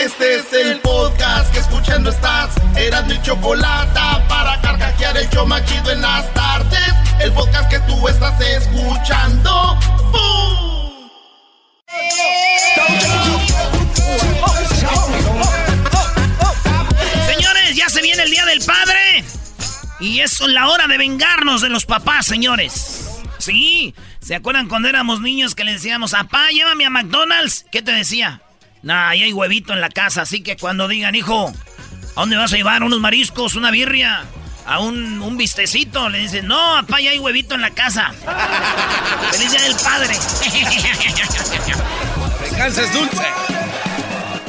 Este es el podcast que escuchando estás. Eran mi chocolate para carcajear el yo machido en las tardes. El podcast que tú estás escuchando. ¡Bum! Señores, ya se viene el Día del Padre. Y es la hora de vengarnos de los papás, señores. Sí, ¿se acuerdan cuando éramos niños que le decíamos, papá, llévame a McDonald's? ¿Qué te decía? Nah, ahí hay huevito en la casa, así que cuando digan, hijo, ¿a dónde vas a llevar? ¿Unos mariscos? ¿Una birria? ¿A un, un vistecito? Le dicen, no, papá, ya hay huevito en la casa. ¡Feliz Día del Padre! Venganza es dulce.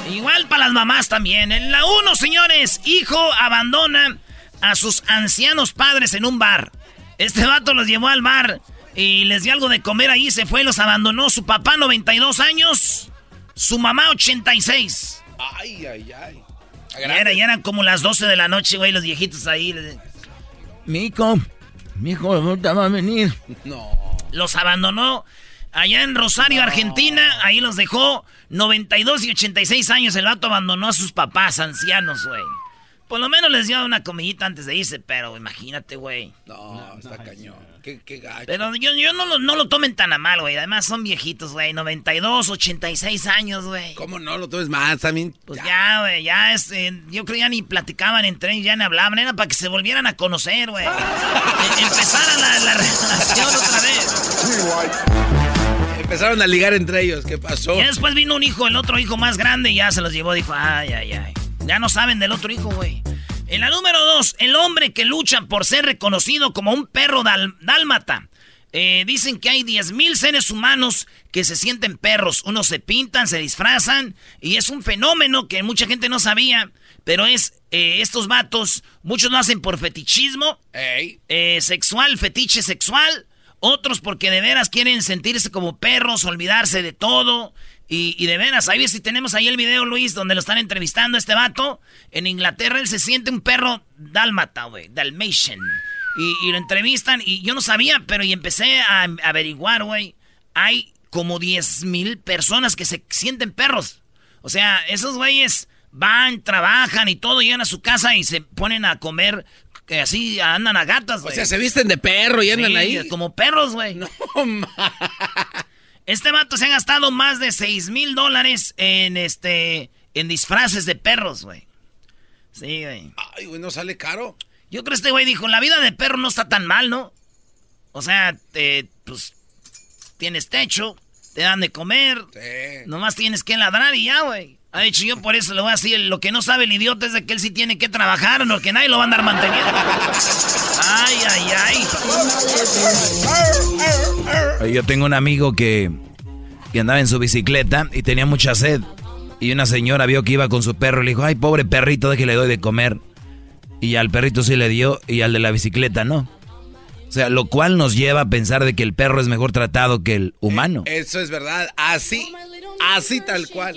Igual para las mamás también. En la 1, señores, hijo abandona a sus ancianos padres en un bar. Este vato los llevó al bar y les dio algo de comer ahí, se fue los abandonó. Su papá, 92 años. Su mamá, 86. Ay, ay, ay. Ya, era- ya eran como las 12 de la noche, güey, los viejitos ahí. Mi hijo, mi hijo, ahorita va a venir. No. Los abandonó allá en Rosario, Argentina. Ahí los dejó 92 y 86 años. El vato abandonó a sus papás ancianos, güey. Por lo menos les dio una comidita antes de irse, pero imagínate, güey. No, está cañón. Qué, qué gacho. Pero yo, yo no, lo, no lo tomen tan a mal, güey. Además son viejitos, güey. 92, 86 años, güey. ¿Cómo no lo tomes más? También. Pues ya, güey, ya, este, yo creo ya ni platicaban entre ellos, ya ni hablaban, era para que se volvieran a conocer, güey. E- Empezara la, la relación otra vez. Empezaron a ligar entre ellos. ¿Qué pasó? Y después vino un hijo, el otro hijo más grande, y ya se los llevó, dijo, ay, ay, ay. Ya no saben del otro hijo, güey. En la número dos, el hombre que lucha por ser reconocido como un perro dálmata. Eh, dicen que hay 10.000 seres humanos que se sienten perros. Unos se pintan, se disfrazan, y es un fenómeno que mucha gente no sabía. Pero es, eh, estos vatos, muchos lo hacen por fetichismo, eh, sexual, fetiche sexual. Otros porque de veras quieren sentirse como perros, olvidarse de todo. Y, y de veras, ahí si tenemos ahí el video, Luis, donde lo están entrevistando a este vato. En Inglaterra él se siente un perro dálmata, güey, dalmatian. Y, y lo entrevistan y yo no sabía, pero y empecé a averiguar, güey. Hay como 10 mil personas que se sienten perros. O sea, esos güeyes van, trabajan y todo, llegan a su casa y se ponen a comer, que así andan a gatas, O güey. sea, se visten de perro y andan Sí, ahí. Como perros, güey. No, ma. Este vato se ha gastado más de 6 mil dólares en este. en disfraces de perros, güey. Sí, güey. Ay, güey, no sale caro. Yo creo que este güey dijo, la vida de perro no está tan mal, ¿no? O sea, te, pues, tienes techo, te dan de comer, Sí. nomás tienes que ladrar y ya, güey. Ha dicho yo por eso le voy a decir, lo que no sabe el idiota es de que él sí tiene que trabajar, no que nadie lo va a andar manteniendo. Ay, ay, ay. Yo tengo un amigo que, que andaba en su bicicleta y tenía mucha sed. Y una señora vio que iba con su perro y le dijo, ay, pobre perrito, de que le doy de comer. Y al perrito sí le dio y al de la bicicleta no. O sea, lo cual nos lleva a pensar de que el perro es mejor tratado que el humano. Eso es verdad. Así. Así tal cual.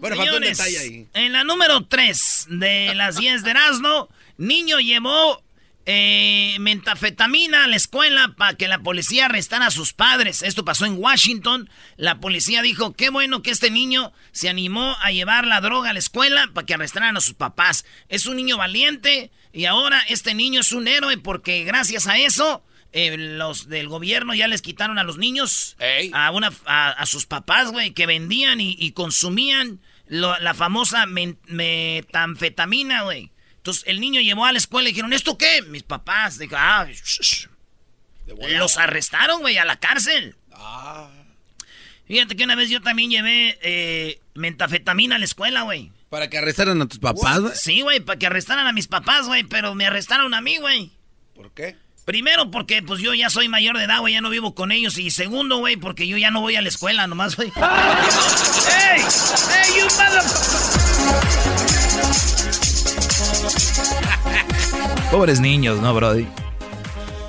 Bueno, faltó un Señores, detalle ahí. En la número 3 de las 10 de Erasmo, niño llevó eh, metafetamina a la escuela para que la policía arrestara a sus padres. Esto pasó en Washington. La policía dijo, qué bueno que este niño se animó a llevar la droga a la escuela para que arrestaran a sus papás. Es un niño valiente y ahora este niño es un héroe porque gracias a eso eh, los del gobierno ya les quitaron a los niños, a una a, sus papás, güey, que vendían y, consumían la famosa metanfetamina, güey. Entonces el niño llevó a la escuela y dijeron, ¿esto qué? Mis papás, dijo, ah, los arrestaron, güey, a la cárcel. Ah. Fíjate que una vez yo también llevé eh, metafetamina a la escuela, güey. ¿Para que arrestaran a tus papás, güey? Sí, güey, para que arrestaran a mis papás, güey, pero me arrestaron a mí, güey. ¿Por qué? Primero, porque pues yo ya soy mayor de edad, güey, ya no vivo con ellos. Y segundo, güey, porque yo ya no voy a la escuela, nomás, güey. ¡Ey! ¡Ey, you Pobres niños, ¿no, Brody?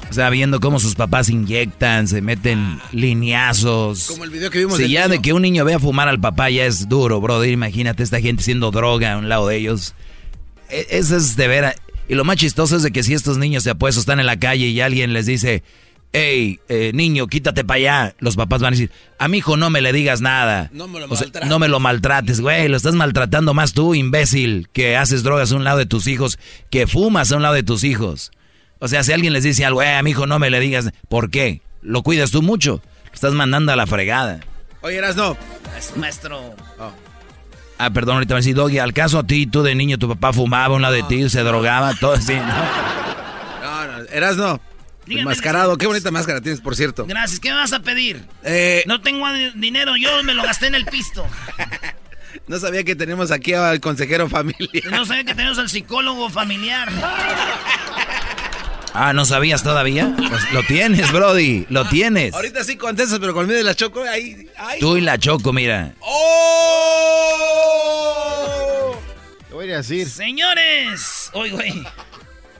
O sea, viendo cómo sus papás inyectan, se meten lineazos. Como el video que vimos. Si ya de que un niño vea fumar al papá ya es duro, brother. Imagínate esta gente siendo droga a un lado de ellos. E, eso es de veras. Y lo más chistoso es de que si estos niños se apuestos están en la calle y alguien les dice, hey, eh, niño, quítate para allá, los papás van a decir, a mi hijo no me le digas nada. No me lo maltrates. no me lo maltrates, güey, lo estás maltratando más tú, imbécil, que haces drogas a un lado de tus hijos, que fumas a un lado de tus hijos. O sea, si alguien les dice algo, eh, a mi hijo no me le digas, ¿por qué? ¿Lo cuidas tú mucho? Lo estás mandando a la fregada. Oye, eras no. maestro. Oh. Ah, perdón, ahorita me decís, Doggy, al caso a ti, tú de niño, tu papá fumaba a un lado de ti, se drogaba, todo así, ¿no? No, no, eras no. Mascarado, qué bonita máscara tienes, por cierto. Gracias, ¿qué me vas a pedir? Eh... No tengo dinero, yo me lo gasté en el pisto. no sabía que tenemos aquí al consejero familiar. No sabía que tenemos al psicólogo familiar. Ah, ¿no sabías todavía? Pues lo tienes, Brody, lo tienes. Ahorita sí contestas, pero conmigo de la Choco, ahí, Tú y la Choco, mira. ¡Oh! Te voy a decir. Señores, hoy, güey.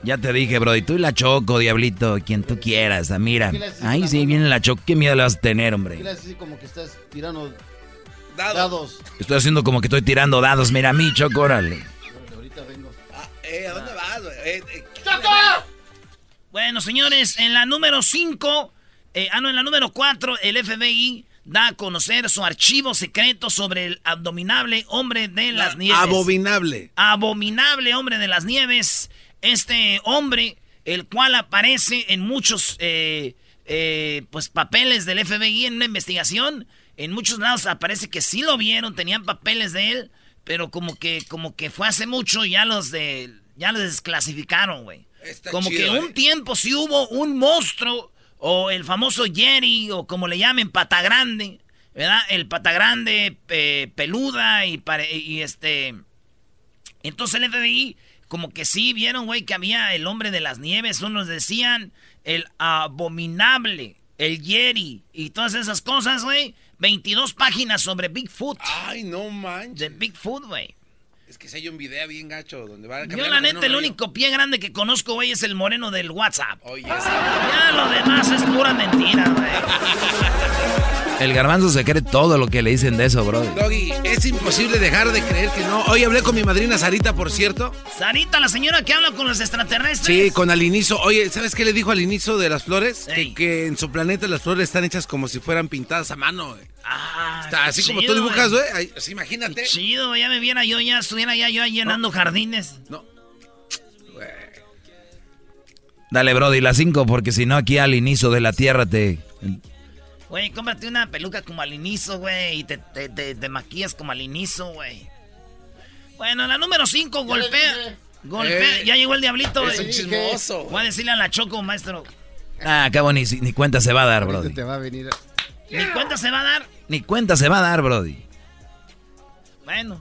Ya te dije, Brody, tú y la Choco, diablito, quien tú quieras, ah, mira. Ahí sí viene la Choco, ¿qué miedo le vas a tener, hombre? ¿Qué le haces así como que estás tirando dados? Estoy haciendo como que estoy tirando dados, mira a mí, Choco, órale. Ahorita vengo. Ah, eh, ¿a dónde vas, güey? Eh, eh, ¡Choco! Bueno, señores, en la número 5, eh, ah, no, en la número 4, el FBI da a conocer su archivo secreto sobre el abominable hombre de las nieves. Abominable. Abominable hombre de las nieves. Este hombre, el cual aparece en muchos eh, eh, pues, papeles del FBI en una investigación. En muchos lados aparece que sí lo vieron, tenían papeles de él, pero como que, como que fue hace mucho y ya los de, ya los desclasificaron, güey. Como que un ¿eh? tiempo si hubo un monstruo o el famoso Jerry o como le llamen pata grande, ¿verdad? El pata grande peluda y, y este entonces el FBI como que sí vieron, güey, que había el hombre de las nieves, unos decían el abominable, el Jerry y todas esas cosas, güey. 22 páginas sobre Bigfoot. Ay, no manches. De Bigfoot, güey. Es que si hay un video bien gacho donde va a Yo la neta el único pie grande que conozco, güey, es el moreno del WhatsApp. Oye, ya lo demás es pura mentira, güey. El garbanzo se cree todo lo que le dicen de eso, bro. Doggy, es imposible dejar de creer que no. Hoy hablé con mi madrina Sarita, por cierto. Sarita, la señora que habla con los extraterrestres. Sí, con Alinizo. Oye, ¿sabes qué le dijo Alinizo de las flores? Que, en su planeta las flores están hechas como si fueran pintadas a mano, güey. Ah, Está así como tú dibujas, güey. Así, imagínate. chido, ya me viera yo, ya estuviera ya yo llenando jardines. No. Dale, Brody, las cinco, porque si no, aquí al inicio de la Tierra te Güey, cómprate una peluca como al inicio, güey, y te, te, maquillas como al inicio, güey. Bueno, la número 5, golpea. Golpea. Eh, ya llegó el diablito, güey. Es un chismoso. Voy a decirle a la Choco, maestro. Ah, cabo, ni, ni cuenta se va a dar, Brody. Te va a venir. ¿Ni cuenta se va a dar? Ni cuenta se va a dar, Brody. Bueno.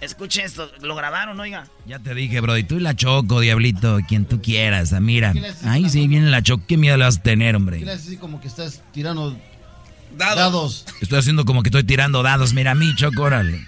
Escuche esto, lo grabaron, oiga. Ya te dije, Brody, tú y la Choco, diablito, quien tú quieras, ah, mira. Ahí sí viene la Choco, qué miedo le vas a tener, hombre. ¿Qué así como que estás tirando dados? Estoy haciendo como que estoy tirando dados, mira a mí, Choco, órale.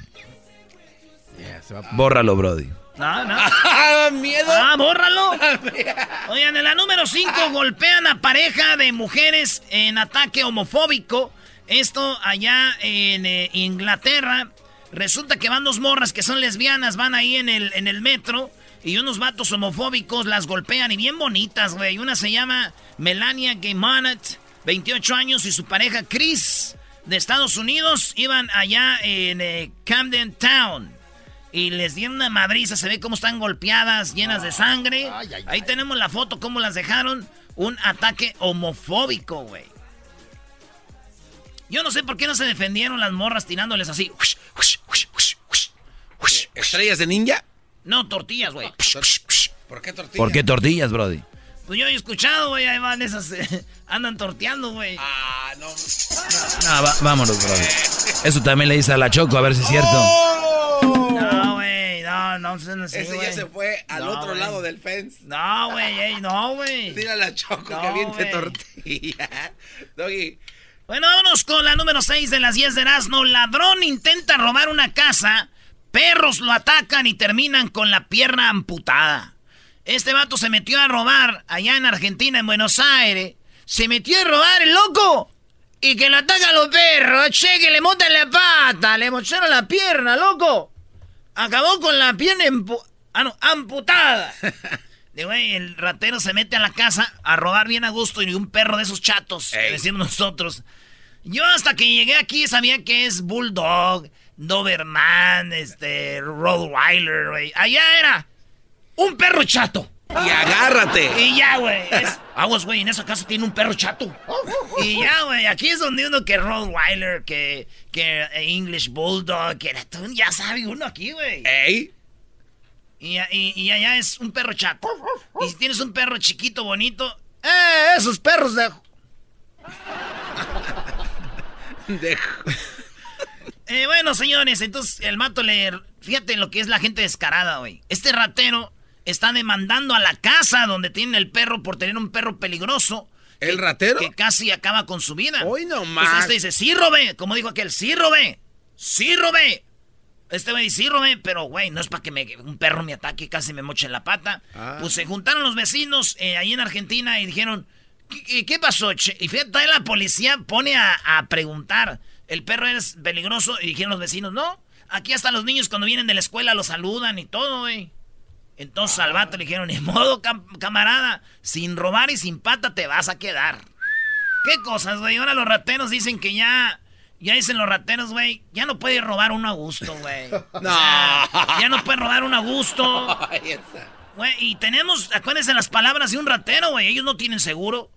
Bórralo, Brody. No, no. Ah, ¿Miedo? Ah, bórralo. Oigan, en la número 5 golpean a pareja de mujeres en ataque homofóbico. Esto allá en eh, Inglaterra. Resulta que van dos morras que son lesbianas, van ahí en el, en el metro y unos vatos homofóbicos las golpean y bien bonitas, güey. Una se llama Melania Gaymanet, 28 años, y su pareja Chris, de Estados Unidos, iban allá en eh, Camden Town. Y les dieron una madriza, se ve cómo están golpeadas, llenas de sangre. Ahí tenemos la foto, cómo las dejaron. un ataque homofóbico, güey. Yo no sé por qué no se defendieron las morras tirándoles así. ¿Estrellas de ninja? No, tortillas, güey. ¿Por qué tortillas? ¿Por qué tortillas, Brody? Pues yo he escuchado, güey, ahí van esas, eh, andan torteando, güey. Ah, no. No, vámonos, Brody. Eso también le dice a la Choco, a ver si es cierto. Oh. No, no, no, no, no sé, Ese ya se fue al otro lado del fence. No, güey, no, güey. Dile a la Choco que aviente tortilla. Doggy. Bueno, vámonos con la número 6 de las 10 de Erasmo. Ladrón intenta robar una casa, perros lo atacan y terminan con la pierna amputada. Este vato se metió a robar allá en Argentina, en Buenos Aires. Se metió a robar el loco. Y que lo atacan los perros, che, que le montan la pata, le mocharon la pierna, loco. Acabó con la pierna ah, amputada. De güey, el ratero se mete a la casa a robar bien a gusto y un perro de esos chatos, decimos nosotros. Yo hasta que llegué aquí sabía que es Bulldog, Doberman, este, Rottweiler, güey. Allá era un perro chato. Y agárrate. Y ya, güey. Aguas, güey, en esa casa tiene un perro chato. Y ya, güey, aquí es donde uno que Rottweiler, que, que English Bulldog, que ya sabe uno aquí, güey. Ey. Y, y, y, allá es un perro chato. Y si tienes un perro chiquito, bonito, ¡eh! Esos perros de eh, bueno, señores, entonces el mato le... Fíjate lo que es la gente descarada, güey. Este ratero está demandando a la casa donde tiene el perro por tener un perro peligroso. ¿El ratero? Que casi acaba con su vida. Hoy no más. Entonces este dice, sí, robé. Como dijo aquel, sí, robé. Sí, robé. Este güey, sí, robé, pero güey, no es para que me, un perro me ataque y casi me moche en la pata. Ah. Pues se juntaron los vecinos eh, ahí en Argentina y dijeron, ¿Qué, pasó? Y fíjate, la policía pone a, preguntar. El perro es peligroso. Y dijeron los vecinos, no. Aquí hasta los niños cuando vienen de la escuela lo saludan y todo, güey. Entonces al vato le dijeron, en modo camarada, sin robar y sin pata te vas a quedar. ¿Qué cosas, güey? Ahora los rateros dicen que ya... Ya dicen los rateros, güey, ya no puede robar uno a gusto, güey. no. ya no puede robar uno a gusto. Güey, y tenemos, acuérdense las palabras de un ratero, güey. Ellos no tienen seguro.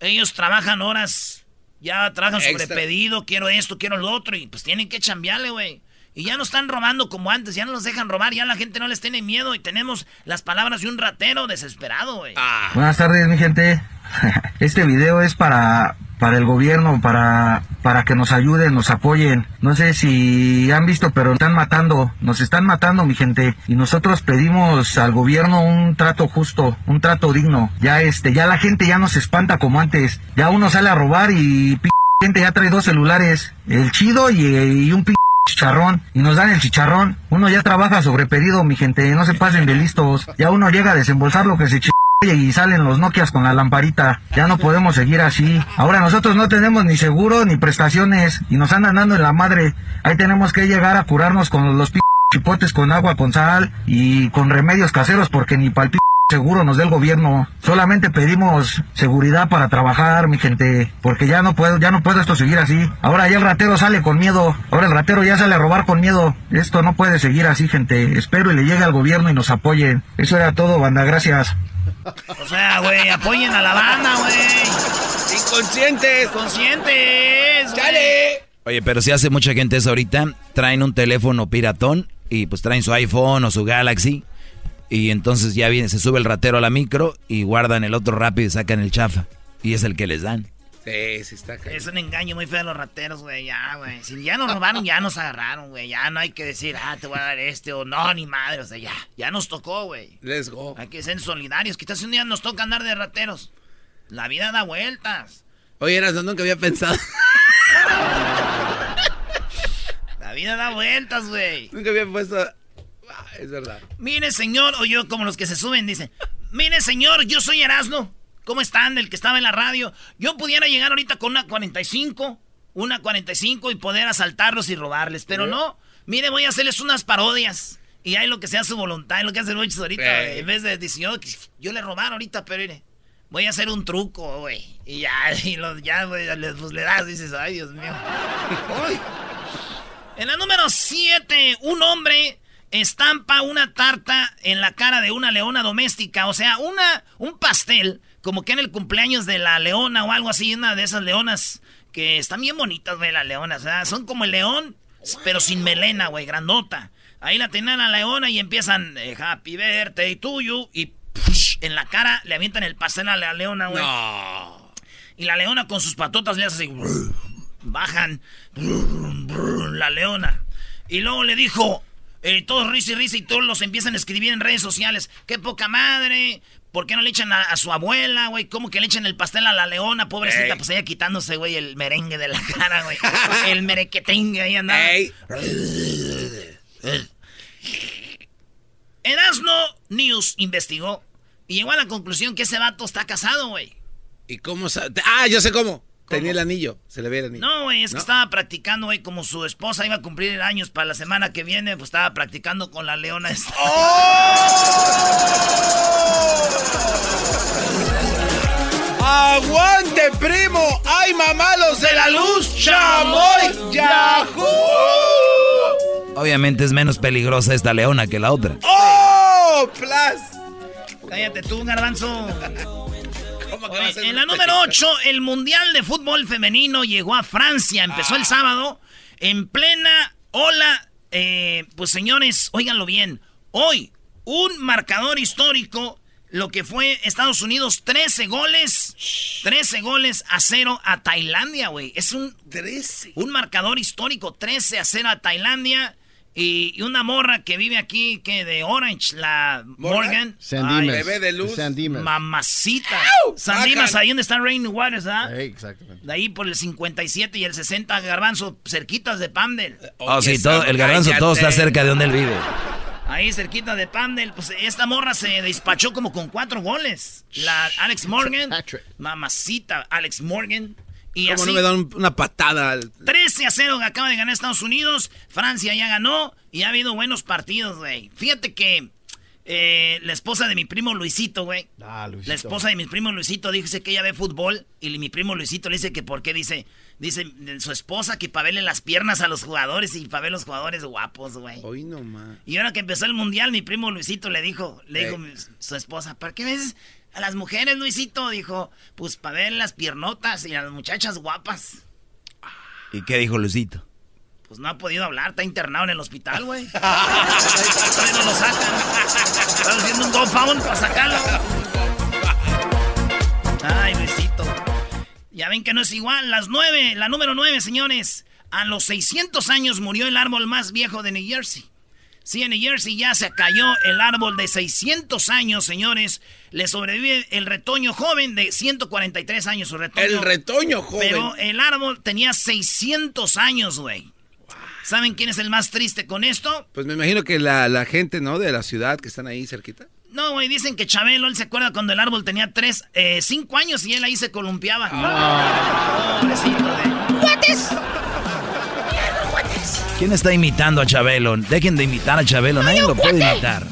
Ellos trabajan horas, ya trabajan sobre pedido, quiero esto, quiero lo otro, y pues tienen que chambearle, güey. Y ya no están robando como antes, ya no los dejan robar, ya la gente no les tiene miedo y tenemos las palabras de un ratero desesperado, güey. Ah. Buenas tardes, mi gente. Este video es para, para el gobierno, para, para que nos ayuden, nos apoyen. No sé si han visto, pero están matando, nos están matando, mi gente. Y nosotros pedimos al gobierno un trato justo, un trato digno. Ya este, ya la gente ya no se espanta como antes. Ya uno sale a robar y p gente ya trae dos celulares, el chido y, un p chicharrón y nos dan el chicharrón. Uno ya trabaja sobre pedido, mi gente, no se pasen de listos. Ya uno llega a desembolsar lo que se ch y salen los Nokias con la lamparita. Ya no podemos seguir así. Ahora nosotros no tenemos ni seguro ni prestaciones y nos andan dando en la madre. Ahí tenemos que llegar a curarnos con los p chipotes con agua, con sal y con remedios caseros porque ni pal seguro nos dé el gobierno. Solamente pedimos seguridad para trabajar, mi gente, porque ya no puedo, ya no puedo esto seguir así. Ahora ya el ratero sale con miedo. Ahora el ratero ya sale a robar con miedo. Esto no puede seguir así, gente. Espero y le llegue al gobierno y nos apoyen. Eso era todo, banda. Gracias. O sea, güey, apoyen a la banda, güey. Inconscientes. Conscientes. ¡Chale! Oye, pero si hace mucha gente eso ahorita, traen un teléfono piratón y pues traen su iPhone o su Galaxy. Y entonces ya viene, se sube el ratero a la micro y guardan el otro rápido y sacan el chafa. Y es el que les dan. Sí, sí está Es un engaño muy feo de los rateros, güey, ya, güey. Si ya nos robaron, ya nos agarraron, güey. Ya no hay que decir, ah, te voy a dar este o no, ni madre. O sea, ya, ya nos tocó, güey. Let's go. Hay que ser solidarios. Quizás un día nos toca andar de rateros. La vida da vueltas. Oye, eras nunca había pensado. La vida da vueltas, güey. Nunca había puesto. Es verdad. Mire, señor, o yo como los que se suben, dicen, mire, señor, yo soy Erasno. ¿Cómo están? El que estaba en la radio. Yo pudiera llegar ahorita con una 45, una 45 y poder asaltarlos y robarles, pero no. Mire, voy a hacerles unas parodias. Y hay lo que sea su voluntad, lo que hacen muchos ahorita, En vez de decir, yo, le robaron ahorita, pero mire, voy a hacer un truco, güey. Y ya, y ya, güey, pues le das, dices, ay, Dios mío. En la número 7, un hombre estampa una tarta en la cara de una leona doméstica. O sea, una, un pastel como que en el cumpleaños de la leona o algo así, una de esas leonas que están bien bonitas, güey, las leonas. Son como el león, pero sin melena, güey, grandota. Ahí la tenían a la leona y empiezan eh, Happy Birthday to you y en la cara le avientan el pastel a la leona, güey. Y la leona con sus patotas le hace así. Bajan. La leona. Y luego le dijo, eh, todos risa y risa y todos los empiezan a escribir en redes sociales. ¡Qué poca madre! ¿Por qué no le echan a, su abuela, güey? ¿Cómo que le echan el pastel a la leona, pobrecita? Pues ella quitándose, güey, el merengue de la cara, güey. el merequetengue ahí andaba. Erasno News investigó y llegó a la conclusión que ese vato está casado, güey. ¿Y cómo sabe? Ah, yo sé cómo. Tenía el anillo, se le ve el anillo. No, güey, es que estaba practicando, güey, como su esposa iba a cumplir años para la semana que viene, pues estaba practicando con la leona. Esta. ¡Oh! ¡Aguante, primo! ¡Ay, mamá, los de la luz! ¡Chamoy! ¡Yahoo! Obviamente es menos peligrosa esta leona que la otra. ¡Oh! ¡Plus! Cállate tú, garbanzo. En la número 8, el Mundial de Fútbol Femenino llegó a Francia. Empezó el ah. sábado en plena ola. Eh, pues señores, óiganlo bien. Hoy, un marcador histórico. Lo que fue Estados Unidos, 13 goles. 13 goles a 0 a Tailandia, güey. Es un, 13. un marcador histórico. 13 a 0 a Tailandia. Y, una morra que vive aquí, que de Orange, la Morgan. Sandy Bebé de luz. Mamacita. Sandy ahí donde está Rain Waters, ¿ah? exactamente. De ahí por el 57 y el 60 Garbanzo, cerquitas de Pandel. Oh, sí, todo, el Garbanzo todo está cerca de donde él vive. Ahí cerquita de Pandel, pues esta morra se despachó como con cuatro goles. La Alex Morgan. Mamacita, Alex Morgan. Y ¿Cómo no me dan una patada? 13 a 0 acaba de ganar Estados Unidos. Francia ya ganó y ha habido buenos partidos, güey. Fíjate que eh, la esposa de mi primo Luisito, güey. Ah, Luisito. La esposa de mi primo Luisito dice que ella ve fútbol y mi primo Luisito le dice que por qué dice, dice su esposa que para verle las piernas a los jugadores y para ver los jugadores guapos, güey. Hoy no Y ahora que empezó el mundial, mi primo Luisito le dijo, le dijo su esposa, ¿para qué ves a las mujeres, Luisito, dijo, pues para ver las piernotas y las muchachas guapas. ¿Y qué dijo Luisito? Pues no ha podido hablar, está internado en el hospital, güey. Todavía no lo sacan. Están haciendo un GoFound para sacarlo. Ay, Luisito. Ya ven que no es igual. Las nueve, la número nueve, señores. A los 600 años murió el árbol más viejo de New Jersey. Sí, en New Jersey ya se cayó el árbol de 600 años, señores. Le sobrevive el retoño joven de 143 años. Su retoño, el retoño joven. Pero el árbol tenía 600 años, güey. ¿Saben quién es el más triste con esto? Pues me imagino que la, gente, ¿no? De la ciudad que están ahí cerquita. No, güey, dicen que Chabelo, él se acuerda cuando el árbol tenía 3, 5 eh, años y él ahí se columpiaba. Ah. Pobrecito de... ¿Quién está imitando a Chabelo? Dejen de imitar a Chabelo, nadie lo puede imitar.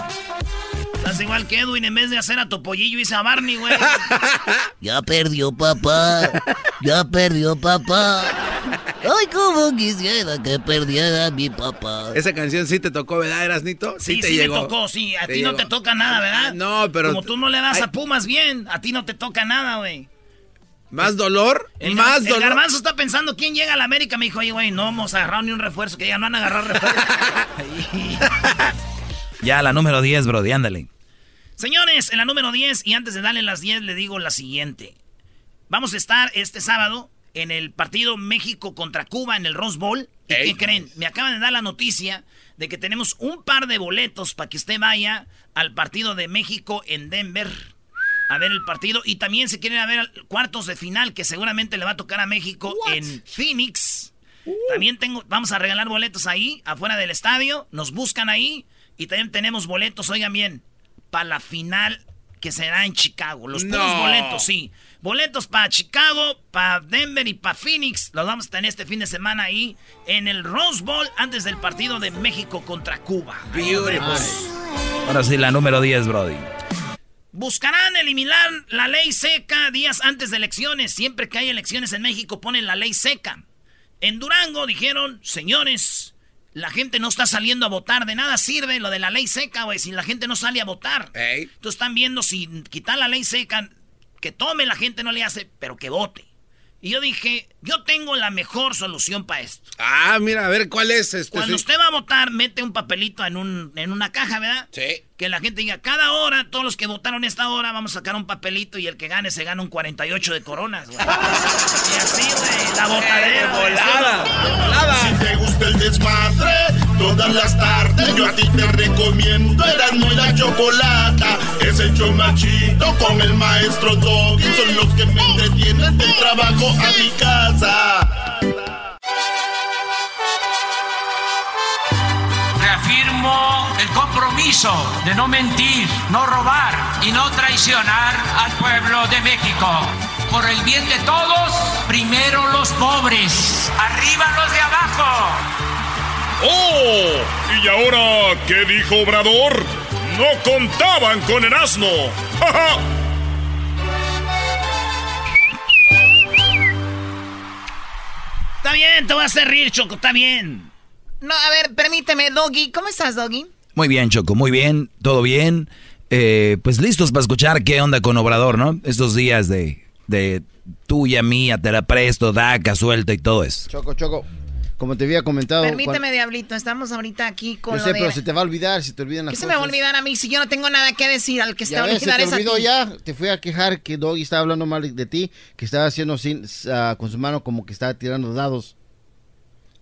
Estás igual que Edwin, en vez de hacer a Topollillo hice a Barney, güey. ya perdió papá, ya perdió papá. Ay, cómo quisiera que perdiera mi papá. Esa canción sí te tocó, ¿verdad, Erasnito? Sí, sí, te sí me tocó, sí. A ti no te toca nada, ¿verdad? No, pero... Como tú no le das a Pumas bien, a ti no te toca nada, güey. ¿Más dolor? El, ¿Más el garbanzo está pensando quién llega a la América. Me dijo, oye, güey, no hemos agarrado ni un refuerzo. Que ya no van a agarrar refuerzo. ya, la número 10, Brody, ándale. Señores, en la número 10, y antes de darle las 10, le digo la siguiente. Vamos a estar este sábado en el partido México contra Cuba en el Rose Bowl. ¿Y qué creen? Me acaban de dar la noticia de que tenemos un par de boletos para que usted vaya al partido de México en Denver a ver el partido. Y también se quieren a ver cuartos de final, que seguramente le va a tocar a México en Phoenix. Uh. También tengo, vamos a regalar boletos ahí, afuera del estadio. Nos buscan ahí. Y también tenemos boletos, oigan bien, para la final que será en Chicago. Los puros boletos, sí. Boletos para Chicago, para Denver y para Phoenix. Los vamos a tener este fin de semana ahí en el Rose Bowl antes del partido de México contra Cuba. Ahora sí, la número 10, Brody. Buscarán eliminar la ley seca días antes de elecciones. Siempre que hay elecciones en México ponen la ley seca. En Durango dijeron, señores, la gente no está saliendo a votar. De nada sirve lo de la ley seca, güey, si la gente no sale a votar. Entonces están viendo si quitar la ley seca que tome la gente no le hace, pero que vote. Y yo dije, yo tengo la mejor solución para esto. Ah, mira, a ver, ¿cuál es este? Cuando usted va a votar, mete un papelito en, un, en una caja, ¿verdad? Sí. Que la gente diga, cada hora, todos los que votaron esta hora, vamos a sacar un papelito y el que gane se gana un 48 de coronas, güey. y así, güey, la botadera. volada, Si te gusta el desmadre, todas las tardes yo a ti te recomiendo Erasmo y la Chocolata. Es el chomachito con el maestro Doggy. Son los que me entretienen del trabajo a mi casa. Reafirmo el compromiso de no mentir, no robar y no traicionar al pueblo de México. Por el bien de todos, primero los pobres, arriba los de abajo. ¡Oh! ¿Y ahora qué dijo Obrador? No contaban con el asno. ¡Ja, ja! Está bien, te voy a hacer reír, Choco, está bien. No, a ver, permíteme, Doggy. ¿Cómo estás, Doggy? Muy bien, Choco, muy bien, todo bien. Eh, pues listos para escuchar qué onda con Obrador, ¿no? Estos días de, de tuya, mía, te la presto, daca, suelta y todo eso. Choco, Choco, como te había comentado... Permíteme, Diablito, estamos ahorita aquí con Yo lo sé, de... pero se te va a olvidar, si te olvidan las ¿Qué se me va a olvidar a mí si yo no tengo nada que decir al que se olvidar te es a olvidó ti? ya, te fui a quejar que Doggy estaba hablando mal de ti, que estaba haciendo sin, ah, con su mano como que estaba tirando dados.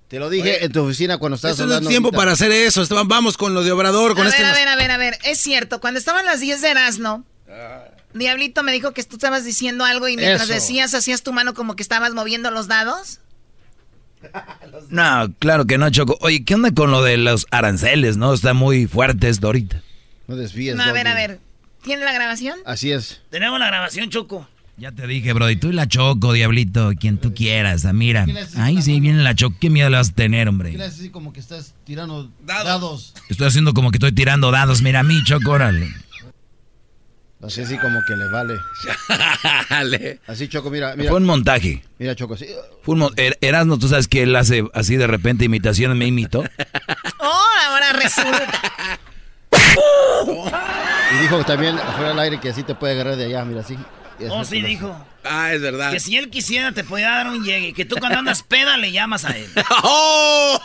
Te lo dije Oye, en tu oficina cuando estabas Esto no es hablando. tiempo ahorita. para hacer eso. Esteban, vamos con lo de Obrador, con a este. ver, a ver, a ver, a ver. Es cierto, cuando estaban las 10 de Erasmo, Diablito me dijo que tú estabas diciendo algo y mientras Eso. decías, hacías tu mano como que estabas moviendo los dados. No, claro que no, Choco. Oye, ¿qué onda con lo de los aranceles, no? Está muy fuerte esto ahorita. No desvíes, No, a ver, a ver. ¿Tiene la grabación? Así es. Tenemos la grabación, Choco. Ya te dije, bro, y tú y la Choco, diablito, quien tú quieras, ah, mira. ¿Qué Ahí sí viene la Choco, ¿qué miedo le vas a tener, ¿Qué hombre? le haces así como que estás tirando dados? Estoy haciendo como que estoy tirando dados, mira a mí, Choco, órale. Así, así como que le vale. Así, Choco, mira, mira. Fue un montaje. Mira, Choco, así. Fue un Er- Erasmo, tú sabes que él hace así de repente imitaciones, me imitó. Oh, ahora resulta. Y dijo también afuera del aire que así te puede agarrar de allá, mira, así. Oh, sí, dijo. Ah, es verdad. Que si él quisiera te podía dar un llegue. Que tú cuando andas peda le llamas a él. ¡Oh!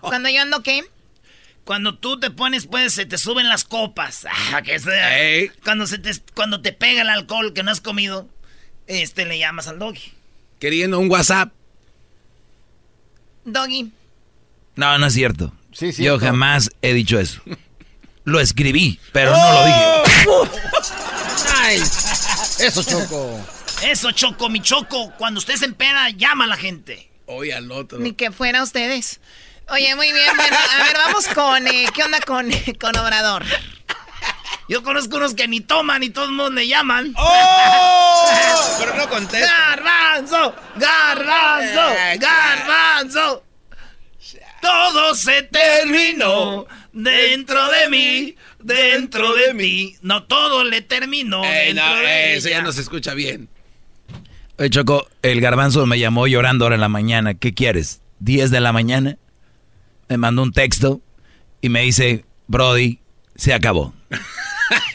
Cuando yo ando, ¿qué? Cuando tú te pones, pues se te suben las copas. Ah, que sea. Ey. Cuando, se te, cuando te pega el alcohol que no has comido, este le llamas al doggy. Queriendo un WhatsApp. Doggy. No, no es cierto. Sí, Yo cierto. jamás he dicho eso. Lo escribí, pero no lo dije. Eso, Choco. Eso, Choco, mi Choco. Cuando estés en peda, llama a la gente. Oye, al otro. Ni que fuera ustedes. Oye, muy bien. Bueno, a ver, vamos con. eh, ¿Qué onda con, con Obrador? Yo conozco unos que ni toman y todos mundo le llaman. ¡Oh! Pero no contesta. ¡Garbanzo! ¡Garbanzo! Eh, ¡Garbanzo! Todo se terminó dentro de mí, dentro de mí. No todo le terminó Ey, no, dentro de eso ya no se escucha bien. Oye, Choco, el garbanzo me llamó llorando ahora en la mañana. ¿Qué quieres? ¿10 de la mañana? Me mandó un texto y me dice, Brody, se acabó.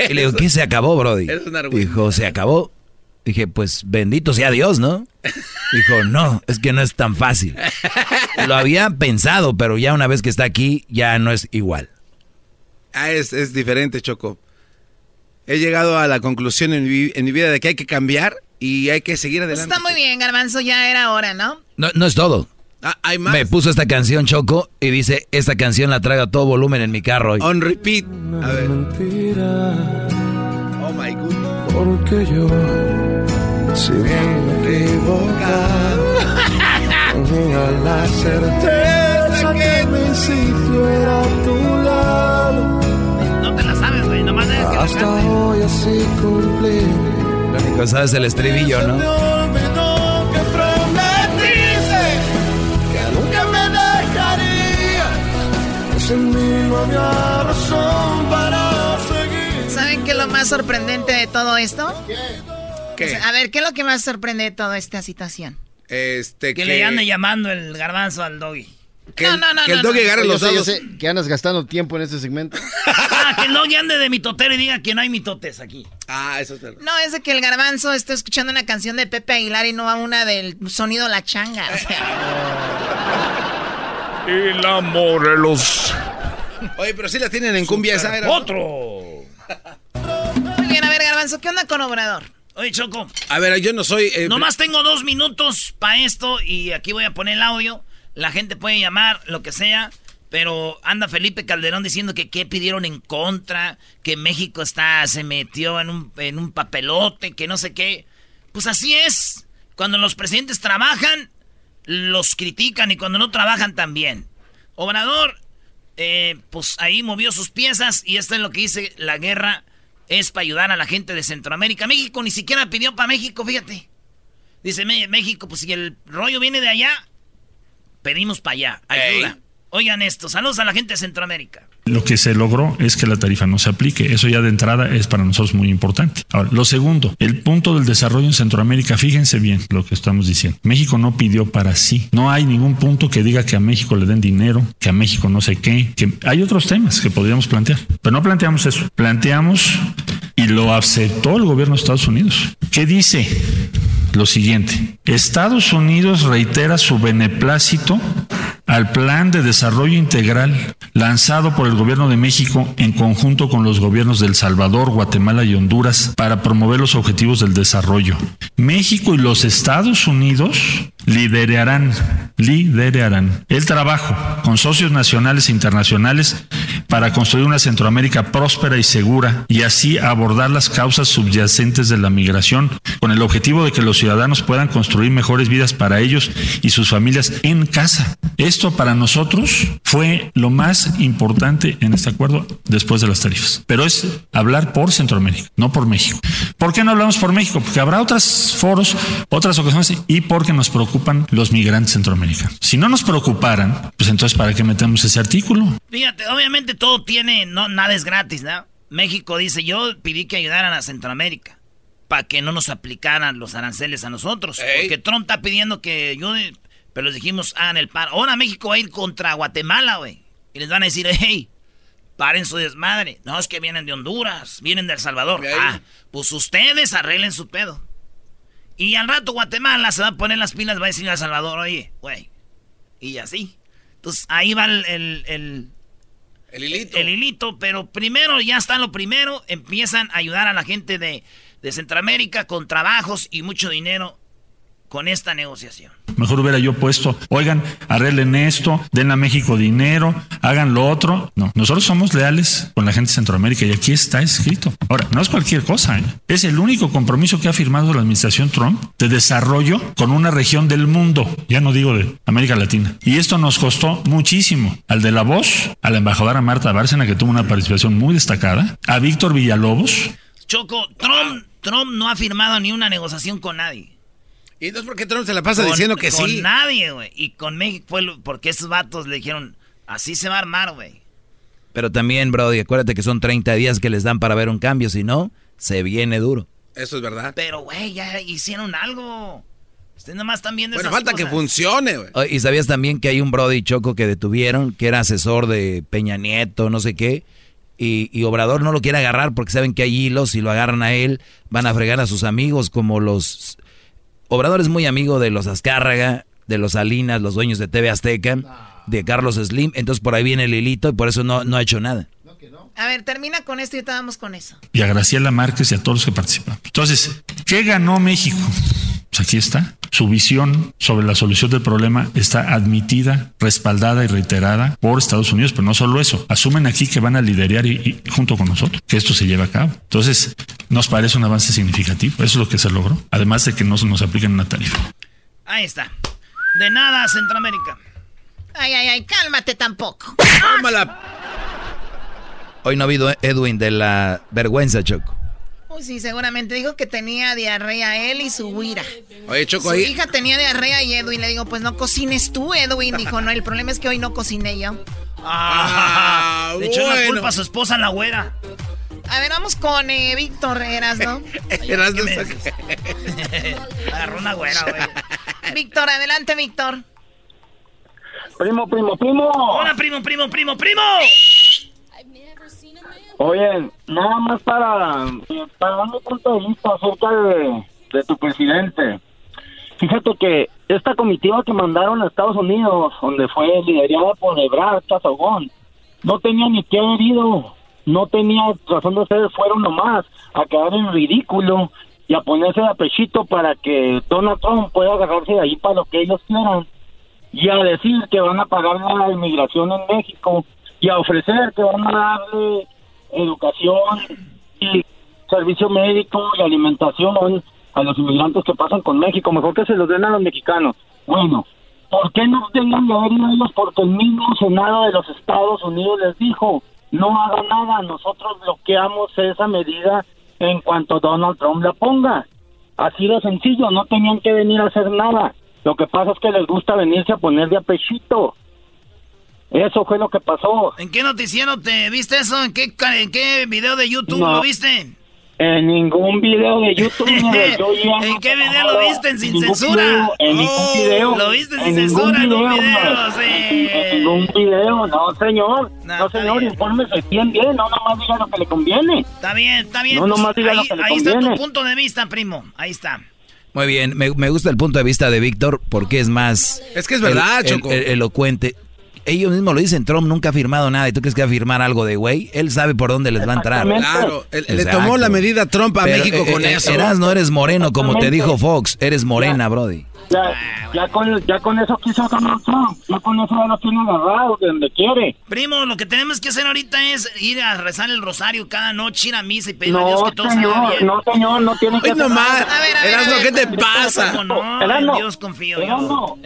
Y le digo, ¿qué se acabó, Brody? Eres un argüente. Dijo, se acabó. Dije, pues bendito sea Dios, ¿no? Dijo, no, es que no es tan fácil. Lo había pensado, pero ya una vez que está aquí, ya no es igual. Ah, es, es diferente, Choco. He llegado a la conclusión en mi, en mi vida de que hay que cambiar y hay que seguir Pues adelante. está muy bien, Garbanzo, ya era hora, ¿no? No, no es todo. Ah, hay más. Me puso esta canción, Choco, y dice, esta canción la traigo a todo volumen en mi carro hoy. On repeat. A ver. Oh my goodness. Porque yo, si bien me equivocado, tenía la certeza que mi sitio era a tu lado. No te la sabes, güey. Nomás debes que Hasta hoy así cumplí. Lo único que sabes es el estribillo, ¿no? Había razón para seguir. ¿Saben qué es lo más sorprendente de todo esto? ¿Qué? A ver, ¿qué es lo que más sorprende de toda esta situación? Este Que le ande llamando el garbanzo al doggy. Que, el- que el doggy agarre los yo sé- yo dados. sé que andas gastando tiempo en este segmento. Ah, que el doggy ande de mitotero y diga que no hay mitotes aquí. Ah, eso es verdad. No, es de que el garbanzo está escuchando una canción de Pepe Aguilar y no a una del sonido La Changa. O sea, Y la Morelos. Oye, pero sí la tienen en cumbia esa era. ¡Otro! muy bien, a ver, garbanzo, ¿qué onda con Obrador? Oye, Choco. A ver, yo no soy. eh, Nomás tengo dos minutos para esto y aquí voy a poner el audio. La gente puede llamar, lo que sea. Pero anda Felipe Calderón diciendo que qué pidieron en contra, que México está, se metió en un, en un papelote, que no sé qué. Pues así es. Cuando los presidentes trabajan, los critican y cuando no trabajan también. Obrador, eh, pues ahí movió sus piezas y esto es lo que dice la guerra es para ayudar a la gente de Centroamérica. México ni siquiera pidió para México, fíjate. Dice "Me- México, pues si el rollo viene de allá, pedimos para allá, ayuda. Oigan esto, saludos a la gente de Centroamérica. Lo que se logró es que la tarifa no se aplique. Eso ya de entrada es para nosotros muy importante. Ahora, lo segundo, el punto del desarrollo en Centroamérica, fíjense bien lo que estamos diciendo. México no pidió para sí. No hay ningún punto que diga que a México le den dinero, que a México no sé qué. Hay otros temas que podríamos plantear, pero no planteamos eso. Planteamos y lo aceptó el gobierno de Estados Unidos. ¿Qué dice? Lo siguiente. Estados Unidos reitera su beneplácito al Plan de Desarrollo Integral lanzado por el Gobierno de México en conjunto con los gobiernos de El Salvador, Guatemala y Honduras para promover los objetivos del desarrollo. México y los Estados Unidos liderarán, liderarán el trabajo con socios nacionales e internacionales para construir una Centroamérica próspera y segura y así abordar las causas subyacentes de la migración con el objetivo de que los ciudadanos puedan construir mejores vidas para ellos y sus familias en casa. Esto para nosotros fue lo más importante en este acuerdo después de las tarifas. Pero es hablar por Centroamérica, no por México. ¿Por qué no hablamos por México? Porque habrá otros foros, otras ocasiones y porque nos preocupan los migrantes centroamericanos. Si no nos preocuparan, pues entonces ¿para qué metemos ese artículo? Fíjate, obviamente todo tiene, no, nada es gratis, ¿no? México dice, yo pedí que ayudaran a Centroamérica para que no nos aplicaran los aranceles a nosotros. Porque Trump está pidiendo que ayude, pero les dijimos, hagan el paro. Ahora México va a ir contra Guatemala, güey. Y les van a decir, hey, paren su desmadre. No, es que vienen de Honduras, vienen de El Salvador. Ah, pues ustedes arreglen su pedo. Y al rato Guatemala se va a poner las pilas, va a decir a El Salvador, oye, güey. Y así. Entonces ahí va el, el, el, El hilito. el hilito, pero primero ya está lo primero, empiezan a ayudar a la gente de, de Centroamérica con trabajos y mucho dinero con esta negociación. Mejor hubiera yo puesto, oigan, arreglen esto, den a México dinero, hagan lo otro. No, nosotros somos leales con la gente de Centroamérica y aquí está escrito. Ahora, no es cualquier cosa, ¿eh? es el único compromiso que ha firmado la administración Trump de desarrollo con una región del mundo, ya no digo de América Latina. Y esto nos costó muchísimo. Al de la voz, a la embajadora Marta Bárcena, que tuvo una participación muy destacada, a Víctor Villalobos, Choco, Trump, Trump no ha firmado ni una negociación con nadie. ¿Y entonces por qué Trump se la pasa Con- diciendo que con sí? nadie, güey. Y con México fue porque esos vatos le dijeron, así se va a armar, güey. Pero también, Brody, acuérdate que son 30 días que les dan para ver un cambio, si no, se viene duro. Eso es verdad. Pero, güey, ya hicieron algo. Ustedes nomás están viendo Bueno, esas falta que funcione, güey. Oye, ¿Y sabías también que hay un Brody Choco que detuvieron, que era asesor de Peña Nieto, no sé qué? Y, y Obrador no lo quiere agarrar porque saben que hay hilos, si lo agarran a él, van a fregar a sus amigos como los... Obrador es muy amigo de los Azcárraga, de los Salinas, los dueños de TV Azteca, de Carlos Slim, entonces por ahí viene el hilito y por eso no, no ha hecho nada. A ver, termina con esto y te vamos con eso. y a Graciela Márquez y a todos los que participan. Entonces, ¿qué ganó México? Pues aquí está. Su visión sobre la solución del problema está admitida, respaldada y reiterada por Estados Unidos, pero no solo eso. Asumen aquí que van a liderar y, y junto con nosotros que esto se lleve a cabo. Entonces, nos parece un avance significativo. Eso es lo que se logró. Además de que no se nos apliquen una tarifa. Ahí está. De nada, Centroamérica. Ay, ay, ay, cálmate tampoco. Hoy no ha habido Edwin de la vergüenza, Choco. Uy, sí, seguramente dijo que tenía diarrea él y su huira. Oye, Choco, Su ahí. hija tenía diarrea y Edwin le digo, pues no cocines tú, Edwin. Dijo, no, el problema es que hoy no cociné yo. Ah, le echó la bueno. culpa a su esposa, la güera. A ver, vamos con eh, Víctor Eras, ¿no? Eras ¿qué de me saca- Agarró una güera, güey. Víctor, adelante, Víctor. Primo, primo, primo. Hola, primo, primo, primo, primo. Oye, nada más para, para dar mi punto de vista acerca de, de tu presidente. Fíjate que esta comitiva que mandaron a Estados Unidos, donde fue liderada por Ebrard Casagón, no tenía ni que haber ido, no tenía razón de ser, fueron nomás a quedar en ridículo y a ponerse de apechito para que Donald Trump pueda agarrarse de ahí para lo que ellos quieran y a decir que van a pagar la inmigración en México y a ofrecer que van a darle educación y servicio médico y alimentación a los inmigrantes que pasan con México, mejor que se los den a los mexicanos. Bueno, ¿por qué no tengan ido ellos? Porque el mismo Senado de los Estados Unidos les dijo, no haga nada, nosotros bloqueamos esa medida en cuanto Donald Trump la ponga. Así de sencillo, no tenían que venir a hacer nada. Lo que pasa es que les gusta venirse a poner de apechito. Eso fue lo que pasó. ¿En qué noticiero te viste eso? ¿En qué, ca- en qué video de YouTube No. lo viste? En ningún video de YouTube. Yo Ya ¿En No qué video lo viste? ¿En Sin ningún Censura? video, en ningún Oh, video. lo viste sin En ningún censura, en un video, video, no. sí. En ningún video, no señor. No, señor, infórmese bien, bien. No nomás diga lo que le conviene. Está bien, está bien. No, pues, nomás diga ahí lo que le ahí está tu conviene. punto de vista, primo. Ahí está. Muy bien, me, me gusta el punto de vista de Víctor porque es más... Es que es verdad, el- el- Choco. el- elocuente. Ellos mismos lo dicen, Trump nunca ha firmado nada. ¿Y tú crees que va a firmar algo de güey? Él sabe por dónde les va a entrar. Claro, él- le tomó la medida Trump a Pero, México eh, con eh, eso. Eras, no eres moreno, como te dijo Fox. Eres morena, Brody. Ya, ya, con, ya con eso quiso Donald Trump. Ya con eso ya lo tiene agarrado de donde quiere. Primo, lo que tenemos que hacer ahorita es ir a rezar el rosario cada noche, ir a misa y pedirle a No, Dios que todo salga señor, bien. no, señor, no tiene que nomás. nada. A ver, a ver, Erasmo, a ver. ¿qué te pasa? ¿Cómo no? En Dios confío yo.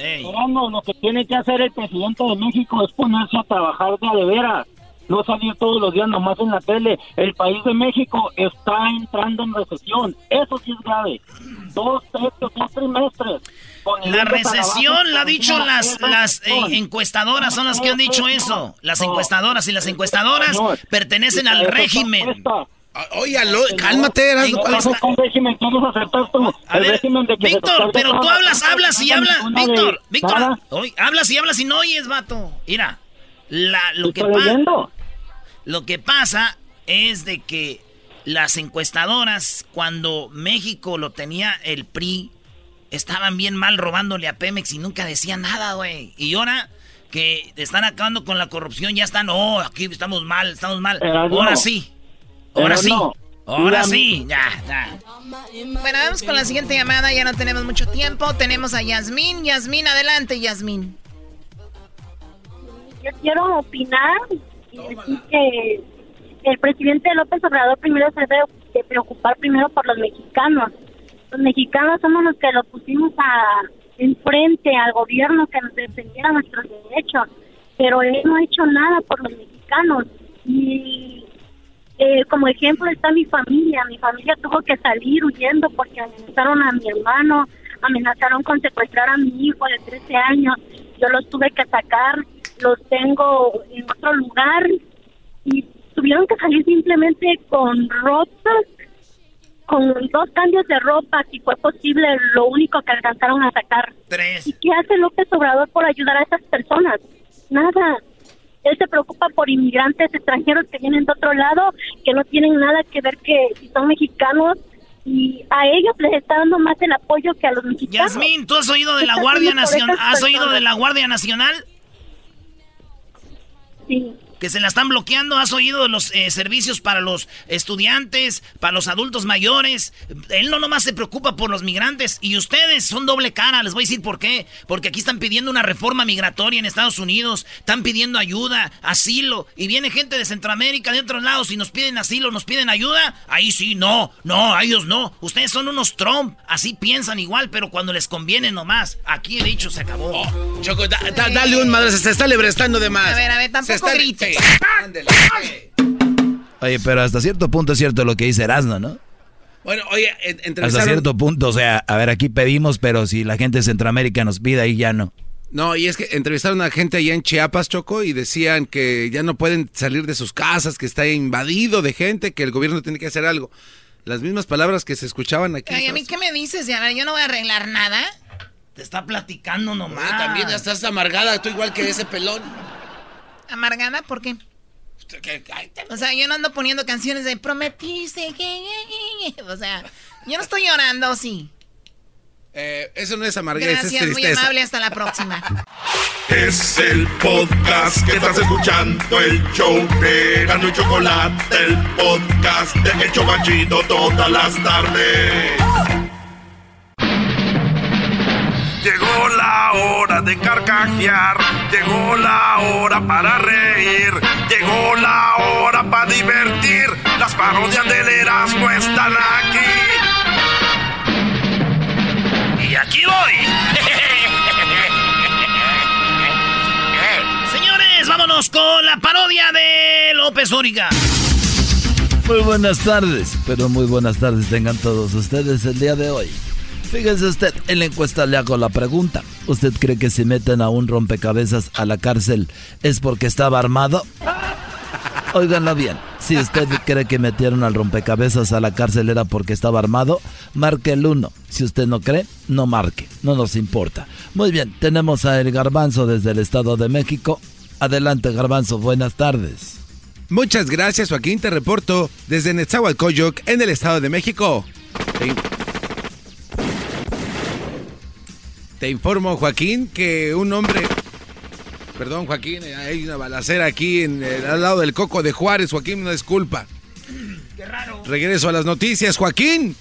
Lo que tiene que hacer el presidente de México es ponerse a trabajar de de veras. No salir todos los días nomás en la tele. El país de México está entrando en recesión. Eso sí es grave. Dos, tres, dos trimestres. La recesión la ha dicho las, las eh, encuestadoras, son las que han dicho eso. Las encuestadoras y las encuestadoras pertenecen al régimen. puesta. Óyalo, cálmate, Erasmo. ¿cuál es? ¿Cuál es el régimen quieres aceptar tú? A el ver, régimen de que se Víctor, pero tú hablas, hablas y hablas. Víctor, Víctor, oye, hablas y hablas y no oyes, vato. Mira, la, lo, que Estoy pa- leyendo. lo que pasa es de que las encuestadoras, cuando México lo tenía el PRI, estaban bien mal robándole a Pemex y nunca decían nada, güey. Y ahora que están acabando con la corrupción, ya están, oh, aquí estamos mal, estamos mal. Erasmo. Ahora sí, ahora sí, ahora sí, ya, ya. Bueno, vamos con la siguiente llamada, ya no tenemos mucho tiempo. Tenemos a Yasmín. Yasmín, adelante, Yasmín. Yo quiero opinar y decir que el presidente López Obrador primero se debe de preocupar primero por los mexicanos. Los mexicanos somos los que lo pusimos a enfrente al gobierno que nos defendiera nuestros derechos, pero él no ha hecho nada por los mexicanos. Y eh, como ejemplo está mi familia. Mi familia tuvo que salir huyendo porque amenazaron a mi hermano, amenazaron con secuestrar a mi hijo de 13 años. Yo los tuve que sacar, los tengo en otro lugar y tuvieron que salir simplemente con ropa, con dos cambios de ropa, si fue posible, lo único que alcanzaron a sacar. Tres. ¿Y qué hace López Obrador por ayudar a esas personas? Nada. Él se preocupa por inmigrantes extranjeros que vienen de otro lado, que no tienen nada que ver que si son mexicanos y a ellos les está dando más el apoyo que a los mexicanos. Yasmín, ¿tú has oído de ¿Qué la Guardia Nacional? ¿Has oído de la Guardia Nacional? Sí. Que se la están bloqueando. ¿Has oído de los eh, servicios para los estudiantes, para los adultos mayores? Él no nomás se preocupa por los migrantes. Y ustedes son doble cara. Les voy a decir por qué. Porque aquí están pidiendo una reforma migratoria en Estados Unidos. Están pidiendo ayuda, asilo. Y viene gente de Centroamérica, de otros lados, y nos piden asilo, nos piden ayuda. Ahí sí, no, no, a ellos no. Ustedes son unos Trump. Así piensan igual, pero cuando les conviene nomás. Aquí he dicho, se acabó. Choco, da- da- dale un madre, se está lebrestando de más. A ver, a ver, Se tampoco está- Oye, pero hasta cierto punto es cierto lo que dice Erasmo, ¿no? Bueno, oye, Hasta entrevistaron... cierto punto, o sea, a ver, aquí pedimos, pero si la gente de Centroamérica nos pide, ahí ya no. No, y es que entrevistaron a gente allá en Chiapas, Choco, y decían que ya no pueden salir de sus casas, que está invadido de gente, que el gobierno tiene que hacer algo. Las mismas palabras que se escuchaban aquí. Ay, ¿a mí qué me dices? Ya, yo no voy a arreglar nada. Te está platicando nomás. Oye, también ya estás amargada, tú igual que ese pelón. ¿Amargada? ¿Por qué? O sea, yo no ando poniendo canciones de prometiste que... O sea, yo no estoy llorando, sí. Eh, eso no es amargura, Gracias, es muy tristeza. amable, hasta la próxima. Es el podcast que estás escuchando, el show de Gano y Chocolate, el podcast de El Chobachito todas las tardes. Llegó la hora de carcajear, llegó la hora para reír, llegó la hora para divertir. Las parodias del Erasmo están aquí. Y aquí voy. Señores, vámonos con la parodia de López Origa. Muy buenas tardes, pero muy buenas tardes tengan todos ustedes el día de hoy. Fíjese usted, en la encuesta le hago la pregunta. ¿Usted cree que si meten a un rompecabezas a la cárcel es porque estaba armado? Óiganlo bien, si usted cree que metieron al rompecabezas a la cárcel era porque estaba armado, marque el 1. Si usted no cree, no marque, no nos importa. Muy bien, tenemos a El Garbanzo desde el Estado de México. Adelante, Garbanzo, buenas tardes. Muchas gracias, Joaquín. Te reporto desde Netzahualcoyoc, en el Estado de México. Te, in- Te informo, Joaquín, que un hombre... Perdón, Joaquín, hay una balacera aquí en el- al lado del Coco de Juárez. Joaquín, una disculpa. Qué raro. Regreso a las noticias, Joaquín.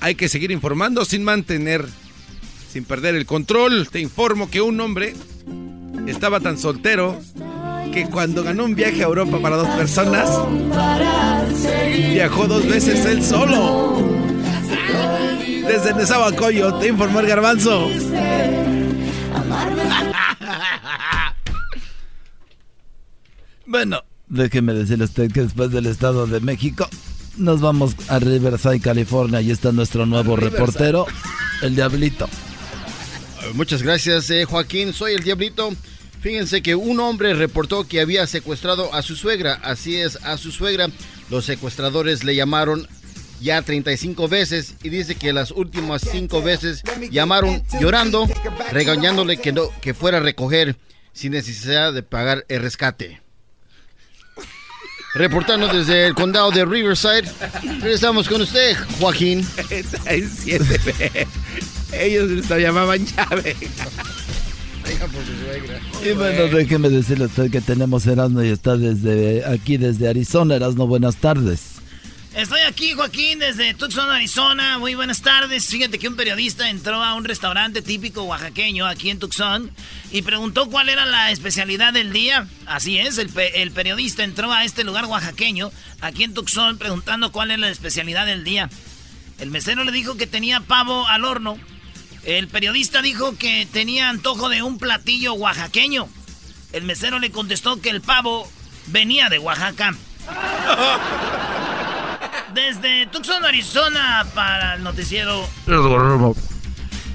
Hay que seguir informando sin mantener, sin perder el control. Te informo que un hombre estaba tan soltero que cuando ganó un viaje a Europa para dos personas, viajó dos veces él solo. Desde Nezahualcóyotl, te informó el garbanzo. Bueno, déjeme decirle a usted que después del Estado de México nos vamos a Riverside, California. y está nuestro nuevo reportero, el Diablito. Muchas gracias, eh, Joaquín. Soy el Diablito. Fíjense que un hombre reportó que había secuestrado a su suegra. Así es, a su suegra. Los secuestradores le llamaron ya 35 veces y dice que las últimas 5 veces llamaron llorando, regañándole que, no, que fuera a recoger sin necesidad de pagar el rescate. Reportando desde el condado de Riverside, regresamos con usted, Joaquín. Ellos lo llamaban llave. Y bueno, déjeme decirle a usted que tenemos Erasmo y está desde aquí, desde Arizona. Erasmo, buenas tardes. Estoy aquí, Joaquín, desde Tucson, Arizona. Muy buenas tardes. Fíjate que un periodista entró a un restaurante típico oaxaqueño aquí en Tucson y preguntó cuál era la especialidad del día. Así es, el, pe- el periodista entró a este lugar oaxaqueño aquí en Tucson preguntando cuál era la especialidad del día. El mesero le dijo que tenía pavo al horno. El periodista dijo que tenía antojo de un platillo oaxaqueño. El mesero le contestó que el pavo venía de Oaxaca. Desde Tucson, Arizona, para el noticiero.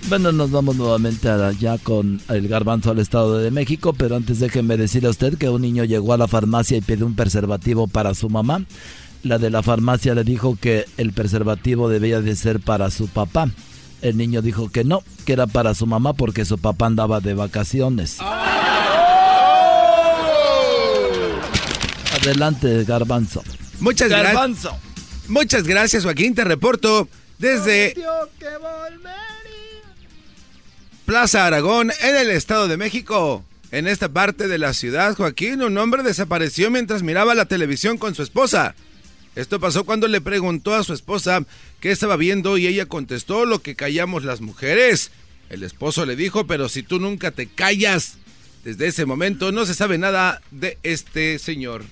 Bueno, nos vamos nuevamente allá con el garbanzo al Estado de México, pero antes déjeme decirle a usted que un niño llegó a la farmacia y pidió un preservativo para su mamá. La de la farmacia le dijo que el preservativo debía de ser para su papá. El niño dijo que no, que era para su mamá porque su papá andaba de vacaciones. Adelante, garbanzo. Muchas Garbanzo. Muchas gracias, Joaquín. Te reporto desde Plaza Aragón, en el Estado de México. En esta parte de la ciudad, Joaquín, un hombre desapareció mientras miraba la televisión con su esposa. Esto pasó cuando le preguntó a su esposa qué estaba viendo y ella contestó lo que callamos las mujeres. El esposo le dijo, pero si tú nunca te callas. Desde ese momento no se sabe nada de este señor.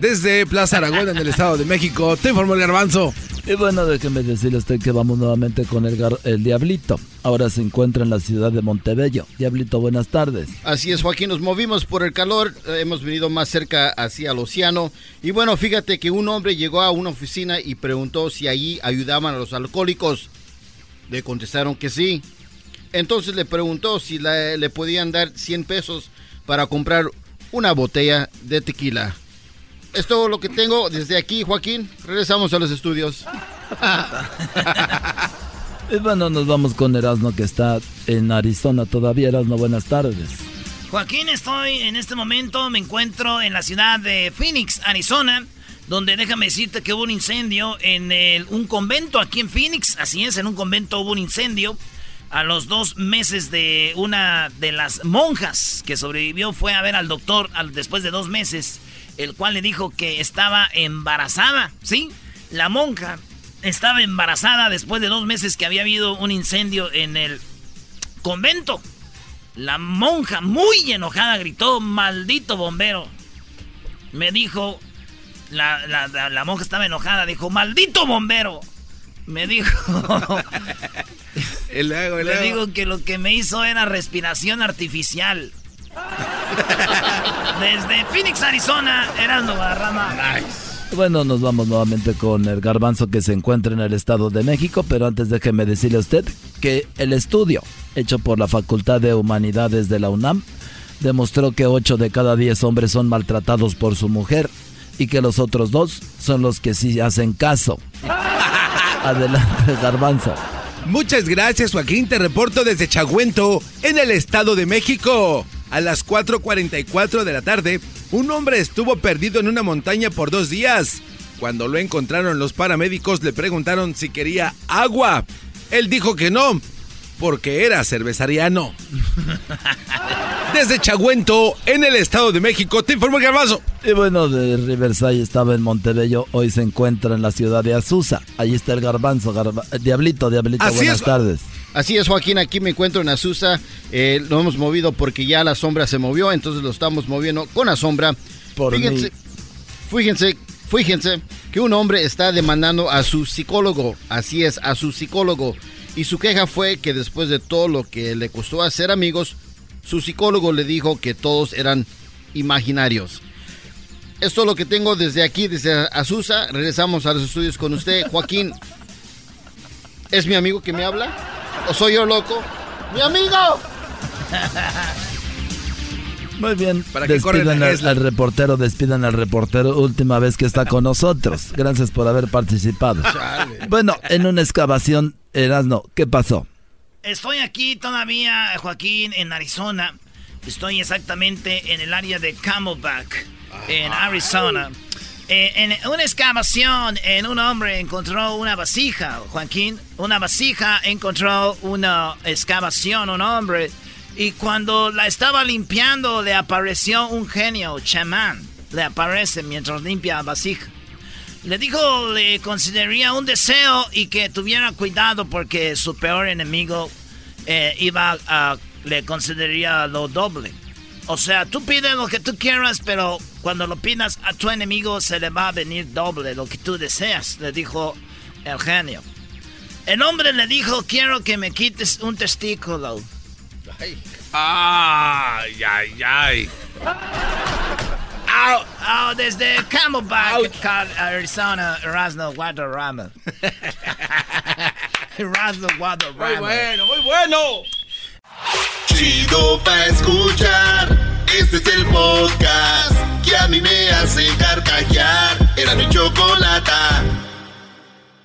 Desde Plaza Aragón, en el Estado de México, te informó el garbanzo. Y bueno, déjeme decirle a usted que vamos nuevamente con el, gar- el Diablito. Ahora se encuentra en la ciudad de Montebello. Diablito, buenas tardes. Así es, Joaquín, nos movimos por el calor, eh, hemos venido más cerca hacia el océano. Y bueno, fíjate que un hombre llegó a una oficina y preguntó si allí ayudaban a los alcohólicos. Le contestaron que sí. Entonces le preguntó si la- le podían dar 100 pesos para comprar una botella de tequila. Es todo lo que tengo desde aquí, Joaquín. Regresamos a los estudios. Y bueno, nos vamos con Erasmo que está en Arizona todavía. Erasmo, buenas tardes. Joaquín, estoy en este momento, me encuentro en la ciudad de Phoenix, Arizona, donde déjame decirte que hubo un incendio en un convento aquí en Phoenix. Así es, en un convento hubo un incendio. A los dos meses de una de las monjas que sobrevivió fue a ver al doctor después de dos meses, el cual le dijo que estaba embarazada, ¿sí? La monja estaba embarazada después de dos meses que había habido un incendio en el convento. La monja, muy enojada, gritó, maldito bombero. Me dijo, la, la, monja estaba enojada, dijo, maldito bombero. Me dijo... el Le digo que lo que me hizo era respiración artificial. Desde Phoenix, Arizona, Erasmo Guadarrama. Nice. Bueno, nos vamos nuevamente con el garbanzo que se encuentra en el Estado de México, pero antes déjeme decirle a usted que el estudio hecho por la Facultad de Humanidades de la UNAM demostró que 8 de cada 10 hombres son maltratados por su mujer y que los otros dos son los que sí hacen caso. Adelante, garbanzo. Muchas gracias, Joaquín. Te reporto desde Chagüento, en el Estado de México. A las 4.44 de la tarde, un hombre estuvo perdido en una montaña por dos días. Cuando lo encontraron los paramédicos le preguntaron si quería agua. Él dijo que no, porque era cervezariano. Desde Chagüento, en el Estado de México, te informo Garbazo. Y bueno, de Riverside estaba en Montebello, hoy se encuentra en la ciudad de Azusa. Allí está el garbanzo, Diablito, Diablito, buenas tardes. Así es, Joaquín, aquí me encuentro en Azusa. Eh, lo hemos movido porque ya la sombra se movió, entonces lo estamos moviendo con la sombra. fíjense, fíjense, fíjense que un hombre está demandando a su psicólogo. Así es, a su psicólogo. Y su queja fue que después de todo lo que le costó hacer amigos, su psicólogo le dijo que todos eran imaginarios. Esto es lo que tengo desde aquí, desde Azusa. Regresamos a los estudios con usted, Joaquín. ¿Es mi amigo que me habla? ¿O soy yo loco? ¡Mi amigo! Muy bien. Para que despidan al, reportero, despidan al reportero, última vez que está con nosotros. Gracias por haber participado. Bueno, en una excavación, Erasno, ¿qué pasó? Estoy aquí todavía, Joaquín, en Arizona. Estoy exactamente en el área de Camelback, en Arizona. Eh, en una excavación, en un hombre encontró una vasija, Joaquín. Una vasija encontró una excavación, un hombre. Y cuando la estaba limpiando, le apareció un genio, chamán. Le aparece mientras limpia vasija. Le dijo, le consideraría un deseo y que tuviera cuidado porque su peor enemigo eh, iba a, le consideraría lo doble. O sea, tú pides lo que tú quieras, pero cuando lo pidas a tu enemigo se le va a venir doble lo que tú deseas, le dijo el genio. El hombre le dijo, quiero que me quites un testículo. Ay, ay, ay. ay. Oh, desde Camelback, Arizona, Erasmo Guadarrama. Erasmo Guadarrama. Muy bueno, muy bueno. Chido pa' escuchar. Este es el podcast que a mí me hace carcajear. Era mi chocolata.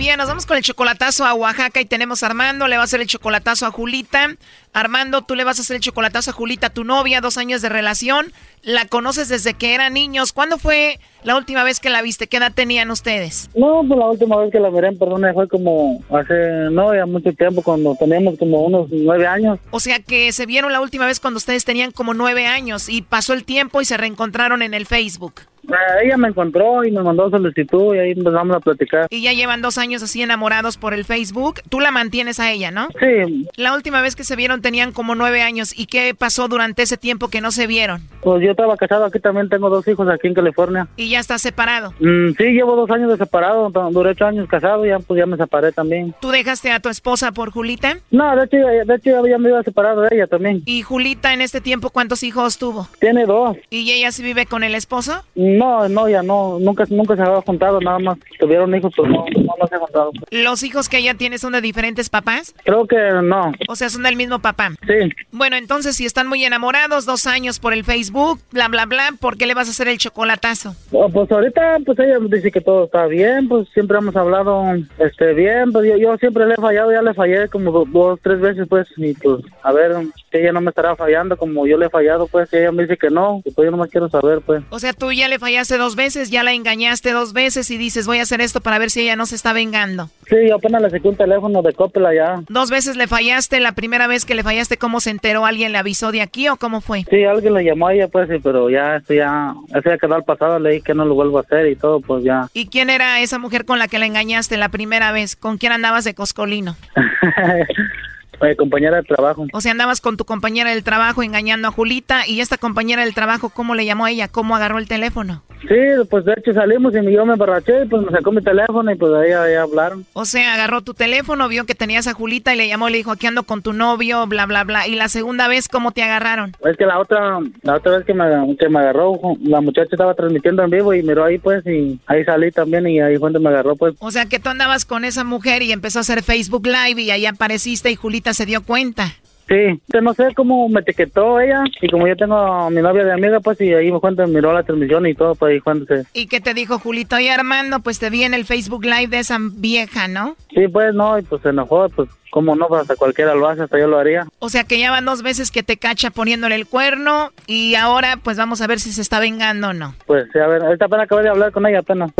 Bien, nos vamos con el chocolatazo a Oaxaca y tenemos a Armando, le va a hacer el chocolatazo a Julita. Armando, tú le vas a hacer el chocolatazo a Julita, tu novia, dos años de relación. La conoces desde que eran niños. ¿Cuándo fue la última vez que la viste? ¿Qué edad tenían ustedes? No, pues la última vez que la miré en persona fue como hace, no, ya mucho tiempo, cuando teníamos como unos nueve años. O sea que se vieron la última vez cuando ustedes tenían como nueve años y pasó el tiempo y se reencontraron en el Facebook. Eh, ella me encontró y me mandó solicitud y ahí empezamos a platicar. Y ya llevan dos años así enamorados por el Facebook. Tú la mantienes a ella, ¿no? Sí. La última vez que se vieron tenían como nueve años. ¿Y qué pasó durante ese tiempo que no se vieron? Pues yo estaba casado, aquí también tengo dos hijos aquí en California. ¿Y ya estás separado? Mm, sí, llevo dos años de separado, duré ocho años casado, ya pues ya me separé también. ¿Tú dejaste a tu esposa por Julita? No, de hecho, de hecho ya me iba separado de ella también. ¿Y Julita en este tiempo cuántos hijos tuvo? Tiene dos. ¿Y ella sí vive con el esposo? No, no, ya no, nunca, nunca se había juntado, nada más tuvieron hijos, pero no, no, se ha juntado. ¿Los hijos que ella tiene son de diferentes papás? Creo que no. O sea, son del mismo papá. Sí. Bueno, entonces si están muy enamorados, dos años por el Facebook, bla, bla, bla, ¿por qué le vas a hacer el chocolatazo? Oh, pues ahorita, pues ella dice que todo está bien, pues siempre hemos hablado este bien, pues yo, yo siempre le he fallado, ya le fallé como dos, tres veces, pues, y pues, a ver, que ella no me estará fallando como yo le he fallado, pues, ella me dice que no, y pues yo no me quiero saber, pues. O sea, tú ya le fallaste dos veces, ya la engañaste dos veces y dices, voy a hacer esto para ver si ella no se está vengando. Sí, yo apenas le saqué un teléfono de Coppel allá. Dos veces le fallaste, la primera vez que le fallaste, ¿cómo se enteró? ¿Alguien le avisó de aquí o cómo fue? Sí, alguien le llamó a ella, pues, sí, pero ya, esto ya, eso ya quedó al pasado, le dije que no lo vuelvo a hacer y todo, pues ya. ¿Y quién era esa mujer con la que la engañaste la primera vez? ¿Con quién andabas de coscolino? Compañera de trabajo. O sea, andabas con tu compañera del trabajo engañando a Julita y esta compañera del trabajo, ¿cómo le llamó a ella? ¿Cómo agarró el teléfono? Sí, pues de hecho salimos y yo me emborraché y pues me sacó mi teléfono y pues ahí, ahí hablaron. O sea, agarró tu teléfono, vio que tenías a Julita y le llamó y le dijo, aquí ando con tu novio, bla, bla, bla. ¿Y la segunda vez cómo te agarraron? Es que la otra, la otra vez que me, que me agarró, la muchacha estaba transmitiendo en vivo y miró ahí pues y ahí salí también y ahí fue donde me agarró pues. O sea, que tú andabas con esa mujer y empezó a hacer Facebook Live y ahí apareciste y Julita se dio cuenta. Sí, no sé cómo me etiquetó ella y como yo tengo a mi novia de amiga, pues y ahí me cuenta, miró la transmisión y todo, pues ahí cuando se... ¿Y qué te dijo Julito? Y Armando, pues te vi en el Facebook Live de esa vieja, ¿no? Sí, pues no, y pues se enojó, pues cómo no, pues hasta cualquiera lo hace, hasta yo lo haría. O sea que ya van dos veces que te cacha poniéndole el cuerno y ahora pues vamos a ver si se está vengando o no. Pues sí, a ver, ahorita apenas acabé de hablar con ella, apenas.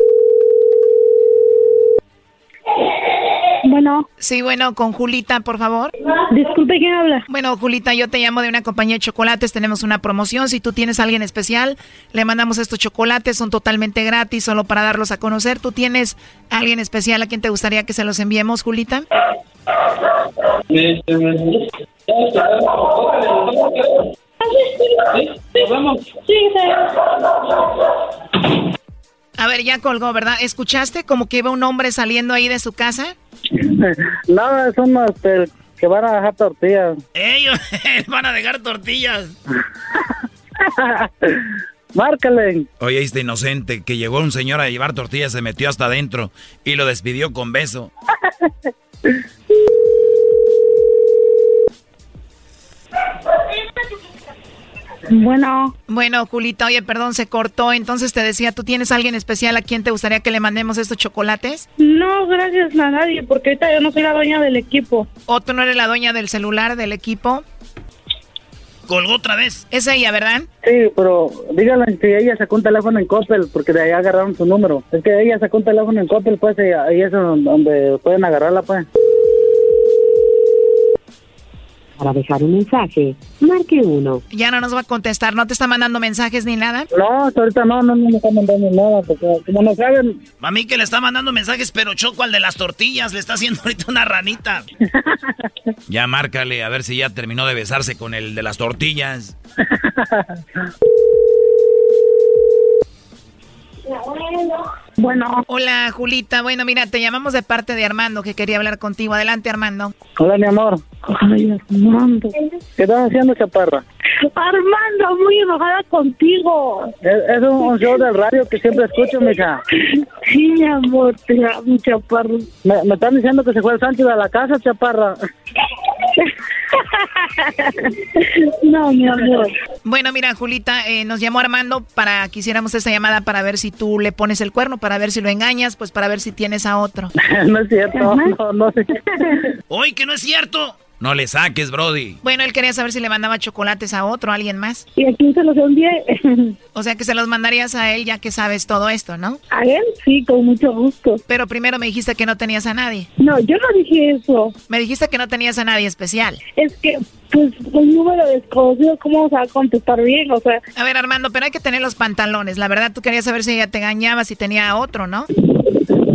Bueno. Sí, bueno, con Julita, por favor. Disculpe, ¿quién habla? Bueno, Julita, yo te llamo de una compañía de chocolates, tenemos una promoción. Si tú tienes a alguien especial, le mandamos estos chocolates, son totalmente gratis, solo para darlos a conocer. ¿Tú tienes a alguien especial a quien te gustaría que se los enviemos, Julita? A ver, ya colgó, ¿verdad? ¿Escuchaste como que iba un hombre saliendo ahí de su casa? Nada, son este, que van a dejar tortillas. Ellos van a dejar tortillas. Márcale. Oye, este inocente que llegó un señor a llevar tortillas, se metió hasta adentro y lo despidió con beso. Bueno. Bueno, Julita, oye, perdón, se cortó. Entonces te decía, ¿tú tienes alguien especial a quien te gustaría que le mandemos estos chocolates? No, gracias a nadie, porque ahorita yo no soy la dueña del equipo. ¿O tú no eres la dueña del celular del equipo? Colgó otra vez. Es ella, ¿verdad? Sí, pero dígale que ella sacó un teléfono en Coppel, porque de ahí agarraron su número. Es que ella sacó un teléfono en Coppel, pues, y ahí es donde pueden agarrarla, pues. Para dejar un mensaje, marque uno. Ya no nos va a contestar, ¿no te está mandando mensajes ni nada? No, ahorita no, no, no me está mandando nada, porque como no saben... A mí que le está mandando mensajes, pero Choco al de las tortillas, le está haciendo ahorita una ranita. ya márcale, a ver si ya terminó de besarse con el de las tortillas. Bueno. Hola, Julita. Bueno, mira, te llamamos de parte de Armando, que quería hablar contigo. Adelante, Armando. Hola, mi amor. Ay, Armando. ¿Qué estás haciendo, chaparra? Armando, muy enojada contigo. Es, es un, show del radio que siempre escucho, mija. Sí, mi amor, te amo, chaparro. Me, me están diciendo que se fue el Sánchez a la casa, chaparra. no, mi amor. Bueno, mira, Julita, eh, nos llamó Armando para que hiciéramos esta llamada para ver si tú le pones el cuerno, para ver si lo engañas, pues para ver si tienes a otro. no es cierto, no, no sé. Hoy que no es cierto. No le saques, Brody. Bueno, él quería saber si le mandaba chocolates a otro, a alguien más. ¿Y a quién se los envié? o sea que se los mandarías a él ya que sabes todo esto, ¿no? A él sí, con mucho gusto. Pero primero me dijiste que no tenías a nadie. No, yo no dije eso. Me dijiste que no tenías a nadie especial. Es que pues un número desconocido, ¿cómo se va a contestar bien? O sea, A ver, Armando, pero hay que tener los pantalones. La verdad, tú querías saber si ella te engañaba, si tenía otro, ¿no?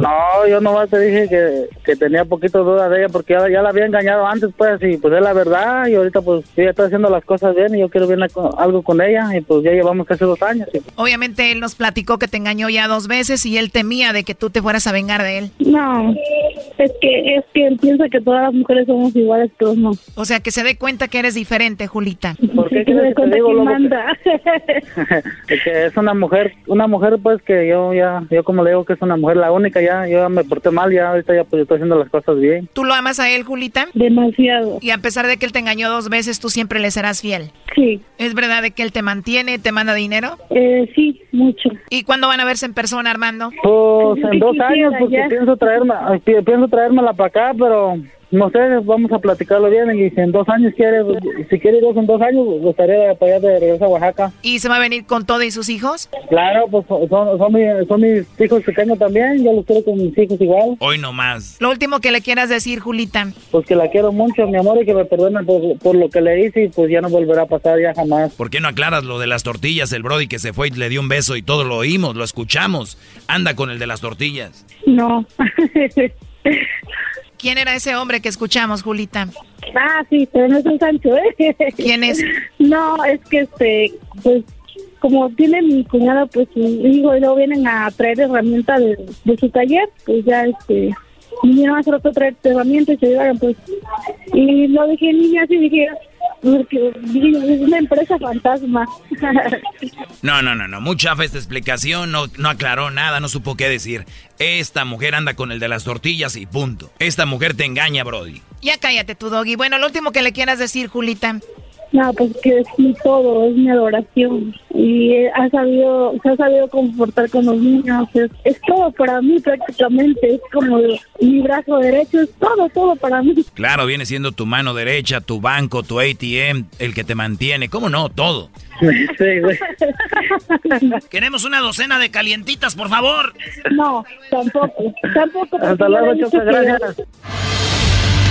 No, yo nomás te dije que, que tenía poquito duda de ella porque ya, ya la había engañado antes, pues, y pues es la verdad, y ahorita pues ella está haciendo las cosas bien y yo quiero ver algo con ella, y pues ya llevamos casi dos años. y- Obviamente él nos platicó que te engañó ya dos veces y él temía de que tú te fueras a vengar de él. no, es que, es que él piensa que todas las mujeres somos iguales, todos no. O sea, que se dé cuenta que eres diferente, Julita. ¿Por qué Que se crees dé que te cuenta digo, Lobo, que- que es una mujer, una mujer pues que yo ya, yo como le digo que es una mujer la única ya, yo ya me porté mal ya, ahorita ya pues yo estoy haciendo las cosas bien. ¿Tú lo amas a él, Julita? Demasiado. Y a pesar de que él te engañó dos veces, tú siempre le serás fiel. Sí. ¿Es verdad de que él te mantiene, te manda dinero? Eh, sí, mucho. ¿Y cuándo van a verse en persona, Armando? Pues en dos quisiera años, porque ya. pienso traerme, pienso traérmela para acá, pero no sé, vamos a platicarlo bien y si en dos años quiere, si quiere ir en dos años, gustaría para allá de regreso a Oaxaca. ¿Y se va a venir con todo y sus hijos? Claro, pues son, son, mis, son mis hijos que tengo también, yo los quiero con mis hijos igual. Hoy no más. Lo último que le quieras decir, Julita. Pues que la quiero mucho, mi amor, y que me perdone por, por lo que le hice y pues ya no volverá a pasar ya jamás. ¿Por qué no aclaras lo de las tortillas? El Brody que se fue y le dio un beso y todo lo oímos, lo escuchamos. Anda con el de las tortillas. No. ¿Quién era ese hombre que escuchamos, Julita? ah, sí, pero no es un Sancho, ¿eh? ¿Quién es? No, es que este, pues, como tiene mi cuñada, pues, hijo y luego vienen a traer herramientas de, de su taller, pues ya, este, vinieron a hacer otro traer herramientas y se llevaron, pues, y lo dejé en línea así, dije, porque es una empresa fantasma. No, no, no, no. Mucha fe esta explicación. No, no aclaró nada, no supo qué decir. Esta mujer anda con el de las tortillas y punto. Esta mujer te engaña, Brody. Ya cállate tu doggy. Bueno, lo último que le quieras decir, Julita. No, pues que es mi todo, es mi adoración. Y eh, ha sabido, se ha sabido comportar con los niños. Es, es todo para mí prácticamente. Es como mi brazo derecho, es todo, todo para mí. Claro, viene siendo tu mano derecha, tu banco, tu ATM, el que te mantiene. ¿Cómo no? Todo. Sí, güey. Queremos una docena de calientitas, por favor. No, tampoco, tampoco. Hasta luego, Choco, gracias.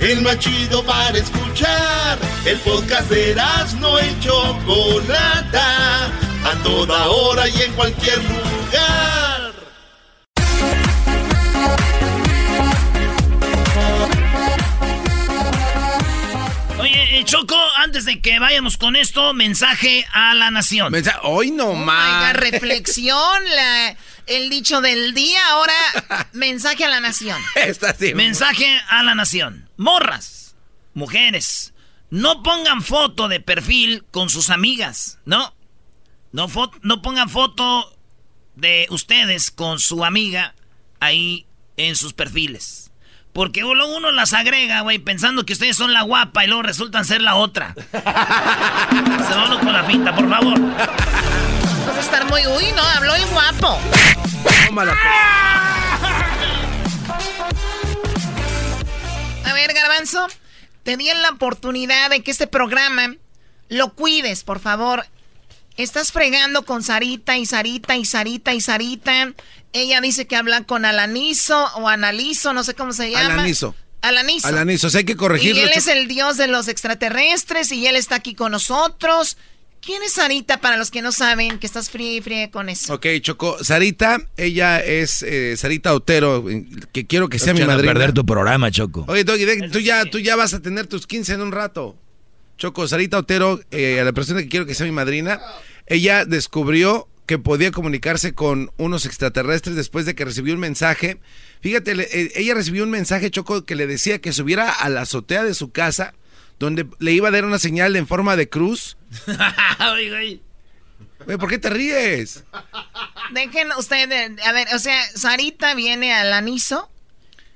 El más chido para escuchar. El podcast de no y Chocolata. A toda hora y en cualquier lugar. Oye, eh, Choco, antes de que vayamos con esto, mensaje a la nación. Hoy no Oiga, reflexión, la- el dicho del día, ahora mensaje a la nación. Mensaje a la nación. Morras, mujeres, no pongan foto de perfil con sus amigas, ¿no? No, fo- no pongan foto de ustedes con su amiga ahí en sus perfiles. Porque luego uno las agrega, güey, pensando que ustedes son la guapa y luego resultan ser la otra. Se va uno con la finta, por favor. Vas a estar muy, uy, no, habló el guapo. A ver, Garbanzo, te di la oportunidad de que este programa lo cuides, por favor. Estás fregando con Sarita y Sarita y Sarita y Sarita. Ella dice que habla con Alanizo o Analizo, no sé cómo se llama. Alanizo. Alanizo. Alanizo, hay que corregirlo. Y él es el dios de los extraterrestres y él está aquí con nosotros. ¿Quién es Sarita para los que no saben que estás fríe y fríe con eso? Ok, Choco. Sarita, ella es eh, Sarita Otero, que quiero que sea mi madrina. perder tu programa, Choco. Oye, Doggy, de- tú ya, tú ya vas a tener tus 15 en un rato. Choco, Sarita Otero, eh, a la persona que quiero que sea mi madrina, ella descubrió que podía comunicarse con unos extraterrestres después de que recibió un mensaje. Fíjate, le- eh, ella recibió un mensaje, Choco, que le decía que subiera a la azotea de su casa, donde le iba a dar una señal en forma de cruz. Güey. ¿por qué te ríes? Dejen ustedes, a ver, o sea, Sarita viene al Anizo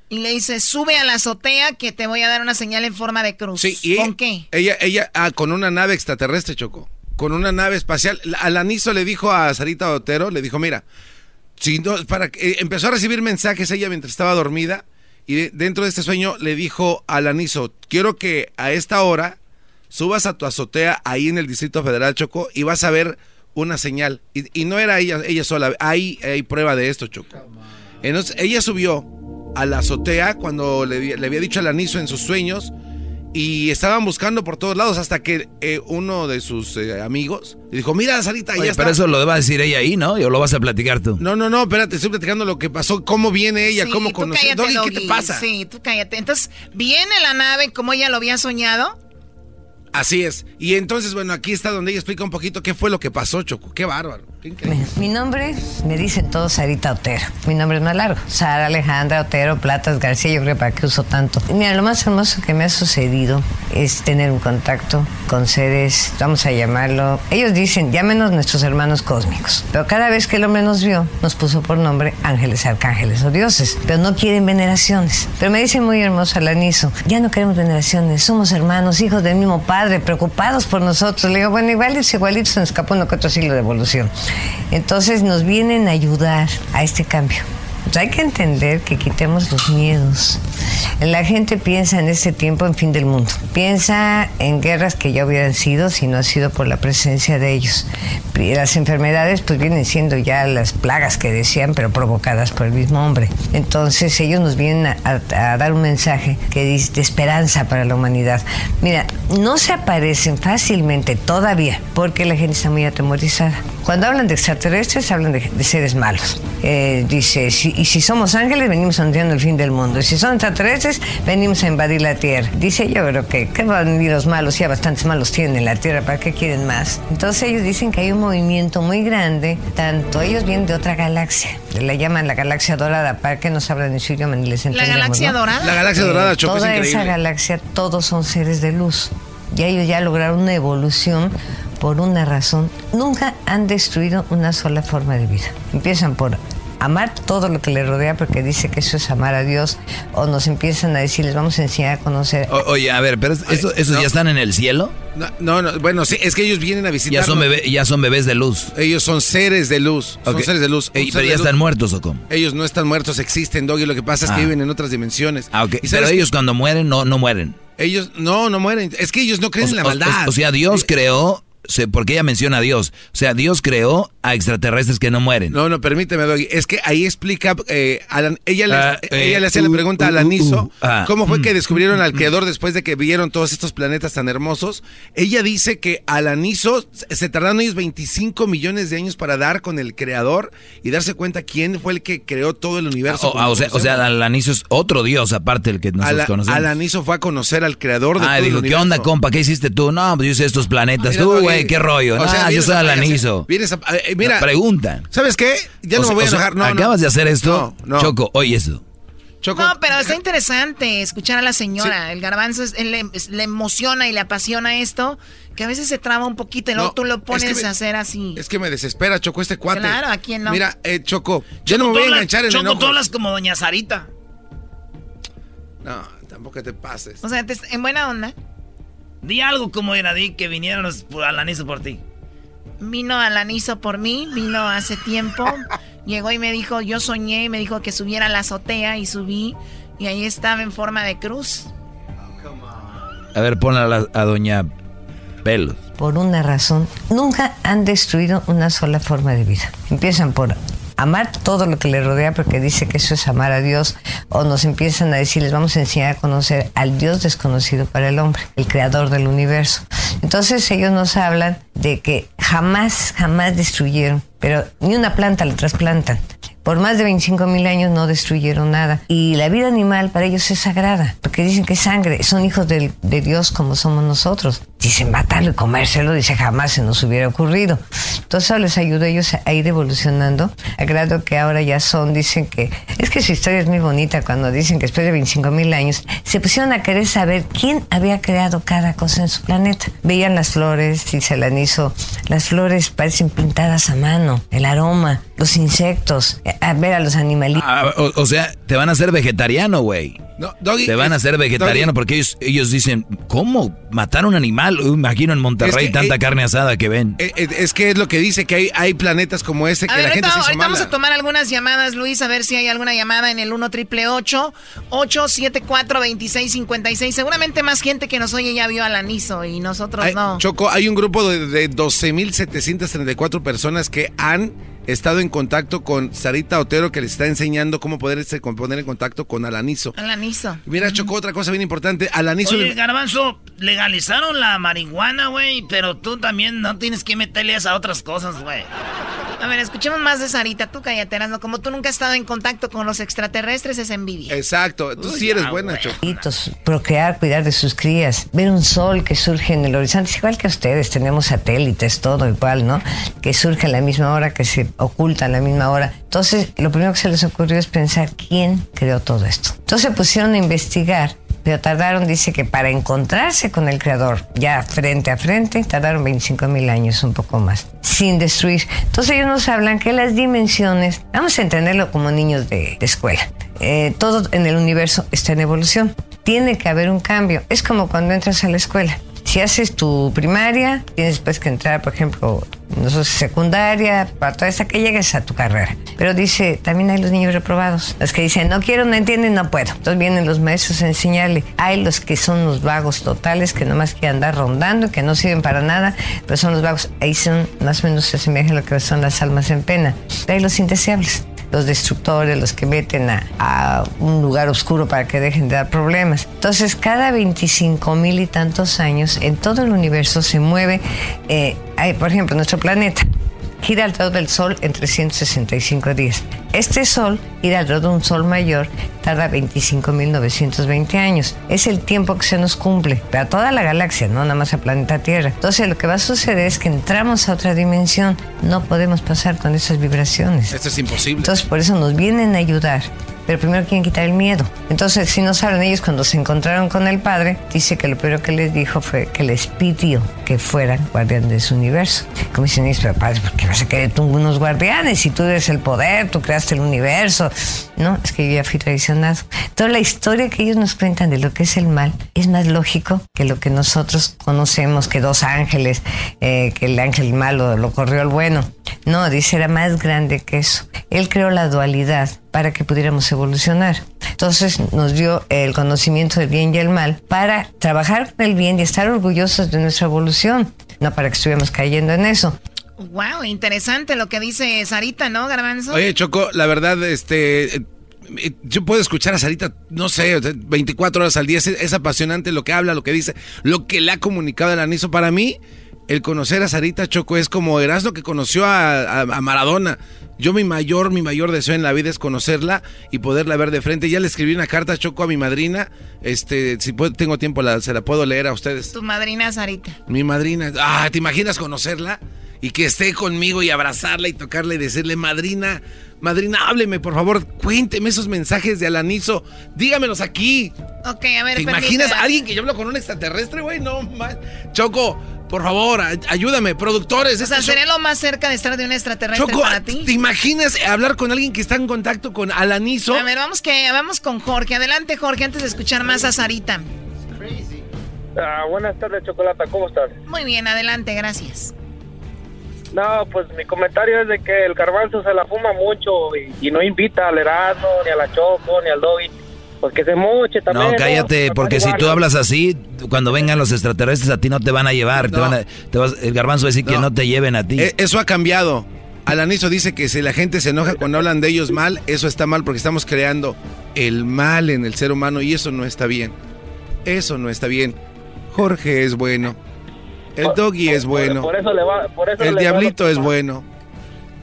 Y le dice, sube a la azotea que te voy a dar una señal en forma de cruz. Sí, y ¿Con ella, qué? Ella, ella, ah, con una nave extraterrestre, Choco. Con una nave espacial. La- Alanizo le dijo a Sarita Otero, le dijo, mira, si no, para que- eh, empezó a recibir mensajes ella mientras estaba dormida y de- dentro de este sueño le dijo a Alanizo, quiero que a esta hora subas a tu azotea ahí en el Distrito Federal, Choco, y vas a ver una señal. Y, no era ella, ella sola, hay, hay prueba de esto, Choco. Entonces, ella subió a la azotea cuando le, le había dicho a Alanizo en sus sueños y estaban buscando por todos lados hasta que eh, uno de sus eh, amigos le dijo, mira, Sarita, Oye, ya está. pero eso lo va a decir ella ahí, ¿no? ¿O lo vas a platicar tú? No, no, no, espérate, estoy platicando lo que pasó, cómo viene ella, Sí, cómo conoció. cállate, Doggy, ¿qué Doggy. te pasa? Sí, tú cállate. Entonces, viene la nave como ella lo había soñado. Así es. Y entonces, bueno, aquí está donde ella explica un poquito qué fue lo que pasó, Choco. Qué bárbaro. Increíble. Mi nombre, me dicen todos Sarita Otero. Mi nombre es más largo. Sara Alejandra Otero Platas García, yo creo para qué uso tanto. Mira, lo más hermoso que me ha sucedido es tener un contacto con seres, vamos a llamarlo, ellos dicen, llámenos nuestros hermanos cósmicos. Pero cada vez que el hombre nos vio, nos puso por nombre ángeles, arcángeles o dioses. Pero no quieren veneraciones. Pero me dice muy hermoso Alanizo, ya no queremos veneraciones, somos hermanos, hijos del mismo padre, preocupados por nosotros. Le digo, bueno, igualitos, igualitos, se nos escapó uno que otro siglo de evolución. Entonces nos vienen a ayudar a este cambio. Pues hay que entender que quitemos los miedos. La gente piensa en este tiempo en fin del mundo. Piensa en guerras que ya hubieran sido si no ha sido por la presencia de ellos. Las enfermedades pues vienen siendo ya las plagas que decían, pero provocadas por el mismo hombre. Entonces ellos nos vienen a, a- a dar un mensaje que dice de esperanza para la humanidad. Mira, no se aparecen fácilmente todavía porque la gente está muy atemorizada. Cuando hablan de extraterrestres, hablan de, de seres malos. Eh, dice, si- y si somos ángeles, venimos anunciando el fin del mundo. Y si son extraterrestres, venimos a invadir la Tierra. Dice, yo creo que, ¿qué van a venir los malos? Ya bastantes malos tienen en la Tierra, ¿para qué quieren más? Entonces ellos dicen que hay un movimiento muy grande, tanto ellos vienen de otra galaxia, la llaman la galaxia dorada, ¿para qué nos hablan en su idioma ni les entendemos? galaxia ¿no? dorada? La galaxia dorada, Choco, es Toda esa galaxia, todos son seres de luz. Y ellos ya lograron una evolución por una razón. Nunca han destruido una sola forma de vida. Empiezan por amar todo lo que les rodea porque dice que eso es amar a Dios o nos empiezan a decir, les vamos a enseñar a conocer. O- oye, a ver, pero ¿eso, ¿esos ya están en el cielo? No, no, no, bueno, sí, es que ellos vienen a visitar. Ya son, bebé- ya son bebés de luz. Ellos son seres de luz. Son Ok. seres de luz. Ey, ¿Pero ya luz. están muertos o cómo? Ellos no están muertos, existen, Doggy. Lo que pasa es que Ah. viven en otras dimensiones. Ah, ok. ¿Y Pero ellos cuando mueren, no, no mueren. Ellos, no, no mueren. Es que ellos no creen O, en la o- maldad. o sea, Dios creó, se- porque ella menciona a Dios. O sea, Dios creó a extraterrestres que no mueren. No, no, permíteme, Doggy. Es que ahí explica, eh, Alan- ella, le, Ah, ella eh, le hace la uh, pregunta a uh, Alanizo, uh, ah, ¿cómo fue mm, que descubrieron al creador después de que vieron todos estos planetas tan hermosos? Ella dice que Alanizo se tardaron ellos 25 millones de años para dar con el creador y darse cuenta quién fue el que creó todo el universo. O, ah, o sea, o sea, Alanizo es otro Dios aparte del que nosotros Ala- conocemos. Alanizo fue a conocer al creador de Ah, todo el dijo, ¿qué onda, compa? ¿Qué hiciste tú? No, pues yo hice estos planetas. Mira, tú, Doggy, güey, qué rollo. o sea, ah, yo soy Alanizo. Vienes a- eh, mira, No, preguntan. ¿Sabes qué? Ya O no sea- me voy a enojar. No, no. acabas de hacer esto. No, no. Choco, oye eso. No, pero está interesante escuchar a la señora. El garbanzo es- él le, es- le emociona y le apasiona esto, que a veces se traba un poquito y luego No, tú lo es pones que me- a hacer así. Es que me desespera, Choco, este cuate. Claro, ¿a quién no? Mira, eh, Choco, yo no me Choco, voy a enganchar en Choco, enojos. tú hablas como doña Sarita. No, tampoco te pases. O sea, te- en buena onda. Di algo como era, di que vinieron los Alanizo por ti. Vino Alanizo por mí, vino hace tiempo. llegó y me dijo, yo soñé, y me dijo que subiera a la azotea y subí. Y ahí estaba en forma de cruz. A ver, ponla a, la- a doña Pelos. por una razón, nunca han destruido una sola forma de vida. Empiezan por amar todo lo que les rodea porque dice que eso es amar a Dios o nos empiezan a decir, les vamos a enseñar a conocer al Dios desconocido para el hombre, el creador del universo. Entonces ellos nos hablan de que jamás, jamás destruyeron, pero ni una planta le trasplantan. Por más de 25 mil años no destruyeron nada. Y la vida animal para ellos es sagrada, porque dicen que es sangre, son hijos del- de Dios como somos nosotros. Dice, matarlo y comérselo, dice, jamás se nos hubiera ocurrido. Entonces eso les ayudó a ellos a ir evolucionando, a grado que ahora ya son, dicen que, es que su historia es muy bonita cuando dicen que después de 25 mil años se pusieron a querer saber quién había creado cada cosa en su planeta. Veían las flores y se las hizo, las flores parecen pintadas a mano, el aroma, los insectos, a ver a los animalitos. Ah, o, o sea, te van a hacer vegetariano, güey. No, Doggy, Te van a hacer vegetariano Doggy, porque ellos, ellos dicen, ¿cómo matar a un animal? Uy, imagino en Monterrey Es que, tanta eh, carne asada que ven. eh, eh, es que es lo que dice que hay, hay planetas como ese que A ver, la gente ahorita, se hizo ahorita vamos a tomar algunas llamadas, Luis, a ver si hay alguna llamada en el 1 triple 874 2656 Seguramente más gente que nos oye ya vio al aniso y nosotros Hay- no. Choco, hay un grupo de, de 12.734 personas que han estado en contacto con Sarita Otero que les está enseñando cómo poderse con- poner en contacto con Alanizo. Al aniso. Mira, Choco, otra cosa bien importante. Alanizo... Oye, Garbanzo, legalizaron la marihuana, güey, pero tú también no tienes que meterle a otras cosas, güey. A ver, escuchemos más de Sarita. Tú cállate, Erasmo. Como tú nunca has estado en contacto con los extraterrestres, es envidia. Exacto, tú sí eres buena, Choco. Hitos, procrear, cuidar de sus crías, ver un sol que surge en el horizonte, es igual que ustedes, tenemos satélites, todo igual, ¿no? Que surge a la misma hora, que se oculta a la misma hora. Entonces, lo primero que se les ocurrió es pensar quién creó todo esto. Entonces se pusieron a investigar. Pero tardaron, dice que para encontrarse con el creador, ya frente a frente, tardaron 25 mil años, un poco más, sin destruir. Entonces ellos nos hablan que las dimensiones, vamos a entenderlo como niños de, escuela, eh, todo en el universo está en evolución. Tiene que haber un cambio. Es como cuando entras a la escuela. Si haces tu primaria, tienes después que entrar, por ejemplo, nosotros secundaria, para toda esa que llegues a tu carrera. Pero dice, también hay los niños reprobados. Los que dicen, no quiero, no entienden, no puedo. Entonces vienen los maestros a enseñarle. Hay los que son los vagos totales, que nomás quieren andar rondando, que no sirven para nada, pero son los vagos. Ahí son, más o menos se asemeja a lo que son las almas en pena. Hay los indeseables los destructores, los que meten a, a un lugar oscuro para que dejen de dar problemas. Entonces, cada 25 mil y tantos años, en todo el universo se mueve, eh, hay, por ejemplo, nuestro planeta gira alrededor del Sol en 365 días. Este Sol, ir alrededor de un Sol mayor, tarda 25.920 años. Es el tiempo que se nos cumple para toda la galaxia, no nada más al planeta Tierra. Entonces, lo que va a suceder es que entramos a otra dimensión. No podemos pasar con esas vibraciones. Esto es imposible. Entonces, por eso nos vienen a ayudar. Pero primero quieren quitar el miedo. Entonces, si no saben ellos, cuando se encontraron con el padre, dice que lo primero que les dijo fue que les pidió que fueran guardianes de su universo. Como dicen ellos, pero padre, ¿por qué vas a querer tú unos guardianes? Si tú eres el poder, tú creaste el universo. No, es que yo ya fui traicionado. Toda la historia que ellos nos cuentan de lo que es el mal es más lógico que lo que nosotros conocemos, que dos ángeles, eh, que el ángel malo lo corrió al bueno. No, dice, era más grande que eso. Él creó la dualidad para que pudiéramos evolucionar. Entonces nos dio el conocimiento del bien y el mal para trabajar con el bien y estar orgullosos de nuestra evolución, no para que estuviéramos cayendo en eso. Wow, interesante lo que dice Sarita, ¿no, Garbanzo? Oye, Choco, la verdad, este... eh, Yo puedo escuchar a Sarita, no sé, o sea, 24 horas al día. Es, es apasionante lo que habla, lo que dice, lo que le ha comunicado el aniso. Para mí, el conocer a Sarita Choco es como Erasmo que conoció a, a- a Maradona. Yo mi mayor, mi mayor deseo en la vida es conocerla y poderla ver de frente. Ya le escribí una carta Choco a mi madrina. Este, si puedo- tengo tiempo, la- se la puedo leer a ustedes. Tu madrina Sarita. Mi madrina. Ah, ¿te imaginas conocerla? Y que esté conmigo y abrazarla y tocarla y decirle, madrina, madrina, hábleme, por favor, cuénteme esos mensajes de Alanizo. Dígamelos aquí. Ok, a ver, ¿Te imaginas a alguien que yo hablo con un extraterrestre, güey? No, man. Choco, por favor, ay- ayúdame, productores. O sea, ¿sería lo más cerca de estar de un extraterrestre Choco, para ti? ¿te imaginas hablar con alguien que está en contacto con Alanizo? A ver, vamos, que, vamos con Jorge. Adelante, Jorge, antes de escuchar más a Sarita. Ah, buenas tardes, Chocolata, ¿cómo estás? Muy bien, adelante, gracias. No, pues mi comentario es de que el garbanzo se la fuma mucho y, y no invita al Erasmo, ni a la Choco, ni al Doggy. Pues que se moche también. No, cállate, ¿no? porque si tú hablas así, cuando vengan los extraterrestres a ti no te van a llevar. Te No. van a- te vas- el garbanzo va a decir que no te lleven a ti. Eh, eso ha cambiado. Alanizo dice que si la gente se enoja cuando hablan de ellos mal, eso está mal porque estamos creando el mal en el ser humano y eso no está bien. Eso no está bien. Jorge es bueno. El doggy es bueno. Por eso le va, por eso El le diablito va- es bueno.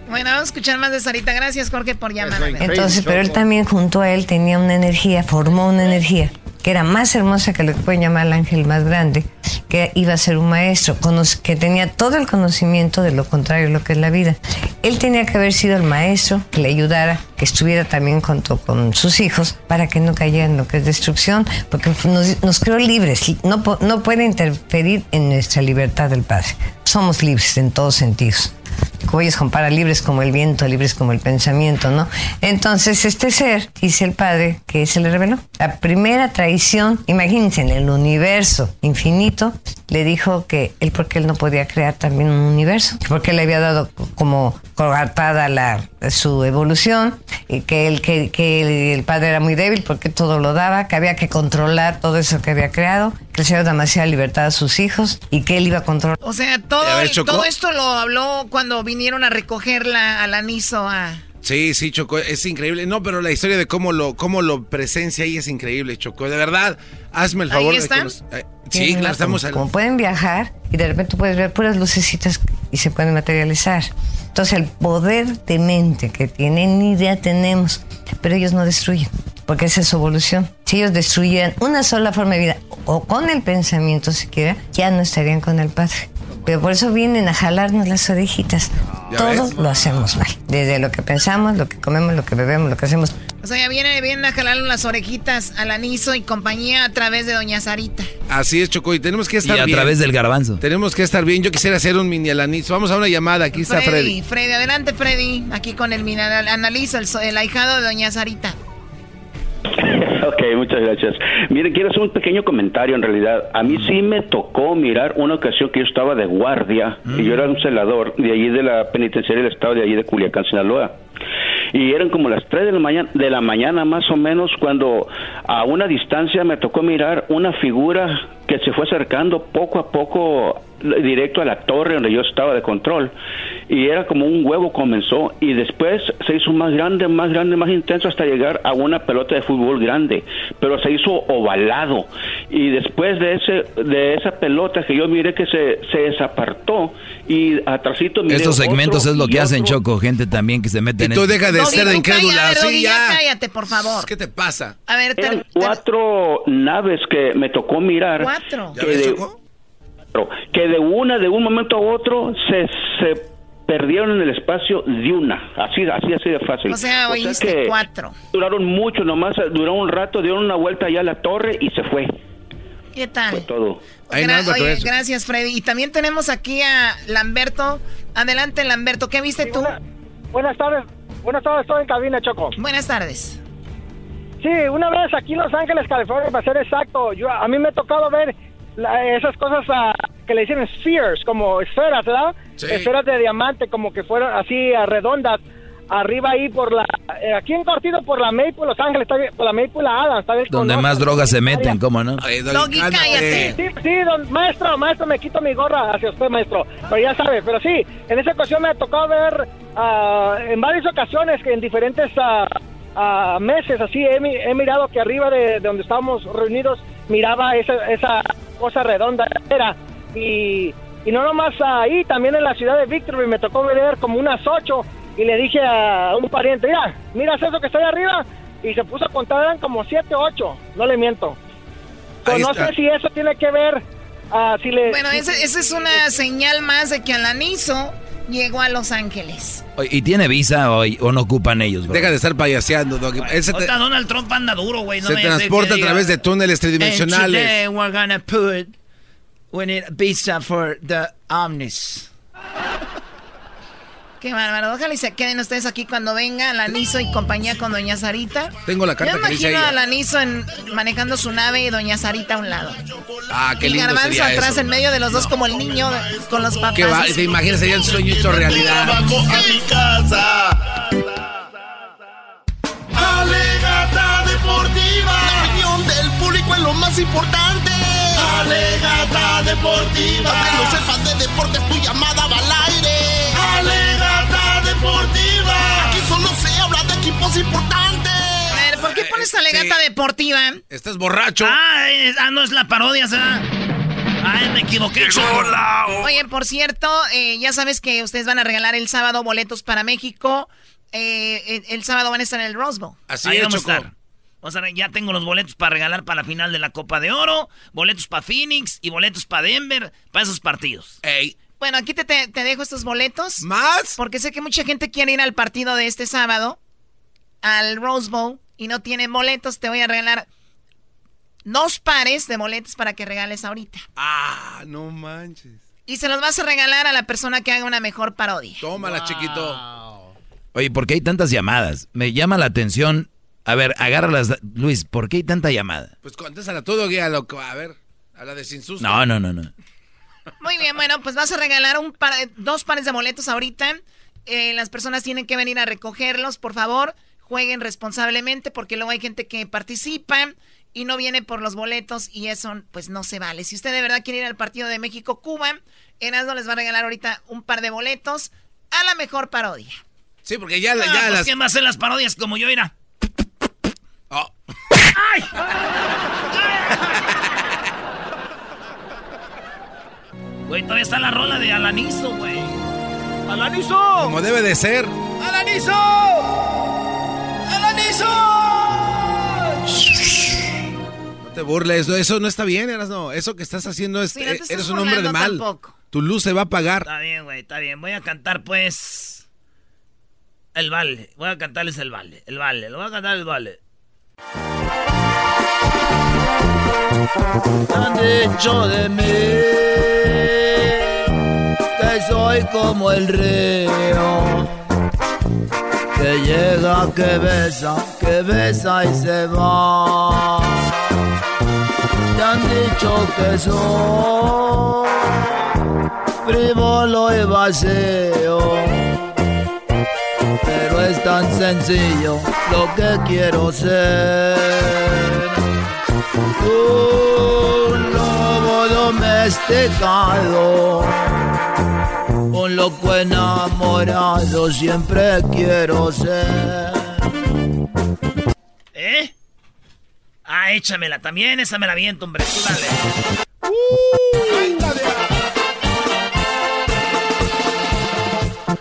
Bueno, vamos a escuchar más de Sarita. Gracias, Jorge, por llamar. a ver. Entonces, pero él también junto a él tenía una energía, formó una energía. que era más hermosa que lo que pueden llamar el ángel más grande, que iba a ser un maestro, que tenía todo el conocimiento de lo contrario de lo que es la vida. Él tenía que haber sido el maestro que le ayudara, que estuviera también junto con sus hijos para que no cayera en lo que es destrucción, porque nos, creó libres, no, no puede interferir en nuestra libertad del Padre. Somos libres en todos sentidos como ellos comparan libres como el viento, libres como el pensamiento, ¿no? Entonces, este ser, dice el padre, que se le reveló. La primera traición, imagínense, en el universo infinito, le dijo que él, porque él no podía crear también un universo, porque le había dado como coartada la, su evolución, y que, el, que, que el, padre era muy débil porque todo lo daba, que había que controlar todo eso que había creado, le dio demasiada libertad a sus hijos y que él iba a controlar. O sea, todo, todo esto lo habló cuando vinieron a recogerla al aniso a... Sí, sí, Choco, es increíble. No, pero la historia de cómo lo, cómo lo presencia ahí es increíble, Choco. De verdad, hazme el favor. ¿Ahí está? Eh, sí, claro, estamos Como pueden viajar y de repente puedes ver puras lucecitas y se pueden materializar. Entonces, el poder de mente que tienen, ni idea tenemos, pero ellos no destruyen, porque esa es su evolución. Si ellos destruyeran una sola forma de vida, o con el pensamiento siquiera, ya no estarían con el Padre. Pero por eso vienen a jalarnos las orejitas. Todo lo hacemos mal. Desde lo que pensamos, lo que comemos, lo que bebemos, lo que hacemos. O sea, ya vienen, vienen a jalar las orejitas al aniso y compañía a través de Doña Sarita. Así es, Choco, y tenemos que estar bien. Y a través del garbanzo. Tenemos que estar bien. Yo quisiera hacer un mini alanizo. Vamos a una llamada. Aquí está Freddy. Freddy, adelante, Freddy. Aquí con el mini analizo, el, el ahijado de Doña Sarita. Ok, muchas gracias. Mire, quiero hacer un pequeño comentario en realidad. A mí sí me tocó mirar una ocasión que yo estaba de guardia y yo era un celador de allí de la penitenciaria del estado de allí de Culiacán, Sinaloa. Y eran como las 3 de la mañana, de la mañana más o menos cuando a una distancia me tocó mirar una figura que se fue acercando poco a poco directo a la torre donde yo estaba de control. Y era como un huevo comenzó y después se hizo más grande, más grande, más intenso hasta llegar a una pelota de fútbol grande, pero se hizo ovalado. Y después de ese de esa pelota que yo miré que se, se desapartó y atrásito miré Estos segmentos es lo que hacen Choco, gente también que se mete en tú deja de ser de incrédula, sí, ya. cállate, por favor. ¿Qué te pasa? A ver, Eran cuatro naves que me tocó mirar. ¿Cuatro? Que de, que de una, de un momento a otro, se, se perdieron en el espacio de una, así, así, así de fácil. O sea, oíste cuatro. Duraron mucho, nomás duró un rato, dieron una vuelta allá a la torre y se fue. ¿Qué tal? Fue todo. oye, gracias, Freddy. Y también tenemos aquí a Lamberto. Adelante, Lamberto. ¿Qué viste tú? buenas tardes. Buenas tardes, estoy en cabina, Choco. Buenas tardes. Sí, una vez aquí en Los Ángeles, California, para ser exacto, yo a mí me ha tocado ver esas cosas uh, que le dicen spheres, como esferas, ¿verdad? Esferas de diamante, como que fueran así uh, redondas, arriba ahí por la, eh, aquí en Cortido por la Maple, Los Ángeles, está bien, por la Maple Adams, está bien. Donde más drogas se meten, ¿cómo no? Doggy, cállate. Sí, sí, don, maestro, maestro, me quito mi gorra hacia usted, maestro, pero ya sabe, pero sí, en esa ocasión me ha tocado ver uh, en varias ocasiones que en diferentes meses, así, he, he, mirado que arriba de, donde estábamos reunidos, miraba esa, esa cosa redonda era. Y, y no nomás ahí, también en la ciudad de Victorville me tocó ver como unas ocho y le dije a un pariente, mira, miras eso que está ahí arriba y se puso a contar, eran como siete, ocho, no le miento. Pues no sé si eso tiene que ver, uh, si le... Bueno, esa es una señal más de que Alanizo llegó a Los Ángeles. ¿Y tiene visa o, o no ocupan ellos, bro? Deja de estar payaseando, Doc. Ese Donald Trump anda duro, güey. se transporta a través de túneles tridimensionales. And today we're gonna put we need visa for the Omnis. Qué bárbaro. Ojalá y se queden ustedes aquí cuando venga Lanizo y compañía con Doña Sarita. Tengo la carta Yo que imagino a Lanizo en, manejando su nave y Doña Sarita a un lado. Ah, qué lindo Y Garbanzo sería atrás eso. en medio de los dos como el niño con los papás. ¿Qué va? ¿Te imaginas? Sería un sueño hecho realidad. A mi casa. Alegata deportiva. La opinión del público es lo más importante. Alegata deportiva. Aunque no sepas de deportes, tu llamada va al aire. Alegata deportiva. Aquí solo se habla de equipos importantes. A ver, ¿por qué pones alegata deportiva? Estás borracho. Ah, es- ah, no es la parodia, ¿verdad? Ay, me equivoqué, Choco. Oye, por cierto, eh, ya sabes que ustedes van a regalar el sábado boletos para México. Eh, el, el sábado van a estar en el Rose Bowl. Así Ahí es, vamos a estar. O sea, ya tengo los boletos para regalar para la final de la Copa de Oro, boletos para Phoenix y boletos para Denver, para esos partidos. Ey. Bueno, aquí te, te, te dejo estos boletos. ¿Más? Porque sé que mucha gente quiere ir al partido de este sábado, al Rose Bowl, y no tienen boletos. Te voy a regalar dos pares de boletos para que regales ahorita. Ah, no manches. Y se los vas a regalar a la persona que haga una mejor parodia. Tómala, chiquito. Oye, ¿por qué hay tantas llamadas? Me llama la atención. A ver, agárralas. Luis, ¿por qué hay tanta llamada? Pues contéstala todo, guía, loco. A ver, a la de sin susto. No, no, no, no. Muy bien, bueno, pues vas a regalar un par, dos pares de boletos ahorita. Eh, las personas tienen que venir a recogerlos, por favor. Jueguen responsablemente porque luego hay gente que participa y no viene por los boletos y eso pues no se vale. Si usted de verdad quiere ir al partido de México-Cuba, Erasmo les va a regalar ahorita un par de boletos a la mejor parodia. Sí, porque ya, Ah, ya pues las... ¿Quién va a hacer las parodias como yo, mira? Oh. ¡Ay! Güey, todavía está la rola de Alanizo, güey. ¡Alanizo! Como debe de ser. ¡Alanizo! ¡Alanizo! No te burles, eso no está bien, eras no. Eso que estás haciendo es, Sí, no eh, estás eres un hombre de mal. tampoco. Tu luz se va a apagar. Está bien, güey, está bien. Voy a cantar, pues. El vale. Voy a cantarles el vale. El vale. Lo voy a cantar el vale. han dicho de mí soy como el río que llega, que besa, que besa y se va. Te han dicho que soy frívolo y vacío, pero es tan sencillo lo que quiero ser. Un lobo domesticado, un loco enamorado, siempre quiero ser. ¿Eh? Ah, échamela también. Esa me la viento, hombre. Tú dale.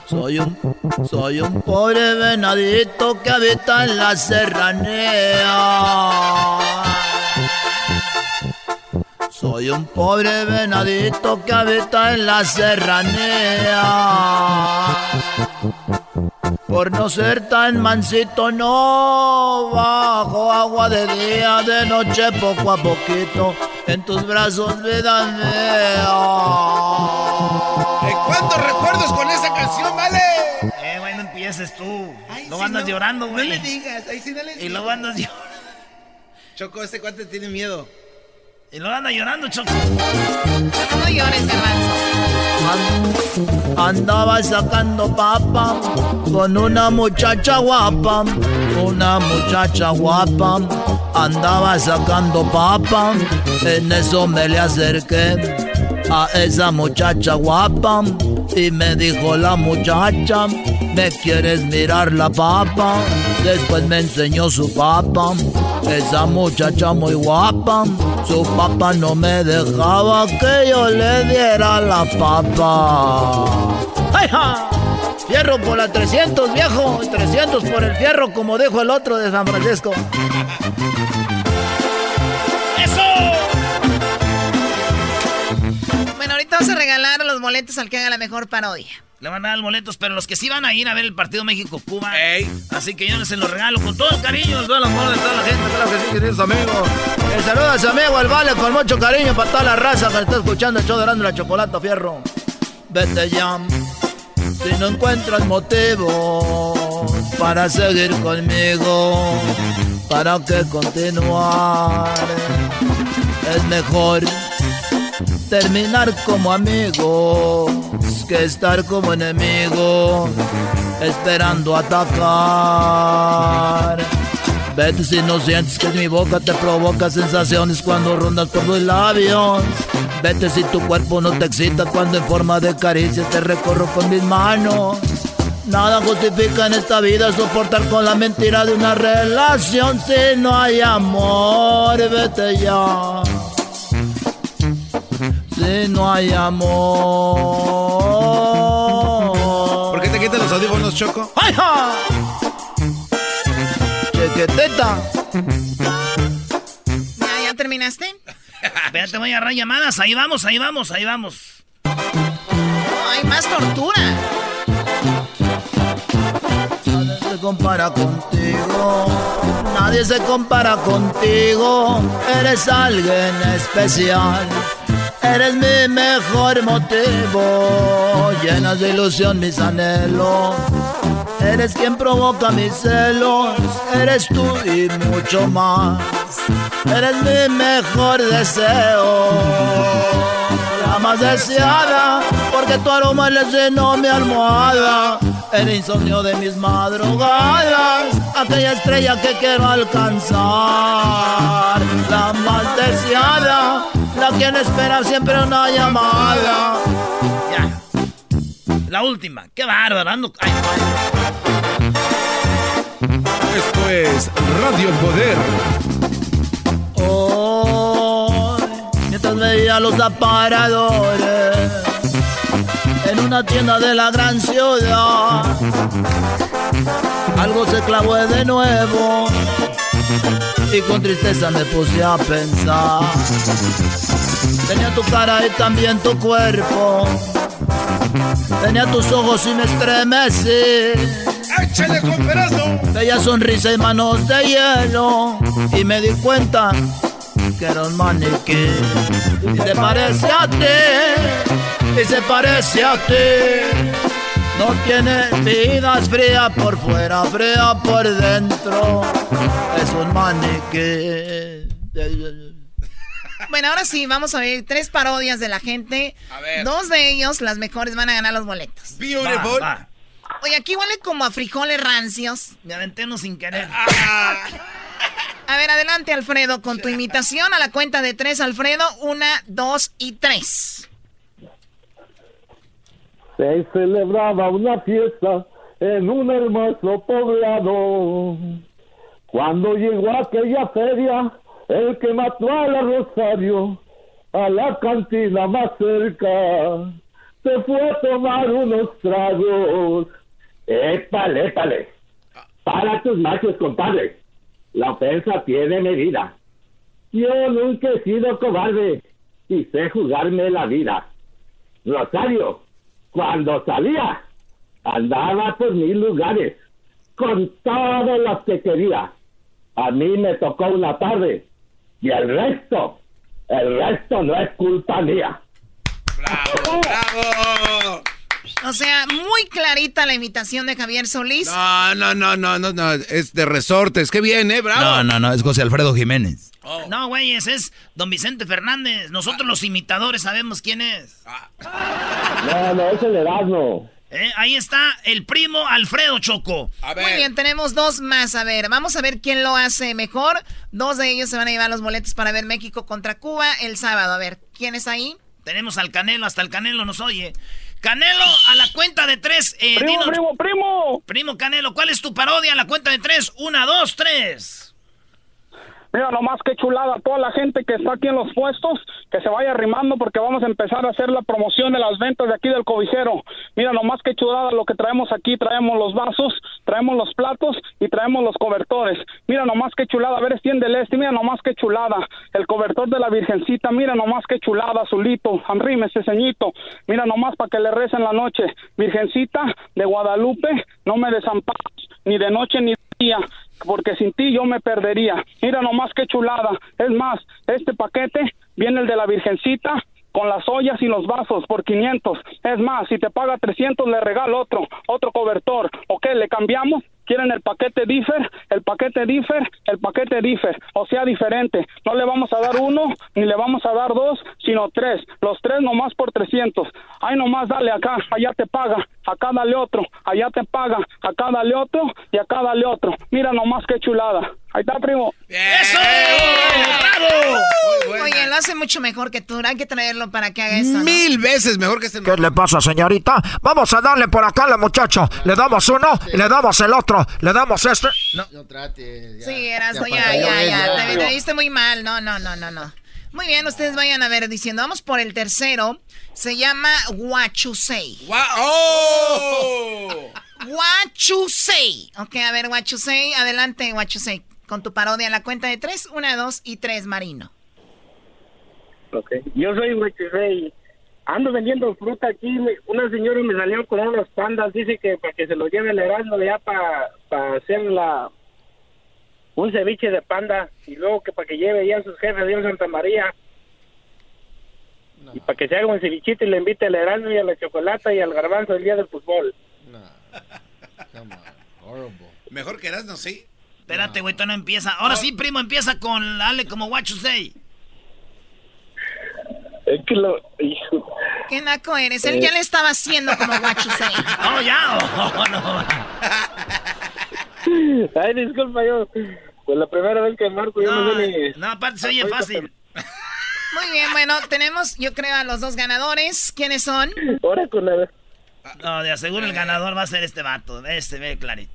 Soy un, soy un pobre venadito que habita en la serranía. Soy un pobre venadito que habita en la serranía. Por no ser tan mansito, no bajo agua de día, de noche poco a poquito, en tus brazos vida mía. ¿Cuántos recuerdos con esa canción, vale? Eh, güey, no empieces tú. Ay, luego andas no. llorando, No güey. le digas, ahí sí no le Y luego andas llorando. Choco, este cuate tiene miedo. Y luego andas llorando, Choco. No llores, garbanzo. Andaba sacando papa con una muchacha guapa, una muchacha guapa. Andaba sacando papa, en eso me le acerqué a esa muchacha guapa y me dijo la muchacha, ¿me quieres mirar la papa? Después me enseñó su papa, esa muchacha muy guapa, su papa no me dejaba que yo le diera la papa. ¡Ay, ja! Fierro por la 300, viejo, 300 por el fierro, como dijo el otro de San Francisco. Vas a regalar los boletos al que haga la mejor parodia. Le van a dar los boletos, pero los que sí van a ir a ver el partido México-Cuba. Así que yo les se los regalo con todo el cariño, todo el amor de toda la gente. Claro que sí, queridos amigos. Le saluda a su amigo el Vale con mucho cariño para toda la raza que está escuchando el show de Erasmo y la Chocolata Fierro. Vete ya. Si no encuentras motivos para seguir conmigo, para que continuar, es mejor terminar como amigos que estar como enemigos, esperando atacar. Vete si no sientes que mi boca te provoca sensaciones cuando rondas por los labios. Vete si tu cuerpo no te excita cuando en forma de caricia te recorro con mis manos. Nada justifica en esta vida soportar con la mentira de una relación si no hay amor. Vete ya. Si no hay amor. ¿Por qué te quitas los audífonos, Choco? ¡Ay, ja! Chequeteta. ¿Ya, ya terminaste? Espérate, voy a agarrar llamadas. Ahí vamos, ahí vamos, ahí vamos. No, hay más tortura. Nadie se compara contigo. Nadie se compara contigo. Eres alguien especial. Eres mi mejor motivo. Llenas de ilusión mis anhelos. Eres quien provoca mis celos. Eres tú y mucho más. Eres mi mejor deseo. La más deseada. Porque tu aroma le llenó mi almohada. El insomnio de mis madrugadas. Aquella estrella que quiero alcanzar. La más deseada. Quien espera siempre una llamada. Ya. La última. Qué bárbaro. Ando... Ay, Esto es Radio Poder. Hoy, mientras veía los aparadores en una tienda de la gran ciudad, algo se clavó de nuevo y con tristeza me puse a pensar. Tenía tu cara y también tu cuerpo. Tenía tus ojos y me estremecí. ¡Échale con pedazo! Bella sonrisa y manos de hielo. Y me di cuenta que era un maniquí. Y se parece a ti. Y se parece a ti. No tiene vida, es fría por fuera, fría por dentro. Es un maniquí. Bueno, ahora sí, vamos a ver tres parodias de la gente. A ver. Dos de ellos, las mejores, van a ganar los boletos. Beautiful. Va, va. Oye, aquí huele como a frijoles rancios. Me aventé uno sin querer. A ver, adelante, Alfredo, con tu imitación a la cuenta de tres, Alfredo. Una, dos y tres. Se celebraba una fiesta en un hermoso poblado. Cuando llegó aquella feria, el que mató a la Rosario, a la cantina más cerca, se fue a tomar unos tragos. Épale, épale. Para tus machos, compadre. La ofensa tiene medida. Yo nunca he sido cobarde y sé jugarme la vida. Rosario, cuando salía, andaba por mil lugares, con todos los que quería. A mí me tocó una tarde, y el resto, el resto no es culpa mía. ¡Bravo! O sea, muy clarita la imitación de Javier Solís. No, no, no, no, no, no, es de resortes. Qué bien, ¿eh? Bravo. No, no, no, es José Alfredo Jiménez. No, güey, ese es don Vicente Fernández. Nosotros los imitadores sabemos quién es. No, no, es el Erasmo. Eh, Ahí está el primo Alfredo Choco. A ver. Muy bien, tenemos dos más. A ver, vamos a ver quién lo hace mejor. Dos de ellos se van a llevar los boletos para ver México contra Cuba el sábado. A ver, ¿quién es ahí? Tenemos al Canelo, hasta el Canelo nos oye. Canelo, a la cuenta de tres. eh, ¡Primo, dinos- primo, primo! Primo Canelo, ¿cuál es tu parodia a la cuenta de tres? Una, dos, tres. Mira nomás qué chulada toda la gente que está aquí en los puestos, que se vaya arrimando porque vamos a empezar a hacer la promoción de las ventas de aquí del cobijero. Mira nomás qué chulada lo que traemos aquí, traemos los vasos, traemos los platos y traemos los cobertores. Mira nomás qué chulada, a ver, extiéndele este, mira nomás qué chulada. El cobertor de la Virgencita, mira nomás qué chulada, azulito, ese ceñito. Mira nomás para que le recen la noche. Virgencita de Guadalupe, no me desampares, ni de noche ni de día porque sin ti yo me perdería. Mira nomás qué chulada. Es más, este paquete viene el de la Virgencita con las ollas y los vasos por 500. Es más, si te paga 300 le regalo otro, otro cobertor. ¿O qué? ¿Le cambiamos? ¿Quieren el paquete Differ? El paquete Differ, el paquete Differ. O sea, diferente. No le vamos a dar uno, ni le vamos a dar dos, sino tres. Los tres nomás por 300. Ay, nomás dale acá, allá te paga. Acá dale otro, allá te paga. Acá dale otro y acá dale otro. Mira nomás qué chulada. Ahí está, primo. ¡Eso! ¡Bravo! Oye, lo hace mucho mejor que tú. Hay que traerlo para que haga esto. ¿no? Mil veces mejor que este. ¿Qué le pasa, señorita? Vamos a darle por acá a la muchacha. Le damos uno y le damos el otro. Le damos este. No trate. ya. Sí, Erasmo, Ya, ya, ya, allá, ya. ya. Te, te viste muy mal. No, no, no, no, no. Muy bien, ustedes vayan a ver diciendo. Vamos por el tercero. Se llama What You Say. ¡Oh! What You Say. Ok, a ver, What You Say. Adelante, What You Say. con tu parodia. La cuenta de tres, una, dos y tres, Marino. Ok. Yo soy Huechizey. Ando vendiendo fruta aquí. Una señora me salió con unas pandas. Dice que para que se lo lleve el Erasmo ya para, para hacer la, un ceviche de panda. Y luego que para que lleve ya a sus jefes de Santa María. Y para que se haga un cevichito y le invite al Erasmo y a la chocolata y al garbanzo el día del fútbol. Mejor que eras, no sí. Espérate, güey, todavía no empieza. Ahora sí, primo, empieza con Ale como what you say. Es que lo... hijo. ¿Qué naco eres? Él ya le estaba haciendo como guacho Oh, ya. oh, no. Ay, disculpa, yo... Pues la primera vez que marco yo no, sé ni... No, aparte se oye fácil. Muy bien, bueno, tenemos, yo creo, a los dos ganadores. ¿Quiénes son? Ahora con la... No, de aseguro el ganador va a ser este vato. Este ve clarito.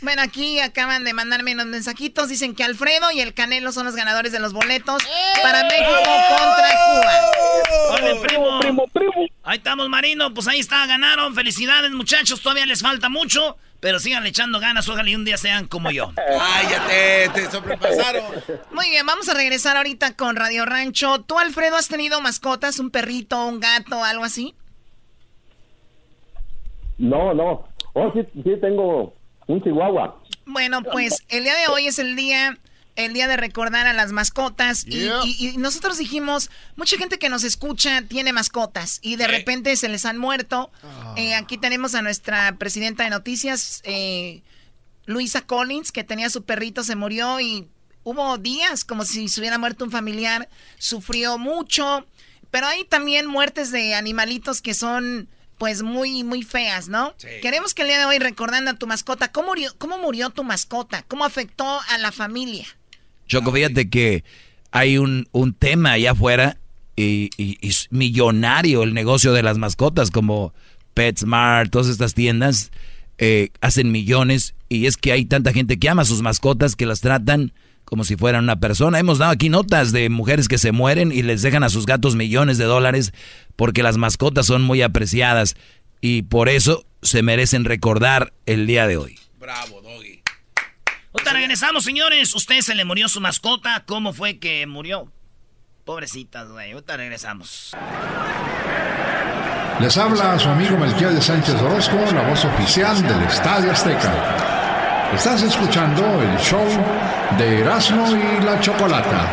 Bueno, aquí acaban de mandarme unos mensajitos. Dicen que Alfredo y el Canelo son los ganadores de los boletos para México contra Cuba. Órale, primo, primo, primo. Ahí estamos, Marino. Pues ahí está, ganaron. Felicidades, muchachos. Todavía les falta mucho. Pero sigan echando ganas. Ojalá y un día sean como yo. Ay, ya te, te sobrepasaron. Muy bien, vamos a regresar ahorita con Radio Rancho. ¿Tú, Alfredo, has tenido mascotas? ¿Un perrito, un gato, algo así? No, no. Oh, sí, sí tengo un chihuahua. Bueno, pues el día de hoy es el día, el día de recordar a las mascotas y, Yeah. y- y nosotros dijimos, mucha gente que nos escucha tiene mascotas y de repente se les han muerto. Eh, aquí tenemos a nuestra presidenta de noticias, eh, Luisa Collins, que tenía su perrito, se murió y hubo días como si se hubiera muerto un familiar, sufrió mucho, pero hay también muertes de animalitos que son pues muy, muy feas, ¿no? Queremos que el día de hoy, recordando a tu mascota, ¿cómo murió, ¿cómo murió tu mascota? ¿Cómo afectó a la familia? Choco, fíjate que hay un, un tema allá afuera y, y- y es millonario el negocio de las mascotas, como PetSmart, todas estas tiendas eh, hacen millones y es que hay tanta gente que ama a sus mascotas que las tratan como si fueran una persona. Hemos dado aquí notas de mujeres que se mueren y les dejan a sus gatos millones de dólares porque las mascotas son muy apreciadas y por eso se merecen recordar el día de hoy. Bravo, Doggy. Ahorita regresamos, señores. ¿Usted se le murió su mascota? ¿Cómo fue que murió? Pobrecitas, güey. Ahorita regresamos. Les habla su amigo Melquiel de Sánchez Orozco, la voz oficial del Estadio Azteca. Estás escuchando el show de Erasmo y la Chocolata.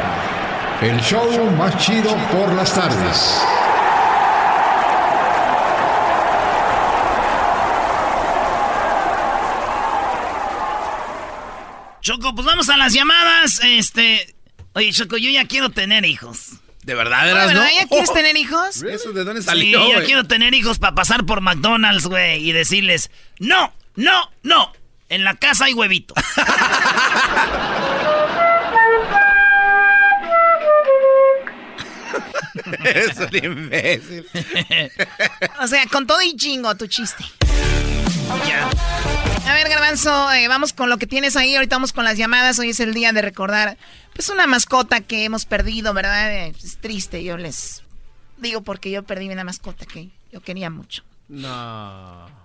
El show más chido por las tardes. Choco, pues vamos a las llamadas. Este. Oye, Choco, yo ya quiero tener hijos. ¿De verdad, eras, no? ¿verdad? ¿Ya quieres tener hijos? ¿Eso de dónde Sí, salió, ya güey? quiero tener hijos para pasar por McDonald's, güey, y decirles, no, no, no, en la casa hay huevito. Es un imbécil. O sea, con todo y chingo tu chiste. Ya. A ver, Garbanzo, eh, vamos con lo que tienes ahí. Ahorita vamos con las llamadas. Hoy es el día de recordar, pues, una mascota que hemos perdido, ¿verdad? Eh, Es triste. Yo les digo porque yo perdí una mascota que yo quería mucho. No.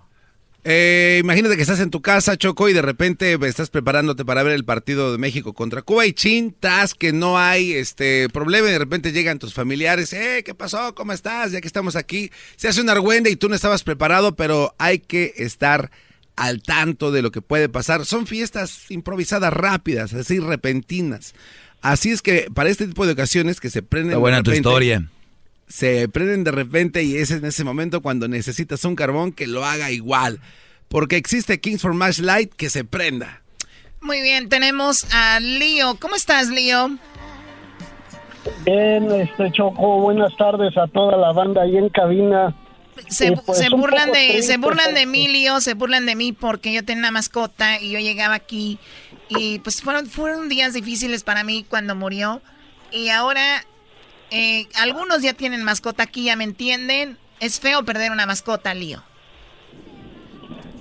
Eh, imagínate que estás en tu casa, Choco, y de repente estás preparándote para ver el partido de México contra Cuba y chintas que no hay este problema y de repente llegan tus familiares, eh, ¿qué pasó? ¿Cómo estás? Ya que estamos aquí. Se hace una argüenda y tú no estabas preparado, pero hay que estar al tanto de lo que puede pasar. Son fiestas improvisadas rápidas, así repentinas. Así es que para este tipo de ocasiones que se prenden... Está de buena tu historia. Se prenden de repente y es en ese momento cuando necesitas un carbón que lo haga igual. Porque existe Kings for Match Light que se prenda. Muy bien, tenemos a Lío. ¿Cómo estás, Lío? Bien, este Choco, buenas tardes a toda la banda ahí en cabina. Se, pues, se burlan de triste se burlan de mí, Lío, se burlan de mí porque yo tenía una mascota y yo llegaba aquí y pues fueron fueron días difíciles para mí cuando murió y ahora eh, algunos ya tienen mascota aquí, ya me entienden. Es feo perder una mascota, Lío.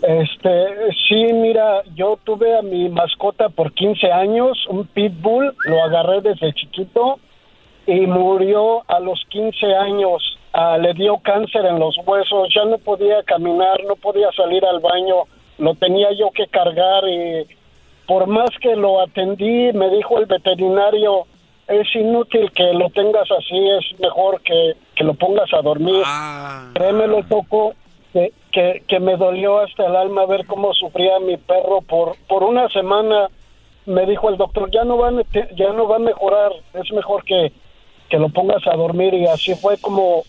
Este, sí, mira, yo tuve a mi mascota por 15 años, un pitbull, lo agarré desde chiquito y murió a los 15 años. Ah, le dio cáncer en los huesos, ya no podía caminar, no podía salir al baño, lo tenía yo que cargar y por más que lo atendí, me dijo el veterinario, es inútil que lo tengas así, es mejor que, que lo pongas a dormir. Créeme, lo toco, que, que, que me dolió hasta el alma ver cómo sufría mi perro por, por una semana. Me dijo el doctor, ya no va, ya no va a mejorar, es mejor que, que lo pongas a dormir y así fue como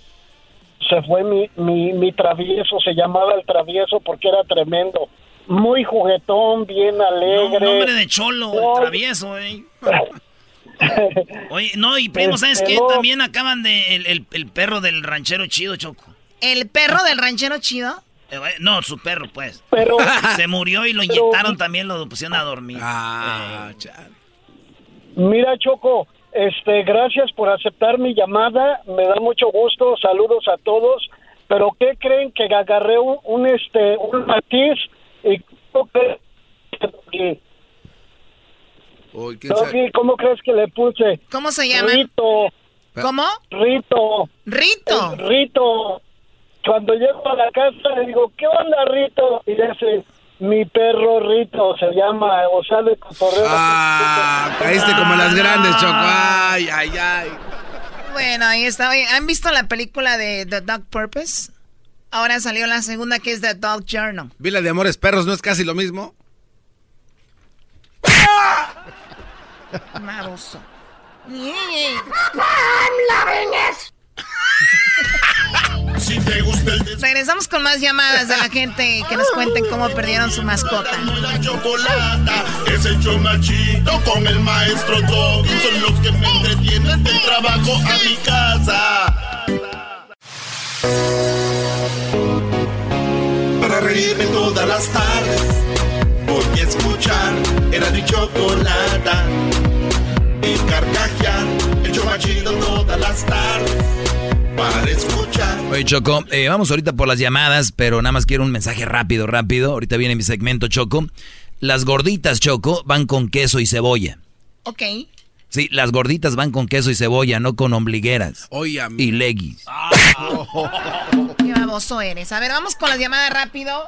se fue mi, mi, mi travieso, se llamaba el travieso porque era tremendo, muy juguetón, bien No, alegre. nombre de cholo, No. el travieso, eh. Oye, no, y primo, ¿sabes Este, qué? no. También acaban de. El, el- el perro del ranchero chido, Choco. ¿El perro del ranchero chido? Eh, No, su perro, pues. Pero- Se murió y lo pero- inyectaron también, lo pusieron a dormir. Ah, Mira, Choco, este, gracias por aceptar mi llamada. Me da mucho gusto. Saludos a todos. Pero ¿qué creen que agarré un, un, este, un matiz y ¿cómo crees que- Uy, ¿quién sabe? Doggy, ¿cómo crees que le puse? ¿Cómo se llama? Rito. ¿Cómo? Rito. Rito. El Rito. Cuando llego a la casa le digo, ¿qué onda, Rito? Y dice, mi perro Rito se llama, o sea, de cotorreo. Ah, caíste como las grandes, Choco. Ay, ay, ay. Bueno, ahí está. Oye, ¿Han visto la película de The Dog Purpose? Ahora salió la segunda que es The Dog Journal. Vi la de Amores Perros, ¿no es casi lo mismo? Maroso. Si te gusta el Regresamos con más llamadas de la gente que nos cuenten cómo perdieron su mascota. la chocolata, es más chido con el maestro Doggy. Son los que me entretienen del trabajo a mi casa. Para reírme todas las tardes, voy a escuchar era mi chocolata. Y carcajear, el show más chido todas las tardes. Para escuchar. Oye, Choco, eh, vamos ahorita por las llamadas, pero nada más quiero un mensaje rápido, rápido. Ahorita viene mi segmento, Choco. Las gorditas, Choco, van con queso y cebolla. Ok. Sí, las gorditas van con queso y cebolla, no con ombligueras. Oye, Y leggings. Qué baboso eres. A ver, vamos con las llamadas rápido.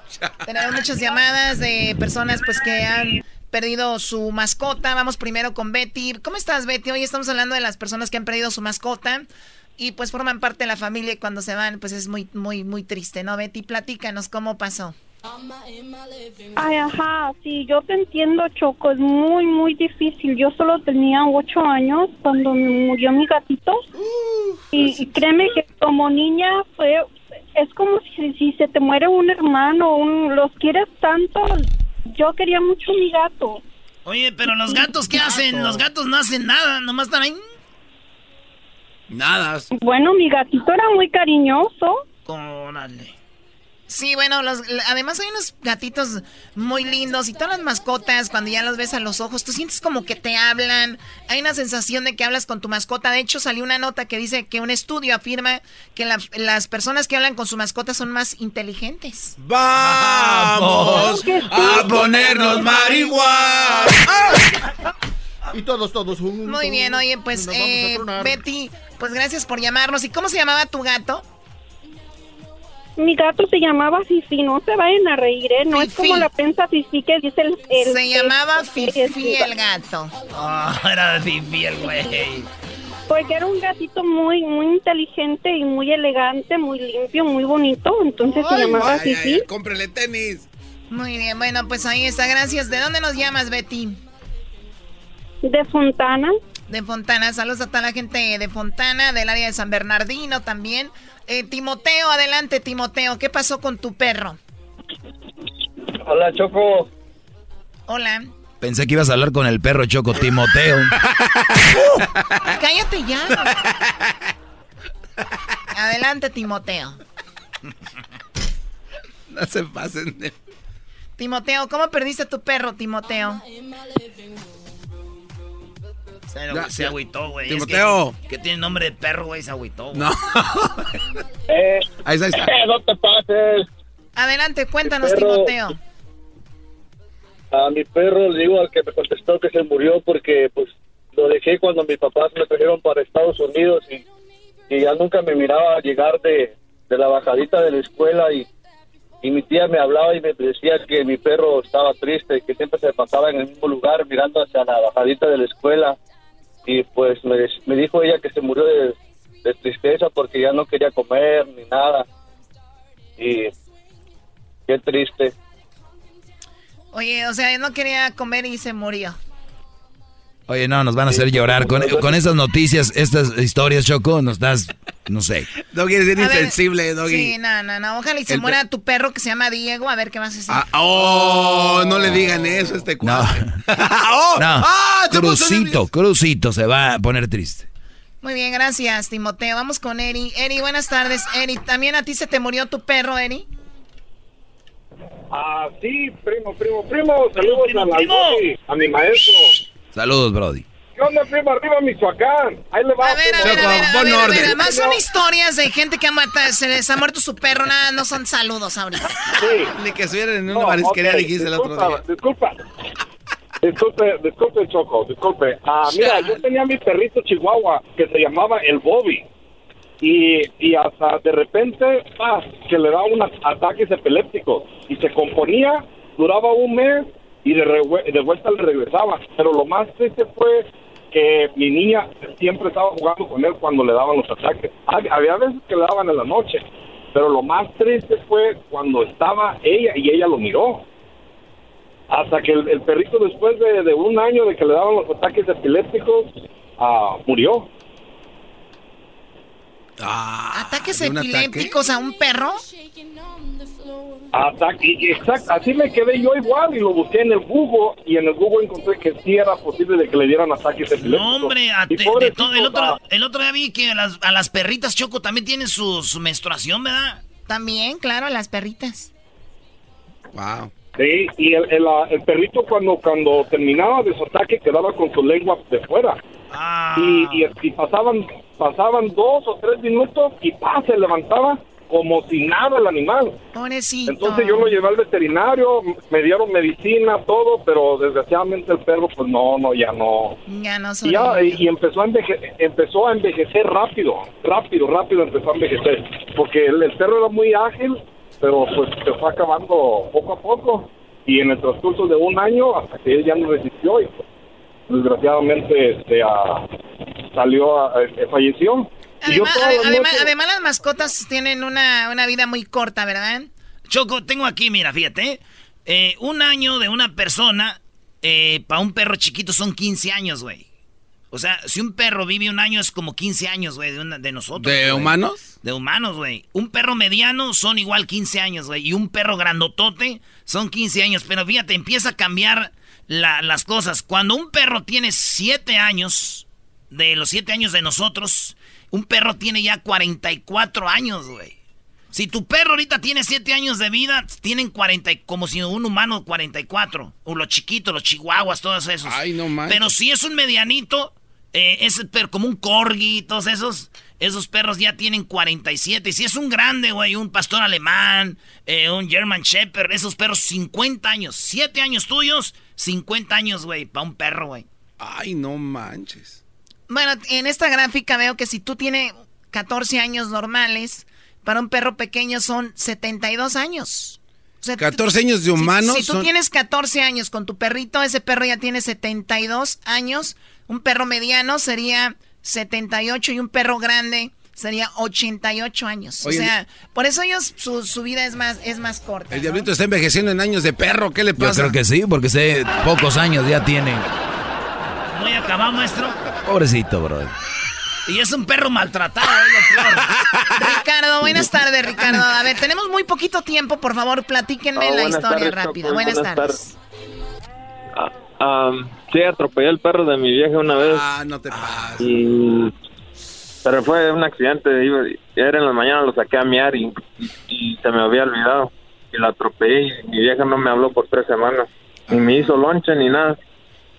Tenemos muchas llamadas de personas pues que han perdido su mascota. Vamos primero con Betty. ¿Cómo estás, Betty? Hoy estamos hablando de las personas que han perdido su mascota y pues forman parte de la familia y cuando se van pues es muy, muy, muy triste, ¿no, Betty? Platícanos cómo pasó. Ay, ajá, sí, yo te entiendo, Choco, es muy, muy difícil. Yo solo tenía ocho años cuando murió mi gatito. Y, y créeme que como niña fue, es como si, si se te muere un hermano, un, los quieres tanto. Yo quería mucho mi gato. Oye, pero los gatos, ¿qué hacen? Los gatos no hacen nada, nomás están ahí. Nada. Bueno, mi gatito era muy cariñoso. Órale. Sí, bueno, los, además hay unos gatitos muy lindos y todas las mascotas, cuando ya los ves a los ojos, tú sientes como que te hablan. Hay una sensación de que hablas con tu mascota. De hecho, salió una nota que dice que un estudio afirma que la- las personas que hablan con su mascota son más inteligentes. ¡Vamos a ponernos marihuana! Y todos, todos juntos. Muy bien, oye, pues eh. Betty, pues gracias por llamarnos. ¿Y cómo se llamaba tu gato? Mi gato se llamaba Fifi, no se vayan a reír, ¿eh? No es como la prensa Fifi que dice el... el- Se llamaba el- Fifi el gato. Ah, era Fifi el güey. Porque era un gatito muy, muy inteligente y muy elegante, muy limpio, muy bonito. Entonces se llamaba ay, Fifi. ay, cómprele tenis. Muy bien, bueno, pues ahí está, gracias. ¿De dónde nos llamas, Betty? De Fontana. De Fontana, saludos a toda la gente de Fontana, del área de San Bernardino también. Eh, Timoteo, adelante, Timoteo, ¿qué pasó con tu perro? Hola, Choco. Hola. Pensé que ibas a hablar con el perro Choco Timoteo. Cállate ya. Adelante, Timoteo. No se pasen de... Timoteo, ¿cómo perdiste tu perro, Timoteo? Se, Ya, se ya. agüitó, güey. Es Timoteo. Que, que tiene nombre de perro, güey, se agüitó, güey. No. Eh, Ahí está, ahí está. no te pases. Adelante, cuéntanos, Timoteo. A mi perro le digo al que me contestó que se murió porque pues lo dejé cuando mis papás me trajeron para Estados Unidos y, y ya nunca me miraba llegar de, de la bajadita de la escuela y, y mi tía me hablaba y me decía que mi perro estaba triste, que siempre se pasaba en el mismo lugar mirando hacia la bajadita de la escuela y pues me, dijo ella que se murió de, de tristeza porque ya no quería comer ni nada y qué triste. Oye, o sea, no quería comer y se murió. Oye, no, nos van a hacer llorar. Con, con estas noticias, estas historias, Choco, nos das, no sé. No quieres ser A ver, insensible, Doggy. Sí, no, no, no. Ojalá y se El muera tu perro que se llama Diego. A ver qué vas a hacer. Ah, oh, no le digan eso a este No, cuadro. no. ¡Ah! se puso Crucito, Crucito se va a poner triste. Muy bien, gracias, Timoteo. Vamos con Eri. Eri, buenas tardes. Eri, ¿también a ti se te murió tu perro, Eri? Ah, sí, primo, primo, primo. Saludos a la Loli, a mi maestro. Saludos, Brody. ¿Qué onda, primo? Arriba, Michoacán. Ahí le va. A ver, a ver, a ver, a ver, a ver, Además son historias de gente que ha muerto, se les ha muerto su perro, nada, no son saludos ahorita. Sí. Ni que estuvieran en una No, marisquería, ok, dijiste el otro día. Disculpa. Disculpe, disculpe, Choco, disculpe. Ah, mira, yo tenía mi perrito chihuahua que se llamaba el Bobby. Y, y hasta de repente, ah, que le daba unos ataques epilépticos. Y se componía, duraba un mes y de, de vuelta le regresaba. Pero lo más triste fue que mi niña siempre estaba jugando con él cuando le daban los ataques. Hab- Había veces que le daban en la noche. Pero lo más triste fue cuando estaba ella y ella lo miró hasta que el, el perrito después de, de un año de que le daban los ataques epilépticos ah, murió ¿Ataques ¿de un ataque? epilépticos a un perro? Ataque, y- exacto, así me quedé yo igual y lo busqué en el Google y en el Google encontré que sí era posible de que le dieran ataques epilépticos. No, hombre, a- de- todo- el, otro, ah, el otro día vi que a las, a las perritas Choco también tienen su, su menstruación, ¿verdad? También, claro, las perritas. Wow. Sí, y el, el, ah, el perrito cuando cuando terminaba de su ataque quedaba con su lengua de fuera. Ah. Y, y, y pasaban pasaban dos o tres minutos y pa, se levantaba como si nada el animal. Pobrecito. Entonces yo lo llevé al veterinario, me dieron medicina, todo, pero desgraciadamente el perro pues no, no, ya no. Ya no Y, ya, y, empezó, a enveje- empezó a envejecer rápido, rápido, rápido empezó a envejecer. Porque el, el perro era muy ágil, pero pues se fue acabando poco a poco. Y en el transcurso de un año, hasta que él ya no resistió, y pues, desgraciadamente este, ah, salió, a- eh, falleció. Además, las además, noches- además las mascotas tienen una, una vida muy corta, ¿verdad? Choco, tengo aquí, mira, fíjate. eh, un año de una persona, para un perro chiquito son 15 años, güey. O sea, si un perro vive un año es como 15 años, güey, de, una- de nosotros. ¿De humanos? De humanos, güey. Un perro mediano son igual 15 años, güey. Y un perro grandotote son 15 años. Pero fíjate, empieza a cambiar la- las cosas. Cuando un perro tiene 7 años, de los 7 años de nosotros, un perro tiene ya 44 años, güey. Si tu perro ahorita tiene 7 años de vida, tienen 40, y- como si un humano 44. O los chiquitos, los chihuahuas, todos esos. Ay, no manches. Pero si es un medianito, eh, es per- como un corgi, todos esos, esos perros ya tienen 47. Y si es un grande, güey, un pastor alemán, eh, un German Shepherd, esos perros 50 años. 7 años tuyos, 50 años, güey, para un perro, güey. Ay, no manches. Bueno, en esta gráfica veo que si tú tienes 14 años normales, para un perro pequeño son 72 años. O sea, 14 años de humanos Si, si tú son- tienes 14 años con tu perrito, ese perro ya tiene 72 años. Un perro mediano sería 78 y un perro grande sería 88 años. Oye, o sea, por eso ellos, su, su vida es más, es más corta. El diablito está envejeciendo en años de perro. ¿Qué le Yo pasa? creo que sí, porque sé pocos años ya tiene. Muy acabado, maestro. Pobrecito, brother. Y es un perro maltratado, es lo peor. Ricardo, buenas tardes, Ricardo. A ver, tenemos muy poquito tiempo, por favor, platíquenme Ah, la historia tardes, rápida. Buenas, buenas tardes. Am, sí, atropellé al perro de mi vieja una vez. Ah, no te pases. Y... Pero fue un accidente. Era en la mañana, lo saqué a miar y, y, y se me había olvidado. Y lo atropellé y mi vieja no me habló por tres semanas. Ni me hizo lonche ni nada.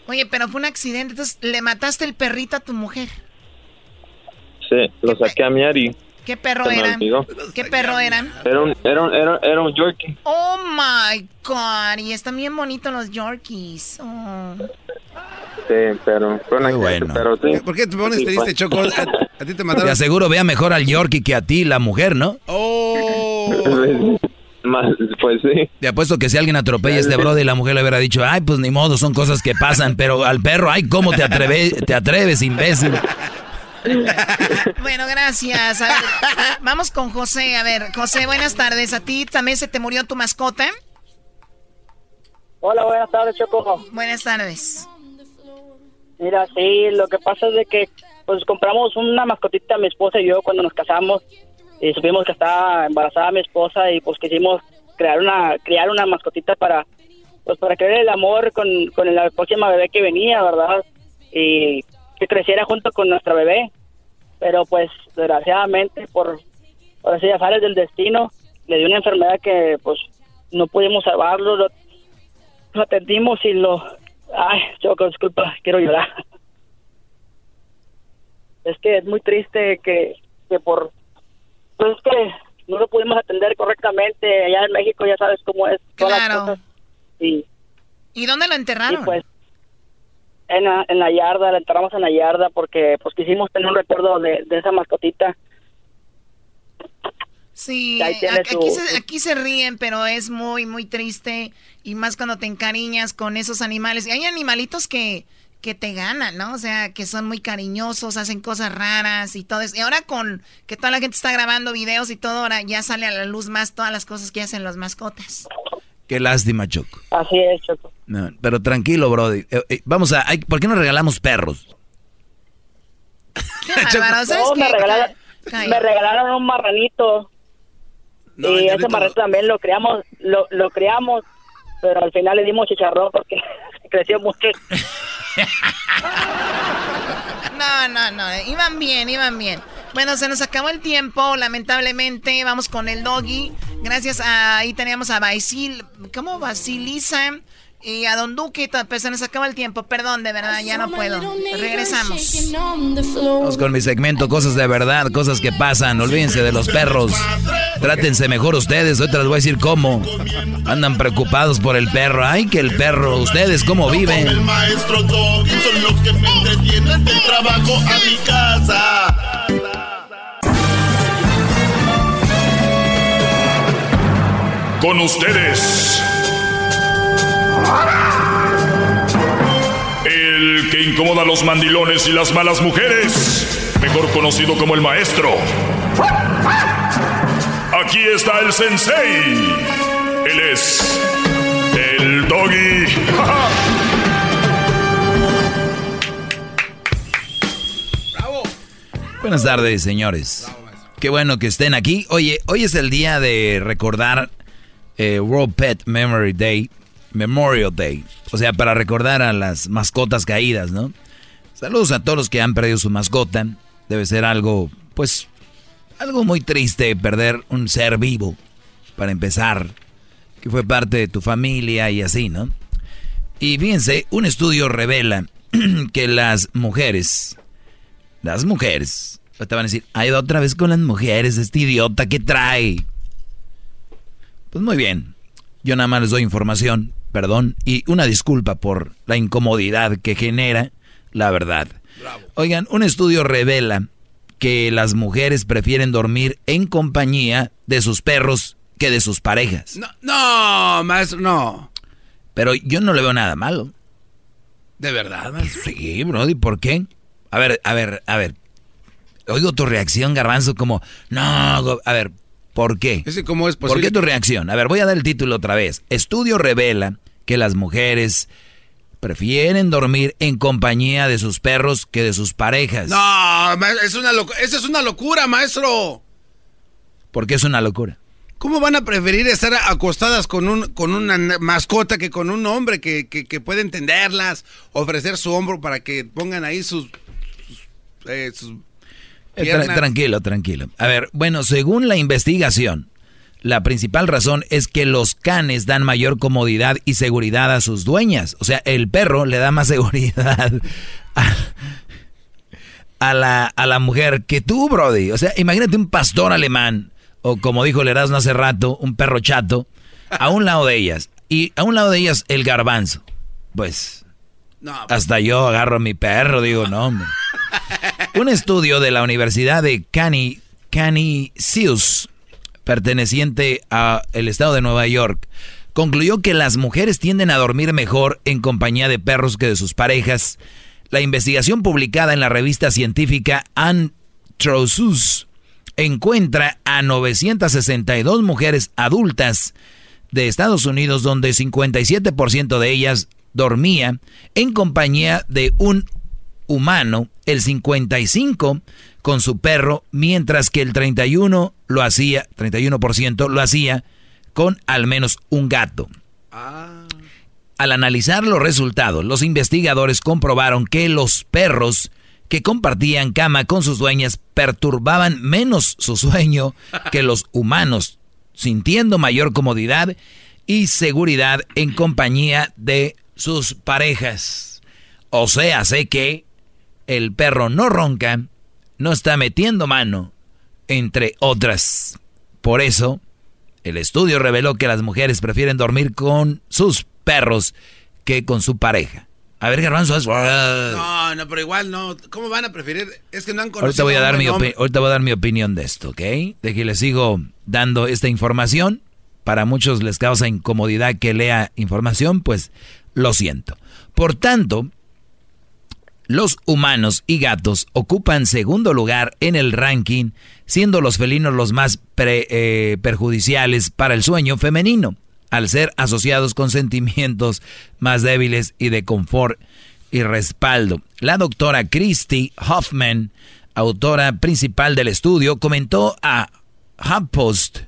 Oye, pero fue un accidente, entonces le mataste el perrito a tu mujer. Sí, lo saqué a miar y ¿Qué perro era? ¿Qué perro era? Era un, era un, era, era un Yorkie. Oh my god, y están bien bonitos los Yorkies. Oh. Sí, pero fue un accidente. Pero sí. ¿Por qué te pones Sí, triste. Choco? A, a ti te Te mataron. aseguro vea mejor al Yorkie que a ti, la mujer, ¿no? Oh. Más, pues sí. Te apuesto que si alguien atropella a este brother y la mujer le hubiera dicho, ay, pues ni modo, son cosas que pasan, pero al perro, ay, ¿cómo te, atreves, te atreves, imbécil? Bueno, gracias. vamos con José. A ver, José, buenas tardes. ¿A ti también se te murió tu mascota? Hola, buenas tardes, Choco. Buenas tardes. Mira, sí, lo que pasa es de que pues compramos una mascotita mi esposa y yo cuando nos casamos y supimos que estaba embarazada mi esposa y pues quisimos crear una crear una mascotita para pues para crear el amor con, con la próxima bebé que venía, ¿verdad? Y que creciera junto con nuestra bebé. Pero pues desgraciadamente por por así azares del destino le dio una enfermedad que pues no pudimos salvarlo, lo, lo atendimos y lo ay, Choco, disculpa, quiero llorar. Es que es muy triste que, que por pues que no lo pudimos atender correctamente allá en México, ya sabes cómo es. Claro. Y, ¿Y dónde lo enterraron? pues en la, en la yarda, la enterramos en la yarda porque pues quisimos tener un recuerdo de, esa mascotita. Sí, aquí, se, aquí se ríen, pero es muy, muy triste y más cuando te encariñas con esos animales. Y hay animalitos que, que te ganan, ¿no? O sea, que son muy cariñosos, hacen cosas raras y todo eso. Y ahora con que toda la gente está grabando videos y todo, ahora ya sale a la luz más todas las cosas que hacen las mascotas. Qué lástima, Choco. Así es, Choco. pero tranquilo, Brody. Eh, eh, vamos a... ¿Por qué no regalamos perros? Qué me, regalaron, me, regalaron, un marranito. y ese marranito también lo creamos, lo, lo creamos, pero al final le dimos chicharrón porque creció mucho. no, no, no. Iban bien, iban bien. Bueno, se nos acabó el tiempo, lamentablemente. Vamos con el doggy. Gracias a ahí teníamos a Basil. ¿Cómo? Basilisa. Y a Don Duque, pues se nos acaba el tiempo. Perdón, de verdad, ya no puedo. Regresamos. Vamos con mi segmento, cosas de verdad, cosas que pasan. Olvídense de los perros. Trátense mejor ustedes. Ahorita les voy a decir cómo. Andan preocupados por el perro. Ay, que el perro. ¿Ustedes cómo viven? El maestro son los que me entretienen del trabajo a mi casa. Con ustedes el que incomoda a los mandilones y las malas mujeres, mejor conocido como el maestro. Aquí está el sensei. Él es el doggy. Buenas tardes, señores. Qué bueno que estén aquí. Oye, hoy es el día de recordar eh, World Pet Memory Day. Memorial Day. O sea, para recordar a las mascotas caídas, ¿no? Saludos a todos los que han perdido su mascota. Debe ser algo, pues, algo muy triste perder un ser vivo, para empezar, que fue parte de tu familia y así, ¿no? Y fíjense, un estudio revela que las mujeres, las mujeres, te van a decir, ido otra vez con las mujeres, este idiota, ¿qué trae? Pues muy bien, yo nada más les doy información perdón, y una disculpa por la incomodidad que genera la verdad. Oigan, un estudio revela que las mujeres prefieren dormir en compañía de sus perros que de sus parejas. No, no, maestro, no. Pero yo no le veo nada malo. ¿De verdad, maestro? Sí, Brody, ¿por qué? A ver, a ver, a ver. Oigo tu reacción, Garbanzo, como, no, a ver, ¿por qué? cómo es posible? ¿Por qué tu reacción? A ver, voy a dar el título otra vez. Estudio revela que las mujeres prefieren dormir en compañía de sus perros que de sus parejas. No, es una eso es una locura, maestro. ¿Por qué es una locura? ¿Cómo van a preferir estar acostadas con, un, con una mascota que con un hombre que, puede entenderlas, ofrecer su hombro para que pongan ahí sus... Eh, eh, tranquilo, tranquilo. A ver, bueno, según la investigación, la principal razón es que los canes dan mayor comodidad y seguridad a sus dueñas. O sea, el perro le da más seguridad a, la, a la, mujer que tú, Brody. O sea, imagínate un pastor alemán, o como dijo el Erasmo hace rato, un perro chato, a un lado de ellas. Y a un lado de ellas el garbanzo. Pues, pues. hasta yo agarro a mi perro, digo, no, hombre. Un estudio de la Universidad de Cani, Cani perteneciente al estado de Nueva York, concluyó que las mujeres tienden a dormir mejor en compañía de perros que de sus parejas. La investigación publicada en la revista científica Anthrosus encuentra a 962 mujeres adultas de Estados Unidos donde 57% de ellas dormía en compañía de un humano, el 55 con su perro, mientras que el 31 lo hacía, 31% lo hacía con al menos un gato. Al analizar los resultados, los investigadores comprobaron que los perros que compartían cama con sus dueñas perturbaban menos su sueño que los humanos, sintiendo mayor comodidad y seguridad en compañía de sus parejas. O sea, sé que el perro no ronca, no está metiendo mano, entre otras. Por eso, el estudio reveló que las mujeres prefieren dormir con sus perros que con su pareja. A ver, Garbanzo. No, no, pero igual no. ¿Cómo van a preferir? Es que no han conocido. Ahorita voy a dar, mi, ahorita voy a dar mi opinión de esto, ¿ok? De que les sigo dando esta información. Para muchos les causa incomodidad que lea información, pues lo siento. Por tanto, los humanos y gatos ocupan segundo lugar en el ranking, siendo los felinos los más eh, perjudiciales para el sueño femenino, al ser asociados con sentimientos más débiles y de confort y respaldo. La doctora Christy Hoffman, autora principal del estudio, comentó a HuffPost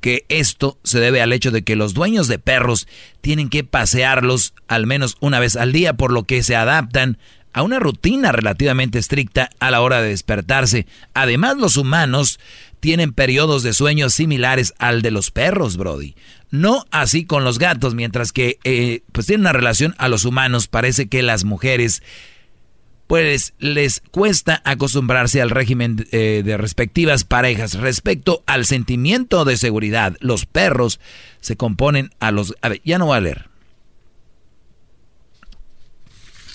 que esto se debe al hecho de que los dueños de perros tienen que pasearlos al menos una vez al día, por lo que se adaptan a una rutina relativamente estricta a la hora de despertarse. Además, los humanos tienen periodos de sueño similares al de los perros, Brody. No así con los gatos, mientras que eh, pues tienen una relación a los humanos. Parece que las mujeres pues les cuesta acostumbrarse al régimen eh, de respectivas parejas. Respecto al sentimiento de seguridad, los perros se componen a los... A ver, ya no voy a leer.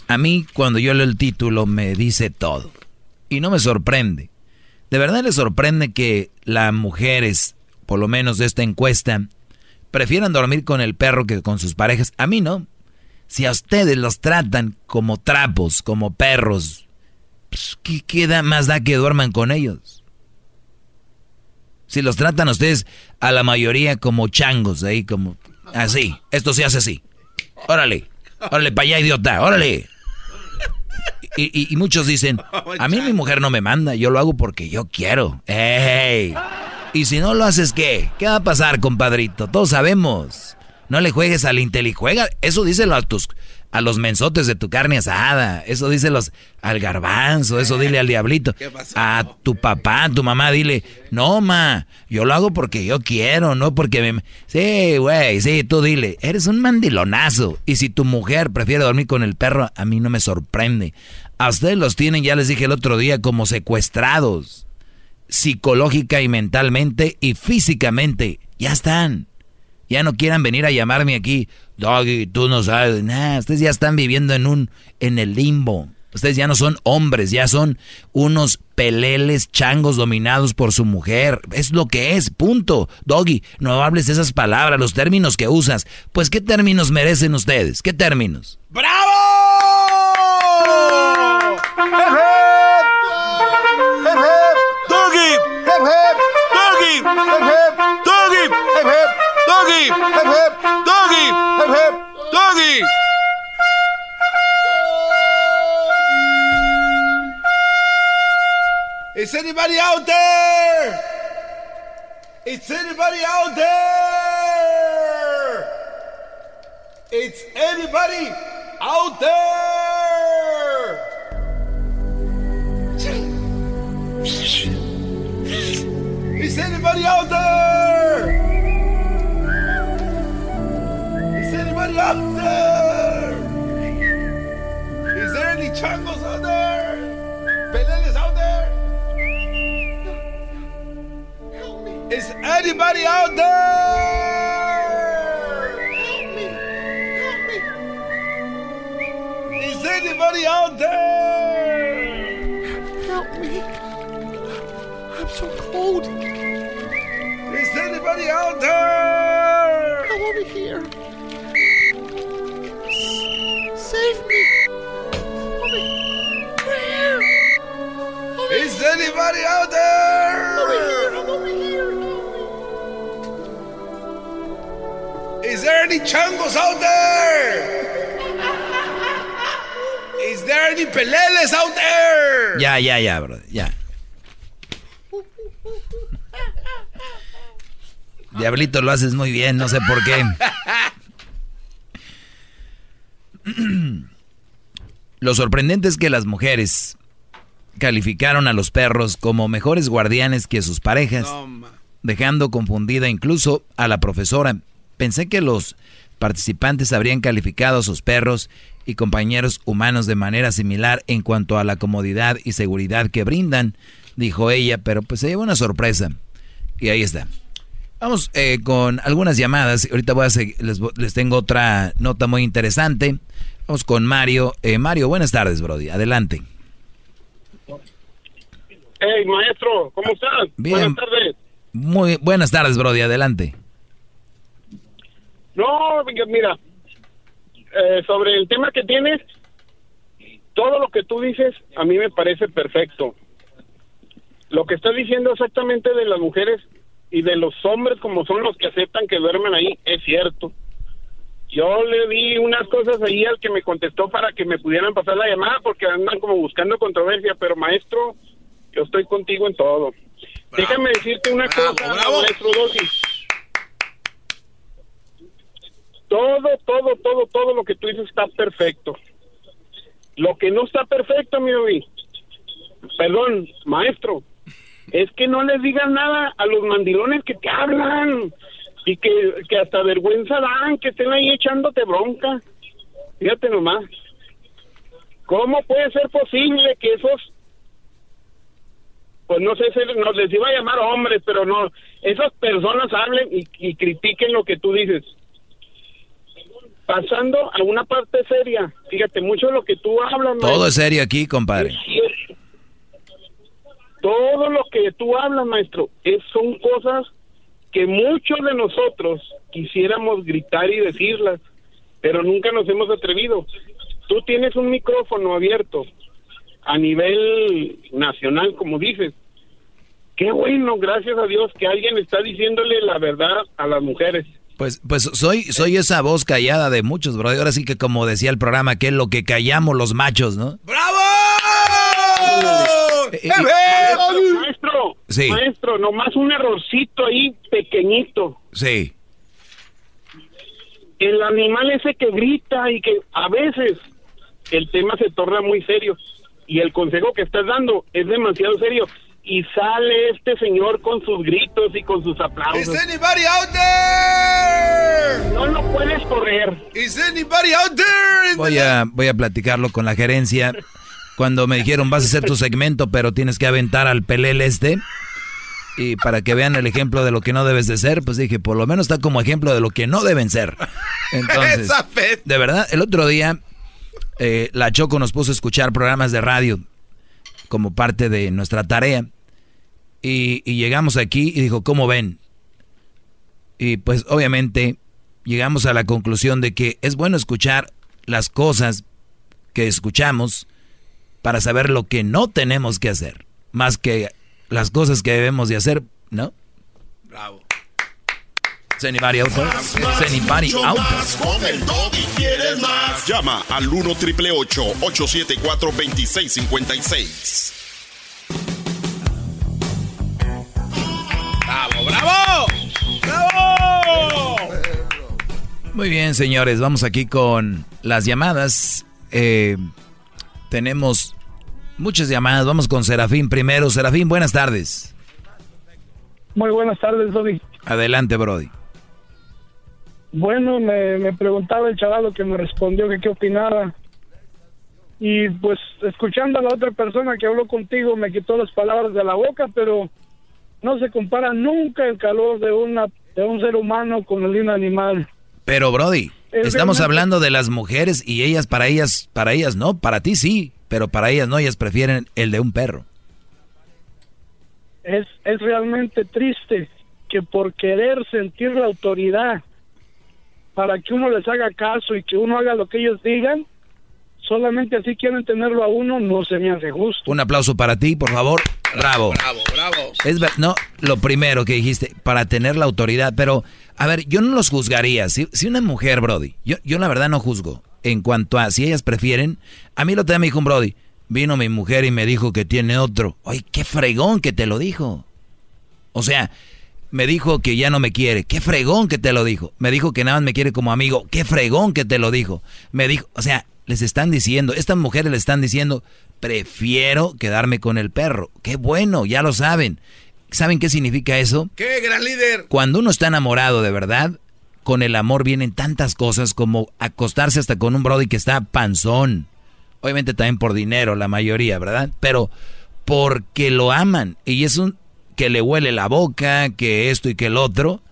A mí cuando yo leo el título me dice todo. Y no me sorprende. ¿De verdad les sorprende que las mujeres, por lo menos de esta encuesta, prefieran dormir con el perro que con sus parejas? A mí no. Si a ustedes los tratan como trapos, como perros, pues, ¿qué, más da que duerman con ellos? Si los tratan a ustedes a la mayoría como changos, ahí como así, esto se hace así. Órale, órale para allá, idiota, órale. Y, y, muchos dicen, a mí mi mujer no me manda, yo lo hago porque yo quiero. ¡Ey! Y si no lo haces, ¿qué? ¿Qué va a pasar, compadrito? Todos sabemos. No le juegues al juega Eso díselo a tus a los mensotes de tu carne asada. Eso díselos al garbanzo, eso dile al diablito. A tu papá, a tu mamá, dile, no, ma, yo lo hago porque yo quiero, no porque me... Sí, güey, sí, tú dile, eres un mandilonazo. Y si tu mujer prefiere dormir con el perro, a mí no me sorprende. A ustedes los tienen, ya les dije el otro día, como secuestrados. Psicológica y mentalmente y físicamente. Ya están. Ya no quieran venir a llamarme aquí, Doggy, tú no sabes. nada. ustedes ya están viviendo en un en el limbo. Ustedes ya no son hombres, ya son unos peleles changos dominados por su mujer. Es lo que es, punto. Doggy, no hables esas palabras, los términos que usas. Pues, ¿qué términos merecen ustedes? ¿Qué términos? ¡Bravo! ¡Doggy! ¡Doggy! ¡Doggy! Hip hip, doggy, hip hip, doggy. Is anybody out there? Is anybody out there? It's anybody out there? Is anybody out there? Anybody out there? Is there any changos out there? Peleles out there? Is anybody out there? Help me! Help me! Is anybody out there? Help me! I'm so cold. Is anybody out there? Come over here. Save me. Over here. Is anybody out there? Over here. I'm over here. Is there any changos out there? Is there any peleles out there? Ya, ya, ya, bro. Ya. Diablito, lo haces muy bien, no sé por qué. Lo sorprendente es que las mujeres calificaron a los perros como mejores guardianes que sus parejas, dejando confundida incluso a la profesora. Pensé que los participantes habrían calificado a sus perros y compañeros humanos de manera similar en cuanto a la comodidad y seguridad que brindan, dijo ella, pero pues se llevó una sorpresa. Y ahí está. Vamos eh, con algunas llamadas. Ahorita voy a les, les, tengo otra nota muy interesante. Vamos con Mario. Eh, Mario, buenas tardes, Brody. Adelante. Hey, maestro, ¿cómo estás? Bien. Buenas tardes. Muy buenas tardes, Brody. Adelante. No, mira, eh, sobre el tema que tienes, todo lo que tú dices a mí me parece perfecto. Lo que estás diciendo exactamente de las mujeres y de los hombres como son los que aceptan que duermen ahí, es cierto. Yo le di unas cosas ahí al que me contestó para que me pudieran pasar la llamada porque andan como buscando controversia, pero maestro, yo estoy contigo en todo. Déjame decirte una cosa, maestro Dossi. Todo, todo, todo, todo lo que tú dices está perfecto. Lo que no está perfecto, mi perdón, maestro, es que no les digas nada a los mandilones que te hablan y que, que hasta vergüenza dan, que estén ahí echándote bronca. Fíjate nomás. ¿Cómo puede ser posible que esos, pues no sé, si nos les iba a llamar hombres, pero no, esas personas hablen y, y critiquen lo que tú dices? Pasando a una parte seria, fíjate, mucho de lo que tú hablas. Todo es serio aquí, compadre. Todo lo que tú hablas, maestro, es, son cosas que muchos de nosotros quisiéramos gritar y decirlas, pero nunca nos hemos atrevido. Tú tienes un micrófono abierto a nivel nacional, como dices. Qué bueno, gracias a Dios, que alguien está diciéndole la verdad a las mujeres. Pues, pues soy, soy esa voz callada de muchos, bro. Ahora sí que como decía el programa, que es lo que callamos los machos, ¿no? ¡Bravo! Eh, eh, sí. maestro, nomás un errorcito ahí pequeñito. Sí. El animal ese que grita y que a veces el tema se torna muy serio y el consejo que estás dando es demasiado serio y sale este señor con sus gritos y con sus aplausos. Is anybody out there? No lo puedes correr. Is anybody out there? Voy a, voy a platicarlo con la gerencia. Cuando me dijeron vas a hacer tu segmento, pero tienes que aventar al pelel este. Y para que vean el ejemplo de lo que no debes de ser, pues dije, por lo menos está como ejemplo de lo que no deben ser. Entonces, de verdad, el otro día eh, la Choco nos puso a escuchar programas de radio como parte de nuestra tarea. Y, llegamos aquí y dijo, ¿cómo ven? Y pues obviamente llegamos a la conclusión de que es bueno escuchar las cosas que escuchamos para saber lo que no tenemos que hacer, más que las cosas que debemos de hacer, ¿no? Bravo. anybody out there? anybody out quieres más? Llama al 1 triple 874 2656. ¡Bravo, bravo! ¡Bravo! Muy bien, señores, vamos aquí con las llamadas. Eh, tenemos muchas llamadas. Vamos con Serafín primero. Serafín, buenas tardes. Muy buenas tardes, Brody. Adelante, Brody. Bueno, me, me preguntaba el chaval que me respondió que qué opinaba. Y pues escuchando a la otra persona que habló contigo me quitó las palabras de la boca, pero no se compara nunca el calor de una de un ser humano con el de un animal. Pero Brody, estamos hablando de las mujeres y ellas para ellas para ellas no, para ti sí, pero para ellas no, ellas prefieren el de un perro. Es es realmente triste que por querer sentir la autoridad para que uno les haga caso y que uno haga lo que ellos digan, solamente así quieren tenerlo a uno, no se me hace justo. Un aplauso para ti, por favor. Bravo. Bravo, bravo. Es ver- no, lo primero que dijiste, para tener la autoridad, pero, a ver, yo no los juzgaría. Si, si una mujer, Brody, yo, yo la verdad no juzgo. En cuanto a si ellas prefieren, a mí lo te me dijo un Brody, vino mi mujer y me dijo que tiene otro. Ay, qué fregón que te lo dijo. O sea, me dijo que ya no me quiere. Qué fregón que te lo dijo. Me dijo que nada más me quiere como amigo. Qué fregón que te lo dijo. Me dijo, o sea, les están diciendo, estas mujeres le están diciendo, prefiero quedarme con el perro. Qué bueno, ya lo saben. ¿Saben qué significa eso? ¡Qué gran líder! Cuando uno está enamorado de verdad, con el amor vienen tantas cosas como acostarse hasta con un brody que está panzón. Obviamente también por dinero, la mayoría, ¿verdad? Pero porque lo aman. Y es un que le huele la boca, que esto y que el otro.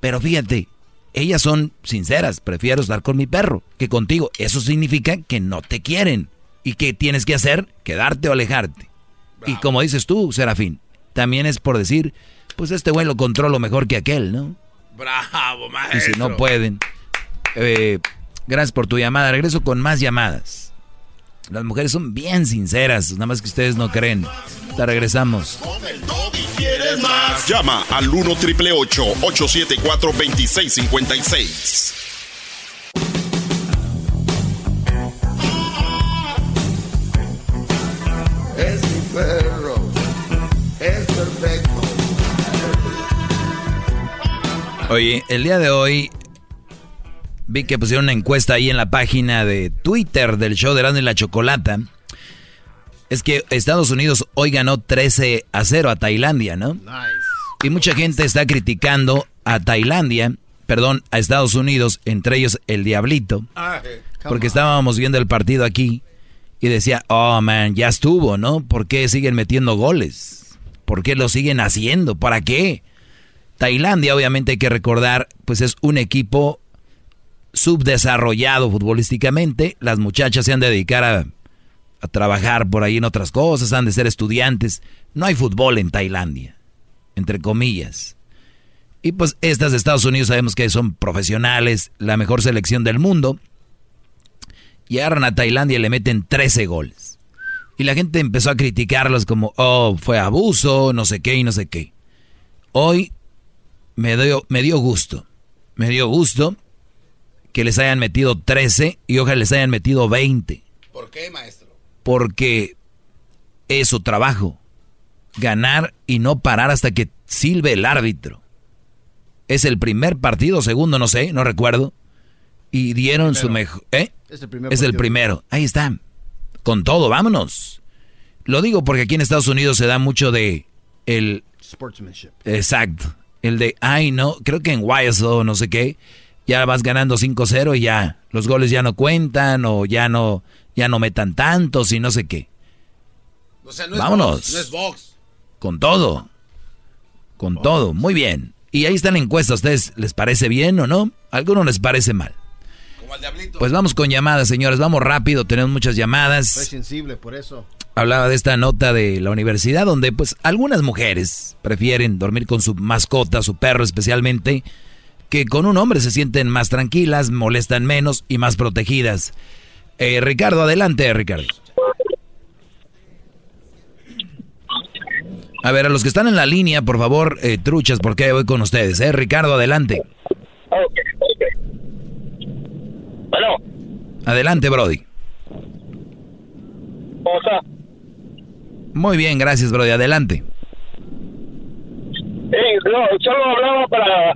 Pero fíjate, ellas son sinceras. Prefiero estar con mi perro que contigo. Eso significa que no te quieren. ¿Y qué tienes que hacer? Quedarte o alejarte. Y como dices tú, Serafín, también es por decir, pues este güey lo controlo mejor que aquel, ¿no? Bravo, Y maestro. si no pueden. Eh, gracias por tu llamada. Regreso con más llamadas. Las mujeres son bien sinceras, nada más que ustedes no creen. Te regresamos. ¿Quieres más? Llama al 1 triple 874 2656. Es mi perro. Oye, el día de hoy vi que pusieron una encuesta ahí en la página de Twitter del show de Erasmo y la Chocolata. Es que Estados Unidos hoy ganó 13 a 0 a Tailandia, ¿no? Y mucha gente está criticando a Tailandia, perdón, a Estados Unidos, entre ellos el Diablito, porque estábamos viendo el partido aquí y decía, oh man, ya estuvo, ¿no? ¿Por qué siguen metiendo goles? ¿Por qué lo siguen haciendo? ¿Para qué? Tailandia, obviamente hay que recordar, pues es un equipo subdesarrollado futbolísticamente. Las muchachas se han de dedicar a, trabajar por ahí en otras cosas, han de ser estudiantes. No hay fútbol en Tailandia, entre comillas. Y pues estas de Estados Unidos sabemos que son profesionales, la mejor selección del mundo. Y agarran a Tailandia y le meten 13 goles. Y la gente empezó a criticarlos como, oh, fue abuso, no sé qué y no sé qué. Hoy me dio, me dio gusto. Me dio gusto que les hayan metido 13 y ojalá les hayan metido 20. ¿Por qué, maestro? Porque es su trabajo. Ganar y no parar hasta que silbe el árbitro. Es el primer partido, segundo, no sé, no recuerdo. Y dieron su mejor... ¿Eh? Es el primer Es el primero. Ahí está. Con todo, vámonos. Lo digo porque aquí en Estados Unidos se da mucho de el Sportsmanship. Exacto. El de, ay, no, creo que en Wyatt no sé qué, ya vas ganando 5-0 y ya, los goles ya no cuentan o ya no, ya no metan tantos y no sé qué. O sea, no es Vámonos. box, no es box. Con todo. Con todo. Muy bien. Y ahí está la encuesta. ¿A ustedes les parece bien o no? ¿A algunos les parece mal? Como al diablito. Pues vamos con llamadas, señores. Vamos rápido. Tenemos muchas Soy llamadas. sensible, por eso. Hablaba de esta nota de la universidad donde pues algunas mujeres prefieren dormir con su mascota, su perro especialmente, que con un hombre se sienten más tranquilas, molestan menos y más protegidas. Eh, Ricardo, adelante, Ricardo. A ver, a los que están en la línea, por favor, eh, truchas, porque voy con ustedes, ¿eh? Ricardo, adelante. Ok, ok. Bueno, Adelante, Brody. ¿cómo está? Muy bien, gracias, Brody, adelante. Eh, no, solo hablaba para,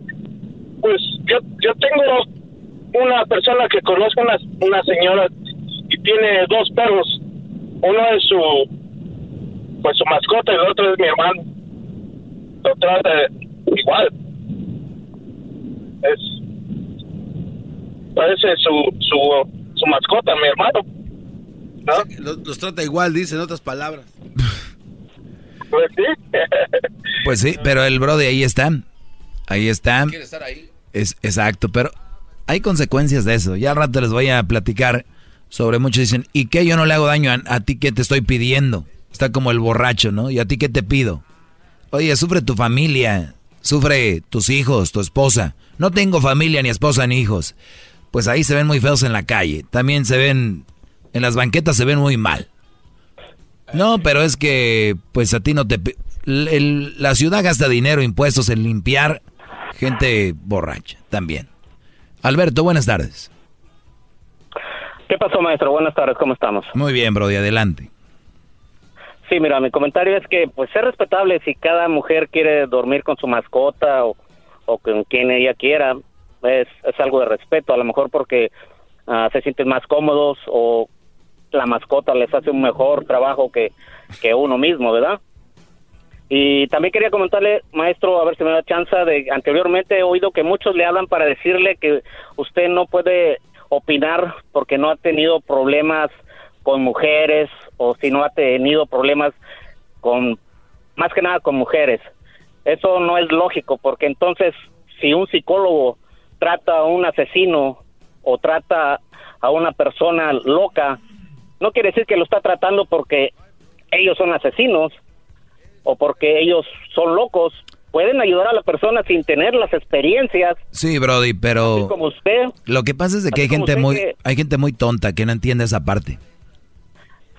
pues yo, yo tengo una persona que conozco, una, una señora, y tiene dos perros. Uno es su, pues su mascota y el otro es mi hermano. Lo trata igual. Es, parece su, su, su mascota, mi hermano. Los, los trata igual, dice en otras palabras. Pues sí. Pues sí, pero el Brody ahí está. Ahí está. Quiere estar ahí. Es exacto, pero hay consecuencias de eso. Ya al rato les voy a platicar sobre muchos dicen, ¿y qué yo no le hago daño a, a ti que te estoy pidiendo? Está como el borracho, ¿no? ¿Y a ti qué te pido? Oye, sufre tu familia, sufre tus hijos, tu esposa. No tengo familia, ni esposa, ni hijos. Pues ahí se ven muy feos en la calle. También se ven, en las banquetas se ven muy mal. No, pero es que, pues a ti no te... la ciudad gasta dinero, impuestos en limpiar gente borracha también. Alberto, buenas tardes. ¿Qué pasó, maestro? Buenas tardes, ¿cómo estamos? Muy bien, Brody, adelante. Sí, mira, mi comentario es que, pues, es respetable si cada mujer quiere dormir con su mascota o, con quien ella quiera. Es, es algo de respeto, a lo mejor porque ah, se sienten más cómodos o la mascota les hace un mejor trabajo que, que uno mismo, ¿verdad? Y también quería comentarle, maestro, a ver si me da chance de anteriormente he oído que muchos le hablan para decirle que usted no puede opinar porque no ha tenido problemas con mujeres o si no ha tenido problemas con más que nada con mujeres. Eso no es lógico porque entonces si un psicólogo trata a un asesino o trata a una persona loca, no quiere decir que lo está tratando porque ellos son asesinos o porque ellos son locos. Pueden ayudar a la persona sin tener las experiencias. Sí, Brody, pero como usted. Lo que pasa es de que hay gente muy hay gente muy tonta que no entiende esa parte.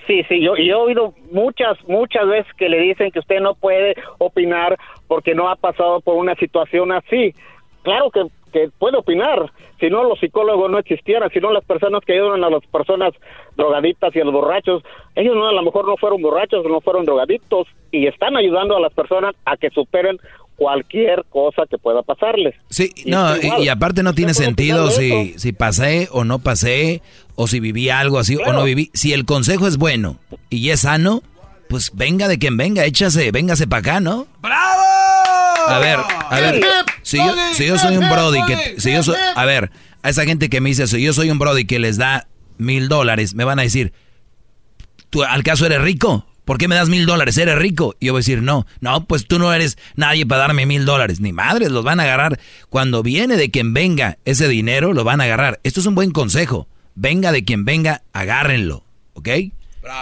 Sí, sí, yo, yo he oído muchas, muchas veces que le dicen que usted no puede opinar porque no ha pasado por una situación así. Claro que que puede opinar. Si no, los psicólogos no existieran, si no, las personas que ayudan a las personas drogadictas y a los borrachos, ellos no, a lo mejor no fueron borrachos, no fueron drogadictos y están ayudando a las personas a que superen cualquier cosa que pueda pasarles. Sí, no, y, aparte no tiene sentido si, si pasé o no pasé, o si viví algo así o no viví. Si el consejo es bueno y es sano, pues venga de quien venga, échase, véngase para acá, ¿no? ¡Bravo! A ver, a ver, si yo, si yo soy un Brody que, si yo soy, a ver, a esa gente que me dice, si yo soy un Brody que les da mil dólares, me van a decir, ¿tú al caso eres rico? ¿Por qué me das mil dólares? ¿Eres rico? Y yo voy a decir, no, no, pues tú no eres nadie para darme mil dólares. Ni madres, los van a agarrar. Cuando viene de quien venga ese dinero, lo van a agarrar. Esto es un buen consejo. Venga de quien venga, agárrenlo. ¿Ok?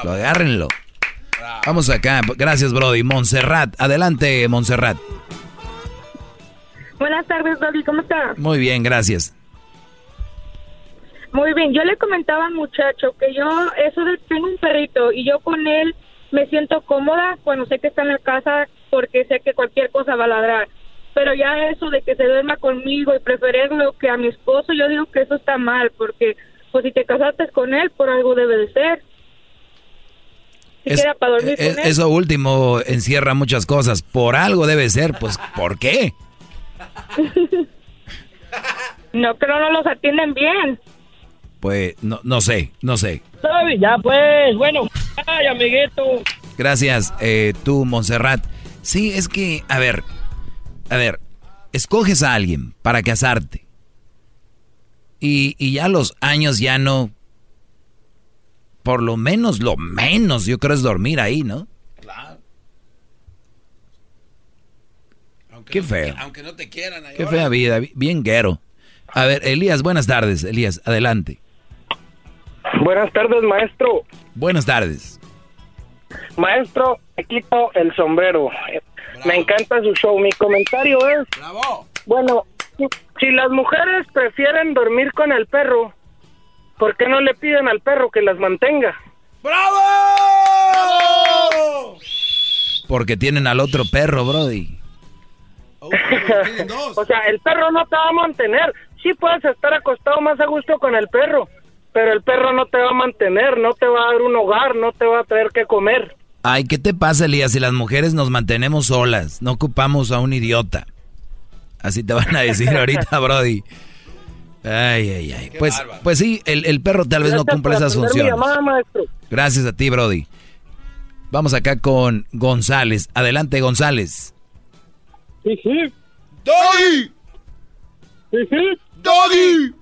Lo agárrenlo. Vamos acá. Gracias, Brody. Montserrat. Adelante, Montserrat. Buenas tardes, Brody. ¿Cómo está? Muy bien, gracias. Muy bien. Yo le comentaba al muchacho que yo, eso de tengo un perrito y yo con él me siento cómoda cuando sé que está en la casa porque sé que cualquier cosa va a ladrar. Pero ya eso de que se duerma conmigo y preferirlo que a mi esposo, yo digo que eso está mal porque pues si te casaste con él, por algo debe de ser. para dormir con él. Eso último encierra muchas cosas. Por algo debe ser, pues ¿por qué? no, pero no los atienden bien. Pues no, no sé, no sé. Ya pues, bueno, ay amiguito. Gracias, eh, tú, Montserrat. Sí, es que, a ver, a ver, escoges a alguien para casarte. Y, y ya los años ya no... Por lo menos, lo menos, yo creo es dormir ahí, ¿no? Qué feo. aunque no te quieran. Qué fea vida, bien guero. A ver, Elías, buenas tardes, Elías, adelante. Buenas tardes, maestro. Buenas tardes. Maestro, me quito el sombrero. Me encanta su show. Mi comentario es... Bravo. Bueno, si las mujeres prefieren dormir con el perro, ¿por qué no le piden al perro que las mantenga? ¡Bravo! ¡Bravo! Porque tienen al otro perro, Brody. o sea, el perro no te va a mantener. Sí puedes estar acostado más a gusto con el perro, pero el perro no te va a mantener, no te va a dar un hogar, no te va a traer que comer. Ay, ¿qué te pasa, Elías? Si las mujeres nos mantenemos solas, no ocupamos a un idiota. Así te van a decir ahorita, Brody. Ay, ay, ay. Pues, pues sí, el, perro tal vez no cumple esas funciones. Gracias a ti, Brody. Vamos acá con González. Adelante, González. Hip hip. Doggy. Hip hip. Doggy.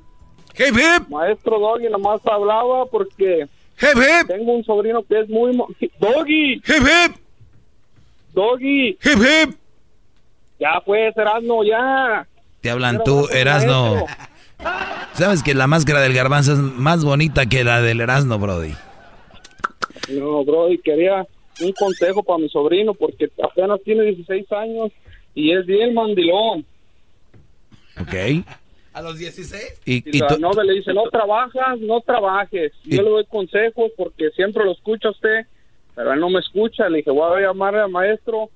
Hip hip. Maestro Doggy nomás hablaba porque hip hip. tengo un sobrino que es muy... Doggy. Hip hip. Doggy. Hip hip. Ya pues, Erasno, ya. Te hablan tú, Erasno. ¿Sabes que la máscara del garbanzo es más bonita que la del Erasno, Brody? No, Brody, quería un consejo para mi sobrino porque apenas tiene 16 años y es bien mandilón. Ok. ¿A los 16? Y, Y, la novia le dice, no trabajas, no trabajes. Y yo le doy consejos porque siempre lo escucha usted, pero él no me escucha. Le dije, voy a llamar al maestro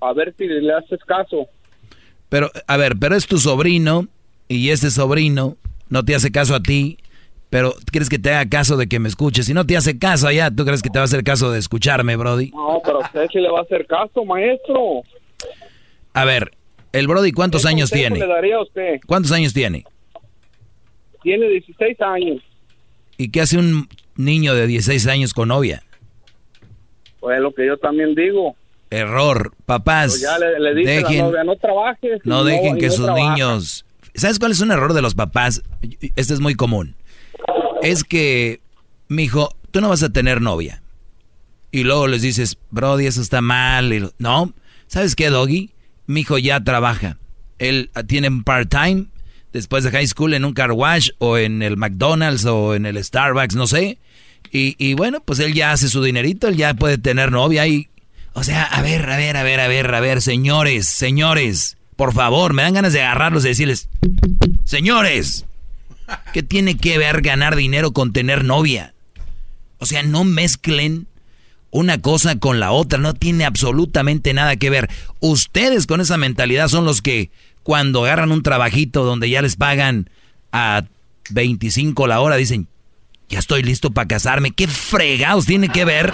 a ver si le haces caso. Pero, a ver, pero es tu sobrino y ese sobrino no te hace caso a ti, pero quieres que te haga caso de que me escuche. Si no te hace caso allá, ¿tú crees que te va a hacer caso de escucharme, Brody? No, pero usted sí le va a hacer caso, maestro. A ver, el Brody, ¿cuántos ¿Qué años tiene? le daría a usted? ¿Cuántos años tiene? Tiene 16 años. ¿Y qué hace un niño de 16 años con novia? Pues lo que yo también digo. Error, papás. Pero ya le, le dice dejen, la novia, no trabajes. no dejen que no sus trabaja. niños... ¿Sabes cuál es un error de los papás? Este es muy común. Es que, mijo, tú no vas a tener novia. Y luego les dices, Brody, eso está mal. Y no, ¿sabes qué, Doggy? Mi hijo ya trabaja. Él tiene part-time después de high school en un car wash o en el McDonald's o en el Starbucks, no sé. Y, y bueno, pues él ya hace su dinerito, él ya puede tener novia y... O sea, a ver, a ver, a ver, a ver, a ver, señores, señores, por favor, me dan ganas de agarrarlos y decirles, señores, ¿qué tiene que ver ganar dinero con tener novia? O sea, no mezclen una cosa con la otra, no tiene absolutamente nada que ver. Ustedes con esa mentalidad son los que cuando agarran un trabajito donde ya les pagan a 25 la hora dicen, ya estoy listo para casarme. ¿Qué fregados tiene que ver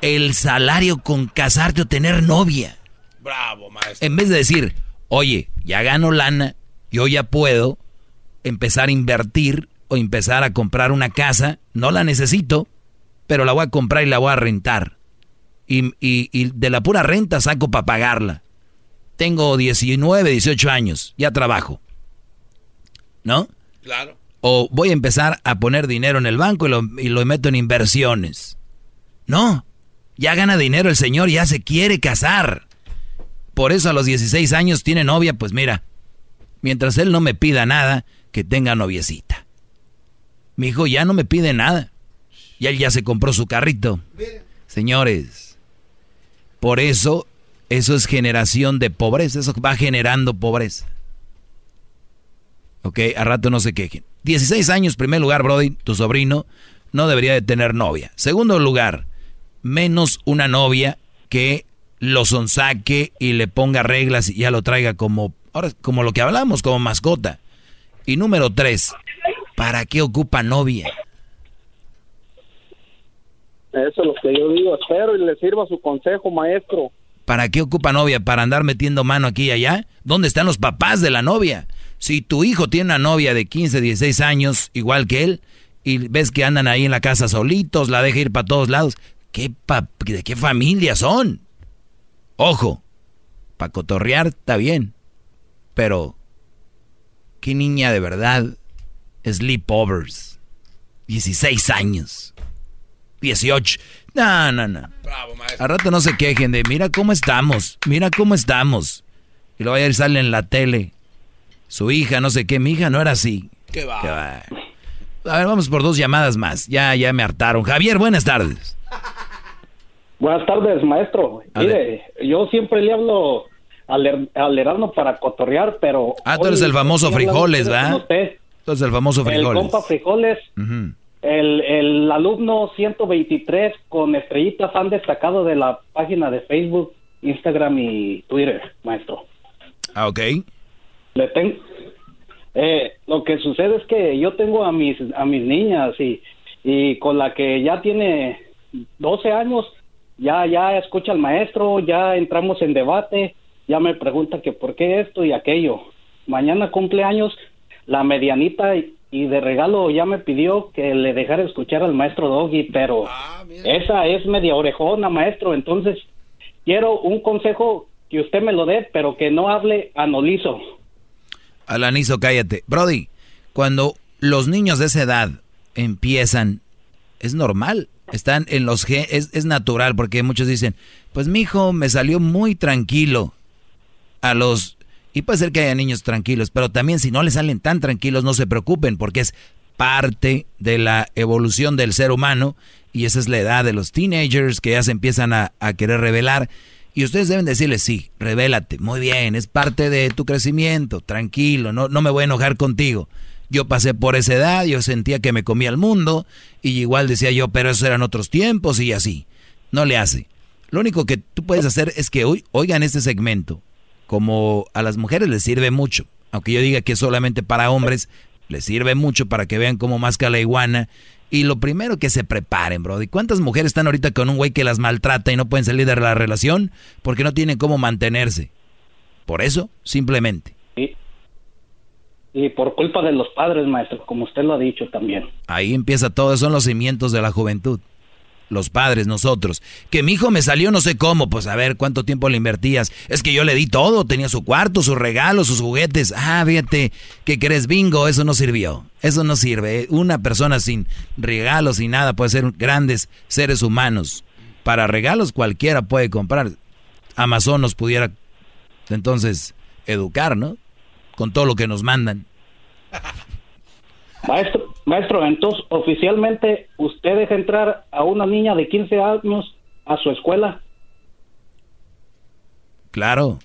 el salario con casarte o tener novia? Bravo, maestro. En vez de decir, oye, ya gano lana, yo ya puedo empezar a invertir o empezar a comprar una casa, no la necesito, pero la voy a comprar y la voy a rentar. Y, y- y de la pura renta saco para pagarla. Tengo 19, 18 años, ya trabajo. ¿No? Claro. O voy a empezar a poner dinero en el banco y lo, y lo meto en inversiones. No, ya gana dinero el señor, ya se quiere casar. Por eso a los 16 años tiene novia, pues mira, mientras él no me pida nada, que tenga noviecita. Mi hijo ya no me pide nada. Y él ya se compró su carrito. Señores, por eso, eso es generación de pobreza, eso va generando pobreza. Ok, a rato no se quejen. 16 años, primer lugar, Brody, tu sobrino, no debería de tener novia. Segundo lugar, menos una novia que lo sonsaque y le ponga reglas y ya lo traiga como, ahora, como lo que hablamos, como mascota. Y número tres, ¿para qué ocupa novia? Eso es lo que yo digo. Espero y le sirva su consejo, maestro. ¿Para qué ocupa novia? ¿Para andar metiendo mano aquí y allá? ¿Dónde están los papás de la novia? Si tu hijo tiene una novia de 15, 16 años, igual que él, y ves que andan ahí en la casa solitos, la deja ir para todos lados, ¿qué pa- ¿de qué familia son? Ojo, para cotorrear está bien, pero ¿qué niña de verdad? Sleepovers. 16 años. 18. No, no, no. Bravo, maestro. Al rato no se quejen de, mira cómo estamos, mira cómo estamos. Y luego ayer sale en la tele. Su hija, no sé qué, mi hija no era así. ¿Qué va? ¿Qué va? A ver, vamos por dos llamadas más. Ya, ya me hartaron. Javier, buenas tardes. Buenas tardes, maestro. A Mire, yo siempre le hablo al, al para cotorrear, pero... Ah, tú eres el famoso frijoles, ¿verdad? usted. Tú eres el famoso El frijoles. compa frijoles. El, el alumno 123 con estrellitas han destacado de la página de Facebook, Instagram y Twitter, maestro. Ah, ok. Le ten- eh, lo que sucede es que yo tengo a mis a mis niñas y, y con la que ya tiene 12 años ya ya escucha al maestro, ya entramos en debate, ya me pregunta que por qué esto y aquello. Mañana cumpleaños la medianita y, de regalo ya me pidió que le dejara escuchar al maestro Doggy, pero esa es media orejona, maestro, entonces quiero un consejo que usted me lo dé, pero que no hable anolizo. Alanizo, cállate. Brody, cuando los niños de esa edad empiezan, es normal. Están en los es, es natural, porque muchos dicen, pues mi hijo me salió muy tranquilo. A los. Y puede ser que haya niños tranquilos, pero también si no le salen tan tranquilos, no se preocupen, porque es parte de la evolución del ser humano. Y esa es la edad de los teenagers que ya se empiezan a, a querer revelar. Y ustedes deben decirle, sí, revélate, muy bien, es parte de tu crecimiento, tranquilo, no, no me voy a enojar contigo. Yo pasé por esa edad, yo sentía que me comía el mundo, y igual decía yo, pero esos eran otros tiempos y así. No le hace. Lo único que tú puedes hacer es que hoy oigan este segmento, como a las mujeres les sirve mucho, aunque yo diga que solamente para hombres, les sirve mucho para que vean cómo masca la iguana y lo primero que se preparen, bro. ¿Y cuántas mujeres están ahorita con un güey que las maltrata y no pueden salir de la relación porque no tienen cómo mantenerse? Por eso, simplemente. Y, y por culpa de los padres, maestro, como usted lo ha dicho también. Ahí empieza todo, son los cimientos de la juventud los padres, nosotros. Que mi hijo me salió no sé cómo, pues a ver cuánto tiempo le invertías. Es que yo le di todo, tenía su cuarto, sus regalos, sus juguetes. Ah, fíjate, ¿qué crees? Bingo, eso no sirvió. Eso no sirve. Una persona sin regalos, sin nada, puede ser grandes seres humanos. Para regalos cualquiera puede comprar. Amazon nos pudiera entonces educar, ¿no? Con todo lo que nos mandan. Maestro, maestro, entonces oficialmente usted deja entrar a una niña de 15 años a su escuela. Claro,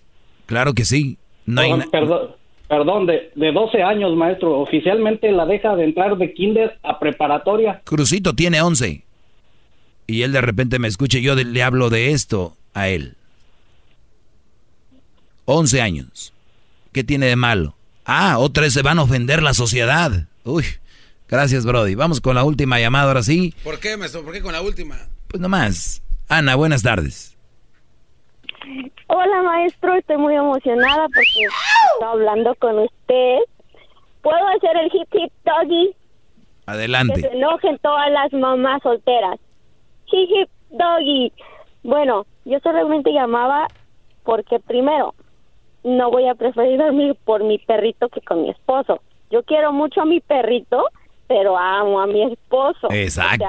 claro que sí. No perdón, perdón, de, de 12 años, maestro. Oficialmente la deja de entrar de kinder a preparatoria. Crucito tiene 11. Y él de repente me escucha y yo le hablo de esto a él. 11 años. ¿Qué tiene de malo? Ah, otra se van a ofender la sociedad. Uy, gracias, Brody. Vamos con la última llamada ahora sí. ¿Por qué, maestro? ¿Por qué con la última? Pues nomás. Ana, buenas tardes. Hola, maestro. Estoy muy emocionada porque estoy hablando con usted. ¿Puedo hacer el hip hip doggy? Adelante. Que se enojen todas las mamás solteras. Hip hip doggy. Bueno, yo solamente llamaba porque primero, no voy a preferir dormir por mi perrito que con mi esposo yo quiero mucho a mi perrito, pero amo a mi esposo. Exacto.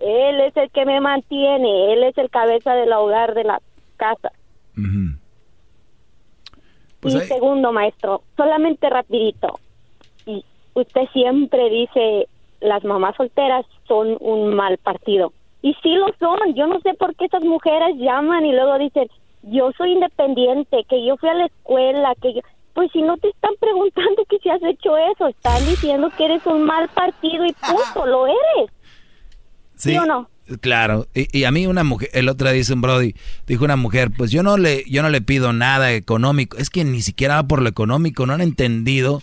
él es el que me mantiene, él es el cabeza del hogar de la casa. Pues y segundo, maestro, solamente rapidito. Y usted siempre dice las mamás solteras son un mal partido. Y sí lo son. Yo no sé por qué esas mujeres llaman y luego dicen, yo soy independiente, que yo fui a la escuela, que yo... Pues si no te están preguntando que si has hecho eso, están diciendo que eres un mal partido y punto, lo eres. ¿Sí, o no? Claro, y, a mí una mujer, el otro día dice un Brody, dijo una mujer, pues yo no le, yo no le pido nada económico, es que ni siquiera va por lo económico, no han entendido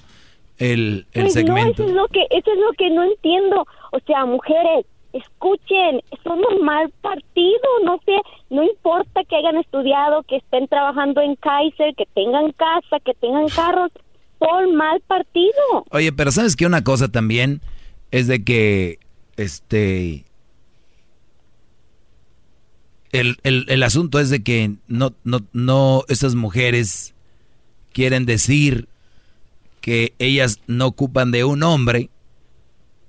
el, el pues segmento. eso es lo que, eso es lo que no entiendo, o sea, mujeres, escuchen, son un mal partido, no sé, no importa que hayan estudiado, que estén trabajando en Kaiser, que tengan casa, que tengan carros, son mal partido. Oye, pero sabes que una cosa también es de que, este, el, el, el asunto es de que no, no, no, esas mujeres quieren decir que ellas no ocupan de un hombre,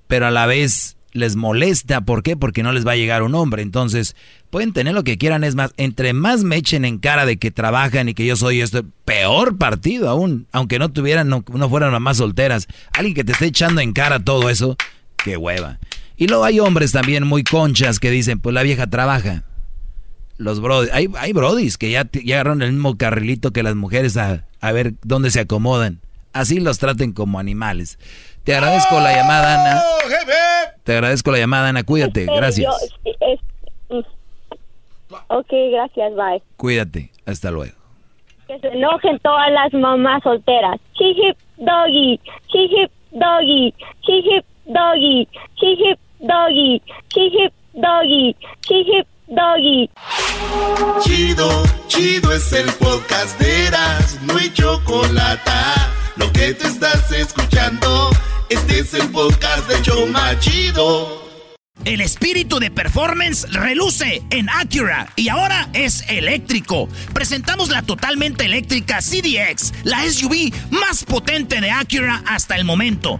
pero a la vez les molesta. ¿Por qué? Porque no les va a llegar un hombre. Entonces, pueden tener lo que quieran. Es más, entre más me echen en cara de que trabajan y que yo soy esto, peor partido aún. Aunque no tuvieran, no, fueran mamás solteras. Alguien que te esté echando en cara todo eso, qué hueva. Y luego hay hombres también muy conchas que dicen, pues la vieja trabaja. Los brodis, hay, hay brodis que ya, ya agarraron el mismo carrilito que las mujeres a, a ver dónde se acomodan. Así los traten como animales. Te agradezco la llamada, Ana. ¡Oh, Te agradezco la llamada, Ana. Cuídate. Gracias. Mm. ok, gracias. Bye. Cuídate. Hasta luego. Que se enojen todas las mamás solteras. Hip doggy. Hip doggy. Hip doggy. Hip doggy. Hip doggy. Hip doggy. Chido, chido es el podcast de Eras. No hay chocolate. Lo que te estás escuchando. Este es el podcast de Choma Chido. El espíritu de performance reluce en Acura y ahora es eléctrico. Presentamos la totalmente eléctrica CDX, la SUV más potente de Acura hasta el momento.